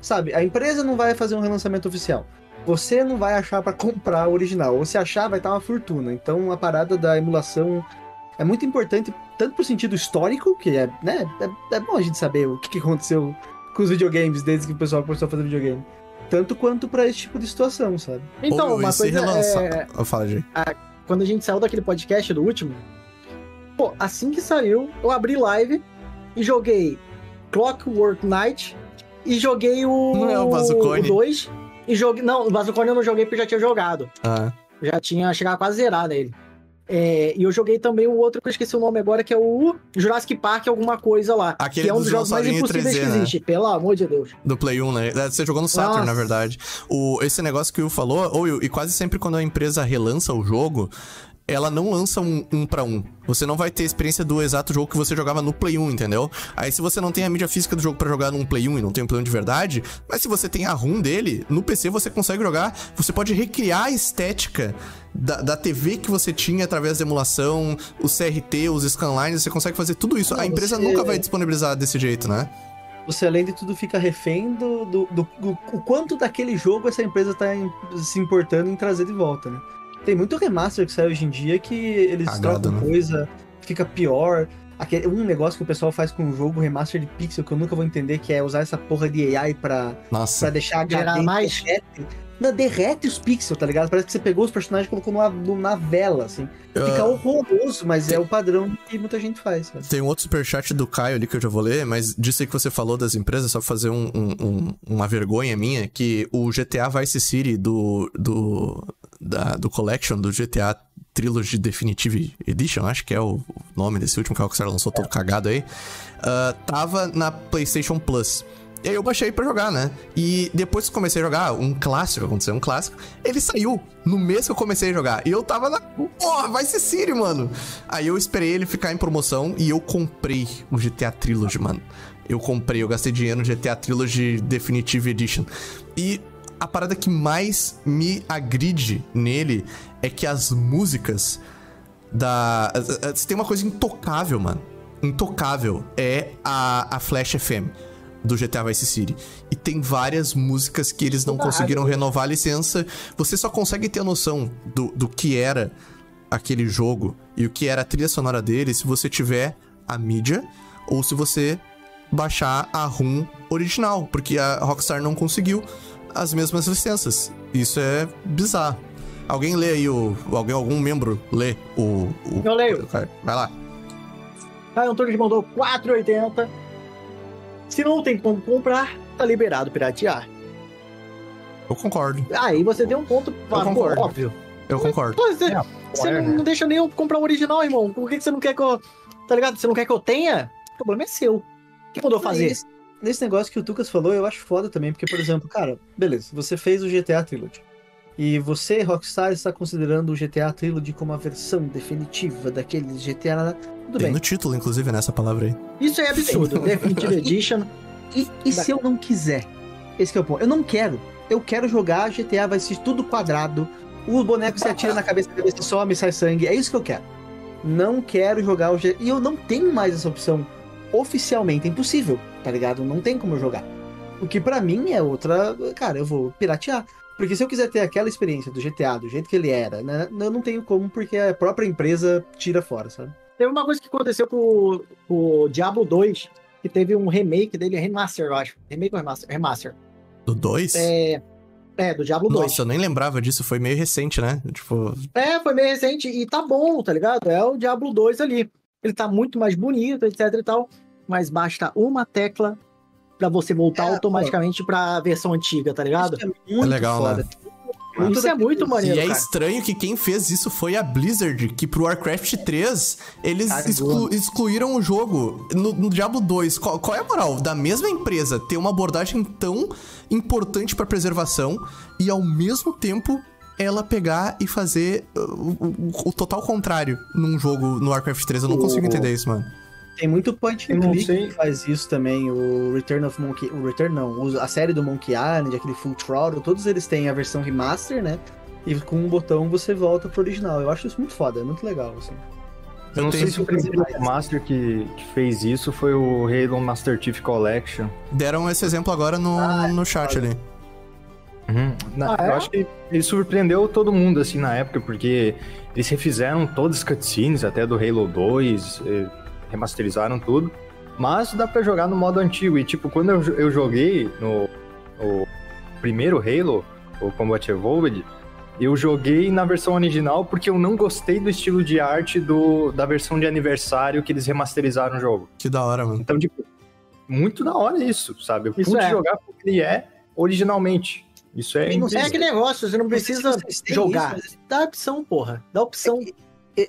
sabe, a empresa não vai fazer um relançamento oficial. Você não vai achar pra comprar o original. Ou se achar, vai estar uma fortuna. Então a parada da emulação é muito importante, tanto pro sentido histórico, que é, né, é, é bom a gente saber o que, que aconteceu com os videogames desde que o pessoal começou a fazer videogame. Tanto quanto pra esse tipo de situação, sabe? então, Ou uma se coisa relançar. é, Eu falo, gente. Quando a gente saiu daquele podcast do último, pô, assim que saiu, eu abri live e joguei Clockwork Night e joguei o Não é o Bazucone? 2 e joguei, não, o Bazucone eu não joguei porque eu já tinha jogado. Ah, Já tinha chegado quase zerar nele. É, e eu joguei também o outro que eu esqueci o nome agora, que é o Jurassic Park, alguma coisa lá. Aquele que é um dos dos jogos mais impossíveis 3D, que né? existe, pelo amor de Deus. do Play 1, né? É, Você jogou no Saturn, Nossa. na verdade. O, esse negócio que o Will falou, ou e quase sempre quando a empresa relança o jogo, ela não lança um, um para um. Você não vai ter a experiência do exato jogo que você jogava no Play 1, entendeu? Aí se você não tem a mídia física do jogo pra jogar num Play 1 e não tem um Play 1 de verdade, mas se você tem a ROM dele, no PC você consegue jogar, você pode recriar a estética da, da TV que você tinha através da emulação, o CRT, os scanlines, você consegue fazer tudo isso. Não, a empresa você- nunca vai disponibilizar desse jeito, né? Você, além de tudo, fica refém do, do, do- do- o quanto daquele jogo essa empresa tá em- se importando em trazer de volta, né? Tem muito remaster que sai hoje em dia que eles Cagado, trocam né? coisa, fica pior. Aquele, um negócio que o pessoal faz com o jogo remaster de pixel que eu nunca vou entender, que é usar essa porra de AI pra, Nossa. pra deixar Gerar HD mais? Não, derrete os pixels, tá ligado? Parece que você pegou os personagens e colocou numa, na vela, assim. Fica Ah, horroroso, mas é o padrão que muita gente faz. Tem um outro superchat do Caio ali que eu já vou ler, mas disso aí que você falou das empresas, só pra fazer um- um- um- uma vergonha minha, que o GTA Vice City do, do, da- do Collection, do GTA Trilogy Definitive Edition, acho que é o o nome desse último que a Rockstar lançou todo cagado aí, ah, tava na PlayStation Plus. E aí eu baixei pra jogar, né? E depois que comecei a jogar, um clássico, aconteceu um clássico, ele saiu no mês que eu comecei a jogar. E eu tava na. Porra, vai ser Siri, mano. Aí eu esperei ele ficar em promoção e eu comprei o GTA Trilogy, mano. Eu comprei, eu gastei dinheiro no GTA Trilogy Definitive Edition. E a parada que mais me agride nele é que as músicas da. Tem uma coisa intocável, mano. Intocável. É a, a Flash FM do GTA Vice City. E tem várias músicas que eles não Caralho. conseguiram renovar a licença. Você só consegue ter noção do, do que era aquele jogo e o que era a trilha sonora dele se você tiver a mídia ou se você baixar a ROM original, porque a Rockstar não conseguiu as mesmas licenças. Isso é bizarro. Alguém lê aí o. Alguém, algum membro lê o. o Eu leio. Vai lá. Caio Antônio mandou 4,80. Se não tem como comprar, tá liberado piratear. Eu concordo. Aí você deu um ponto pô, concordo. óbvio. Eu concordo. Pô, você, É, você é, não, né? não deixa nem eu comprar o original, irmão. Por que, que você não quer que eu. Tá ligado? Você não quer que eu tenha? O problema é seu. O que mandou fazer? Nesse, nesse negócio que o Tucas falou, eu acho foda também, porque, por exemplo, cara, beleza, você fez o GTA Trilogy. E você, Rockstar, está considerando o GTA Trilogy como a versão definitiva daquele GTA. Tudo Tem bem. no título, inclusive, nessa palavra aí. Isso é absurdo. Definitive Edition. E, e se eu não quiser? Esse que é o ponto. Eu não quero. Eu quero jogar GTA, vai ser tudo quadrado. O boneco se atira na cabeça, a cabeça some, sai sangue. É isso que eu quero. Não quero jogar o GTA. E eu não tenho mais essa opção oficialmente. É impossível, tá ligado? Não tem como eu jogar. O que pra mim é outra. Cara, eu vou piratear. Porque se eu quiser ter aquela experiência do GTA, do jeito que ele era, né? Eu não tenho como, porque a própria empresa tira fora, sabe? Teve uma coisa que aconteceu com o, com o Diablo 2, que teve um remake dele, remaster, eu acho. Remake ou remaster? Remaster. Do 2? É, é do Diablo 2. Nossa, eu nem lembrava disso, foi meio recente, né? Tipo, É, foi meio recente e tá bom, tá ligado? É o Diablo 2 ali. Ele tá muito mais bonito, etc e tal, mas basta uma tecla pra você voltar É, automaticamente pra versão antiga, tá ligado? Isso é muito legal, foda. né? Muito Isso é muito maneiro, e é cara. estranho que quem fez isso foi a Blizzard, que pro Warcraft 3 eles exclu- excluíram o jogo. No, no Diablo 2, qual, qual é a moral da mesma empresa ter uma abordagem tão importante pra preservação e ao mesmo tempo ela pegar e fazer uh, o, o- o total contrário num jogo no Warcraft 3? Eu não O- consigo entender isso, mano. Tem muito point and click que faz isso também, o Return of Monkey, o Return não, a série do Monkey Island, aquele Full Throttle, todos eles têm a versão remaster, né? E com um botão você volta pro original. Eu acho isso muito foda, é muito legal, assim. Eu não sei se o primeiro Master que, que fez isso foi o Halo Master Chief Collection. Deram esse exemplo agora no, no chat ali. Na- Ah, é? Eu acho que ele surpreendeu todo mundo, assim, na época, porque eles refizeram todas as cutscenes, até do Halo 2, eh, remasterizaram tudo. Mas dá pra jogar no modo antigo. E, tipo, quando eu, eu joguei no o primeiro Halo, o Combat Evolved, eu joguei na versão original porque eu não gostei do estilo de arte do, da versão de aniversário que eles remasterizaram o jogo. Que da hora, mano. Então, tipo, muito da hora isso, sabe? Eu Isso pude é. jogar porque ele é originalmente. Isso é não É aquele negócio, você não precisa jogar. isso, Dá opção, porra. Dá opção. É,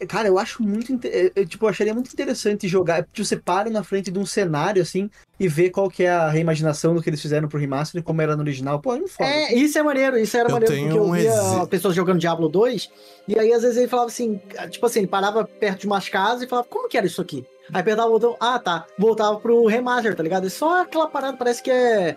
Cara, eu acho muito. inte- é, é, Tipo, eu acharia muito interessante jogar. Tipo, você para na frente de um cenário assim e ver qual que é a reimaginação do que eles fizeram pro remaster e como era no original. Pô, é foda. É, isso é maneiro, isso era Eu maneiro, tenho porque eu um via exe- pessoas jogando Diablo 2, e aí às vezes ele falava assim, tipo assim, ele parava perto de umas casas e falava, como que era isso aqui? Aí apertava o botão, ah tá, voltava pro remaster, tá ligado? É só aquela parada, parece que é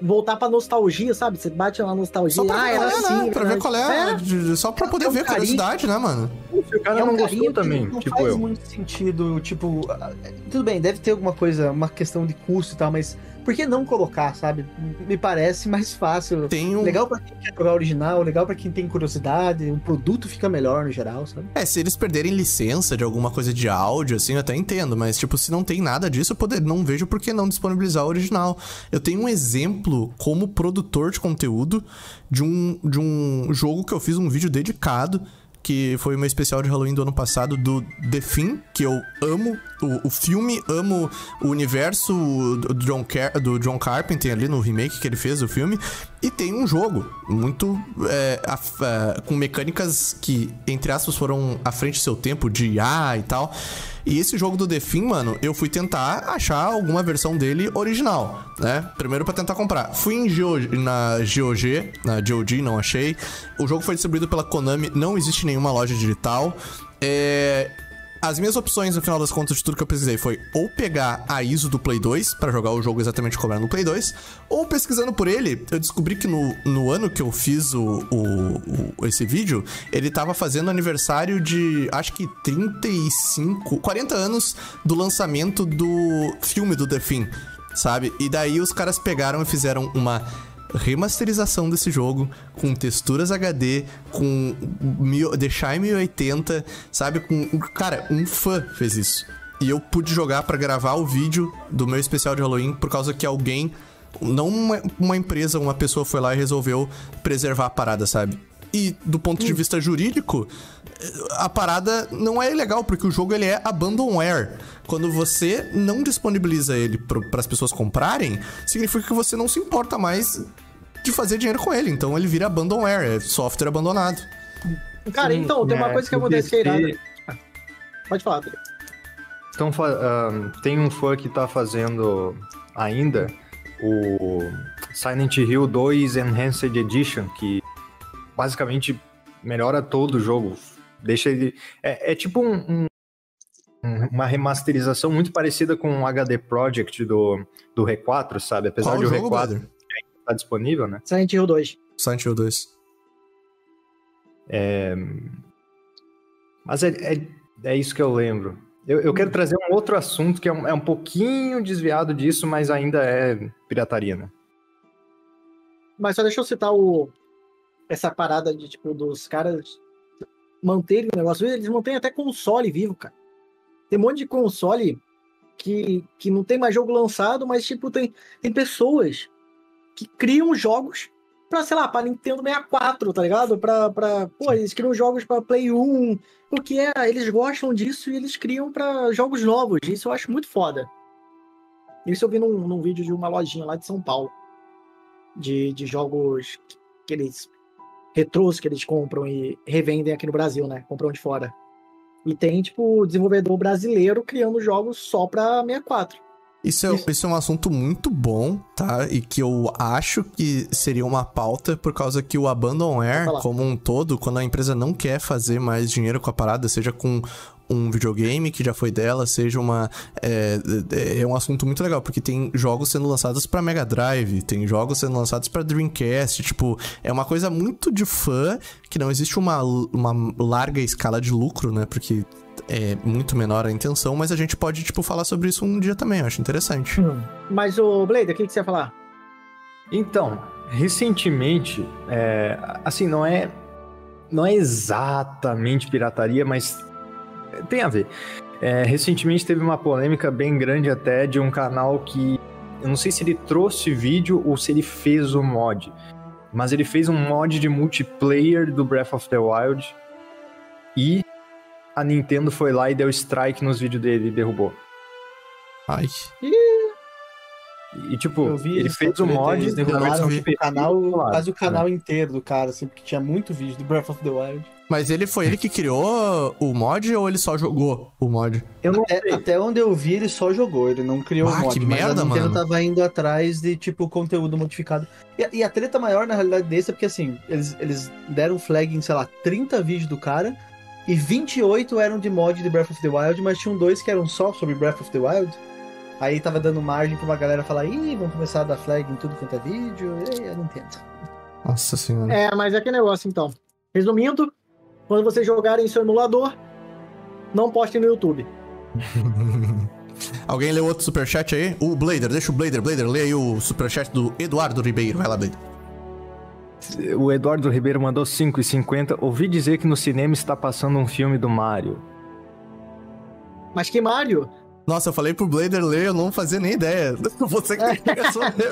voltar pra nostalgia, sabe? Você bate na nostalgia, Só pra ah, era é, assim. né? Pra ver qual é. É, de- Só pra poder É um ver, carinho. curiosidade, né, mano? Se o cara É um não gostou que também, não tipo faz eu. muito sentido, tipo, ah, tudo bem, deve ter alguma coisa, uma questão de custo e tal, mas por que não colocar, sabe? Me parece mais fácil. Tem um. Legal pra quem quer jogar original, legal pra quem tem curiosidade, o produto fica melhor no geral, sabe? É, se eles perderem licença de alguma coisa de áudio, assim, eu até entendo, mas, tipo, se não tem nada disso, eu poder, não vejo por que não disponibilizar o original. Eu tenho um exemplo como produtor de conteúdo de um, de um jogo que eu fiz um vídeo dedicado. Que foi o meu especial de Halloween do ano passado, do The Thing, que eu amo o, o filme, amo o universo do John, Car do John Carpenter ali no remake que ele fez do filme. E tem um jogo muito. é, af- é, com mecânicas que, entre aspas, foram à frente do seu tempo, de IA e tal. E esse jogo do The Thing, mano, eu fui tentar achar alguma versão dele original, né? Primeiro pra tentar comprar. Fui em GOG, na GOG, na GOG, não achei. O jogo foi distribuído pela Konami, não existe nenhuma loja digital. É. As minhas opções, no final das contas, de tudo que eu pesquisei foi ou pegar a ISO do Play 2 pra jogar o jogo exatamente como era no Play 2, ou pesquisando por ele, eu descobri que no, no ano que eu fiz o, o- o- esse vídeo, ele tava fazendo aniversário de acho que 35, 40 anos do lançamento do filme do The Thing, sabe? E daí os caras pegaram e fizeram uma remasterização desse jogo com texturas HD, com mil, deixar em 1080, sabe? Com cara, um fã fez isso. E eu pude jogar pra gravar o vídeo do meu especial de Halloween por causa que alguém, não uma, uma empresa, uma pessoa foi lá e resolveu preservar a parada, sabe? E do ponto de vista jurídico, a parada não é ilegal, porque o jogo ele é abandonware. Quando você não disponibiliza ele para as pessoas comprarem, significa que você não se importa mais de fazer dinheiro com ele. Então ele vira abandonware, é software abandonado. Cara, Sim, então, tem uma é, coisa que acontece que é PC irada. Pode falar, Pedro. Então, tem um fã que tá fazendo ainda o Silent Hill 2 Enhanced Edition, que basicamente melhora todo o jogo. Deixa ele. É, é tipo um- um- uma remasterização muito parecida com o HD Project do, do R4, sabe? Apesar Qual de o jogo, R4 brother? tá disponível, né? Silent Hill 2. Silent Hill 2. Mas é, é, é isso que eu lembro. Eu, eu quero trazer um outro assunto que é um, é um pouquinho desviado disso, mas ainda é pirataria, né? Mas só deixa eu citar o... essa parada de, tipo, dos caras manterem o negócio. Eles mantêm até console vivo, cara. Tem um monte de console que, que não tem mais jogo lançado, mas, tipo, tem, tem pessoas que criam jogos pra, sei lá, pra Nintendo 64, tá ligado? Pra, pra, pô, eles criam jogos pra Play 1, porque é, eles gostam disso e eles criam pra jogos novos. Isso eu acho muito foda. Isso eu vi num, num vídeo de uma lojinha lá de São Paulo. De, de jogos que eles. retrôs que eles compram e revendem aqui no Brasil, né? Compram de fora. E tem, tipo, desenvolvedor brasileiro criando jogos só pra 64. Isso é, Isso. isso é um assunto muito bom, tá? E que eu acho que seria uma pauta por causa que o abandonware, como um todo, quando a empresa não quer fazer mais dinheiro com a parada, seja com um videogame que já foi dela, seja uma. É, é um assunto muito legal, porque tem jogos sendo lançados pra Mega Drive, tem jogos sendo lançados pra Dreamcast, tipo, é uma coisa muito de fã, que não existe uma, uma larga escala de lucro, né? Porque é muito menor a intenção, mas a gente pode, tipo, falar sobre isso um dia também, eu acho interessante. Mas, o Blader, o que, que você ia falar? Então, recentemente, é, assim, não é, não é exatamente pirataria, mas tem a ver. É, recentemente teve uma polêmica bem grande até de um canal que eu não sei se ele trouxe vídeo ou se ele fez o mod, mas ele fez um mod de multiplayer do Breath of the Wild e a Nintendo foi lá e deu strike nos vídeos dele e derrubou. Ai. E tipo, ele fez o mod, derrubaram versão de o canal, PC, quase o né? canal inteiro do cara, assim, porque tinha muito vídeo do Breath of the Wild. Mas ele foi ele que criou o mod ou ele só jogou o mod? Eu não Até, até onde eu vi, ele só jogou, ele não criou Ah, o mod. que mas merda, a Nintendo mano. tava indo atrás de, tipo, conteúdo modificado. E, a- e a treta maior, na realidade, desse é porque, assim, eles, eles deram flag em, sei lá, 30 vídeos do cara, e 28 eram de mod de Breath of the Wild, mas tinham dois que eram só sobre Breath of the Wild. Aí tava dando margem pra uma galera falar, ih, vamos começar a dar flag em tudo quanto é vídeo, e a Nintendo. Nossa senhora. É, mas é que negócio, então. Resumindo, quando vocês jogarem seu emulador, não postem no YouTube. Alguém leu outro superchat aí? O Blader, deixa o Blader, Blader, lê aí o superchat do Eduardo Ribeiro. Vai lá, Blader. O Eduardo Ribeiro mandou 5,50. Ouvi dizer que no cinema está passando um filme do Mario. Mas que Mario? Nossa, eu falei pro Blader ler, eu não fazia nem ideia. Você que tem que responder.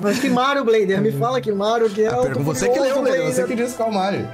Mas que Mario, Blader? Me fala que Mario que é o. pergunta- você que leu, Blader, você que disse qual Mario.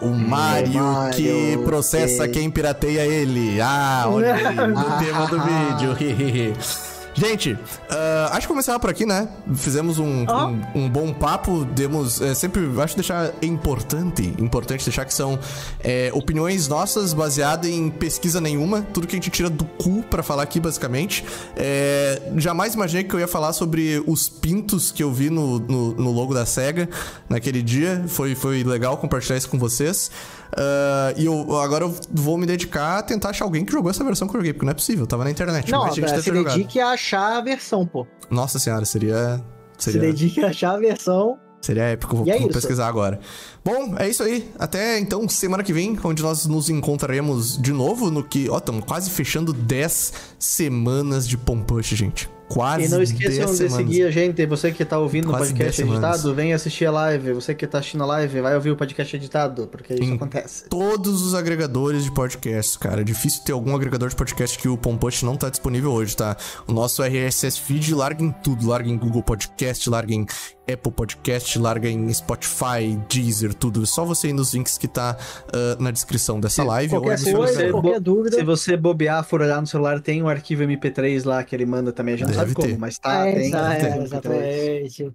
O Mario, Mario, que processa que- quem pirateia ele. Ah, olha aí, no tema do vídeo. Gente, ah, acho que começava por aqui, né? Fizemos um, Ah. um, um bom papo, demos. é, sempre acho deixar importante, importante deixar que são é, opiniões nossas baseadas em pesquisa nenhuma, tudo que a gente tira do cu pra falar aqui, basicamente. É, jamais imaginei que eu ia falar sobre os pintos que eu vi no, no, no logo da SEGA naquele dia. Foi, foi legal compartilhar isso com vocês. Ah, e eu, agora eu vou me dedicar a tentar achar alguém que jogou essa versão que eu joguei, porque não é possível, tava na internet. Não, mas gente deve se ter jogado. dedique a achar a versão, pô. Nossa senhora, seria. Se Seria, dedique a achar a versão. seria épico. Vou, é vou pesquisar agora. Bom, é isso aí. Até então, semana que vem, onde nós nos encontraremos de novo no que. Ó, estamos quase fechando 10 semanas de Pompush, gente. Quase E não 10 esqueçam de semanas. seguir a gente, você que tá ouvindo o podcast 10 semanas. editado, vem assistir a live. Você que tá assistindo a live, vai ouvir o podcast editado, porque isso Sim. acontece. Todos os agregadores de podcast, cara. É difícil ter algum agregador de podcast que o Pompush não tá disponível hoje, tá? O nosso RSS feed larga em tudo. Larga em Google Podcast, larga em Apple Podcast, larga em Spotify, Deezer, tudo. É só você ir nos links que tá uh, na descrição dessa live. Qualquer ou coisa, você- qualquer dúvida. Se você bobear, for olhar no celular, tem um arquivo MP3 lá que ele manda também. A gente não sabe como, mas tá, é, tem. tem é, MP3. exatamente.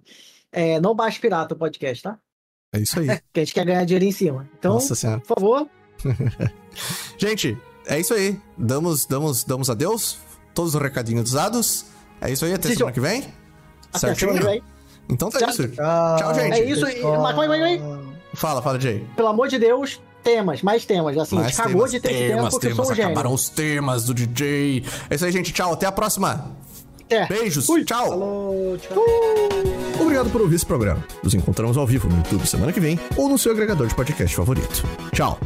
É, não baixe pirata o podcast, tá? É isso aí. Porque a gente quer ganhar dinheiro em cima. Então, por favor, Gente, é isso aí. Damos, damos, damos adeus. Todos os recadinhos dados. É isso aí, até Sim, semana que vem. até Certinho? semana que vem. Então tá Tchau. isso. Tchau, Tchau, gente. É isso, e- mas calma aí. Fala, fala, Jay. Pelo amor de Deus, temas, mais temas. Assim, a gente acabou de ter esse tema porque eu sou um gênio. Acabaram os temas do DJ. É isso aí, gente. Tchau. Até a próxima. É. Beijos. Tchau. Falou, tchau. Obrigado por ouvir esse programa. Nos encontramos ao vivo no YouTube semana que vem ou no seu agregador de podcast favorito. Tchau.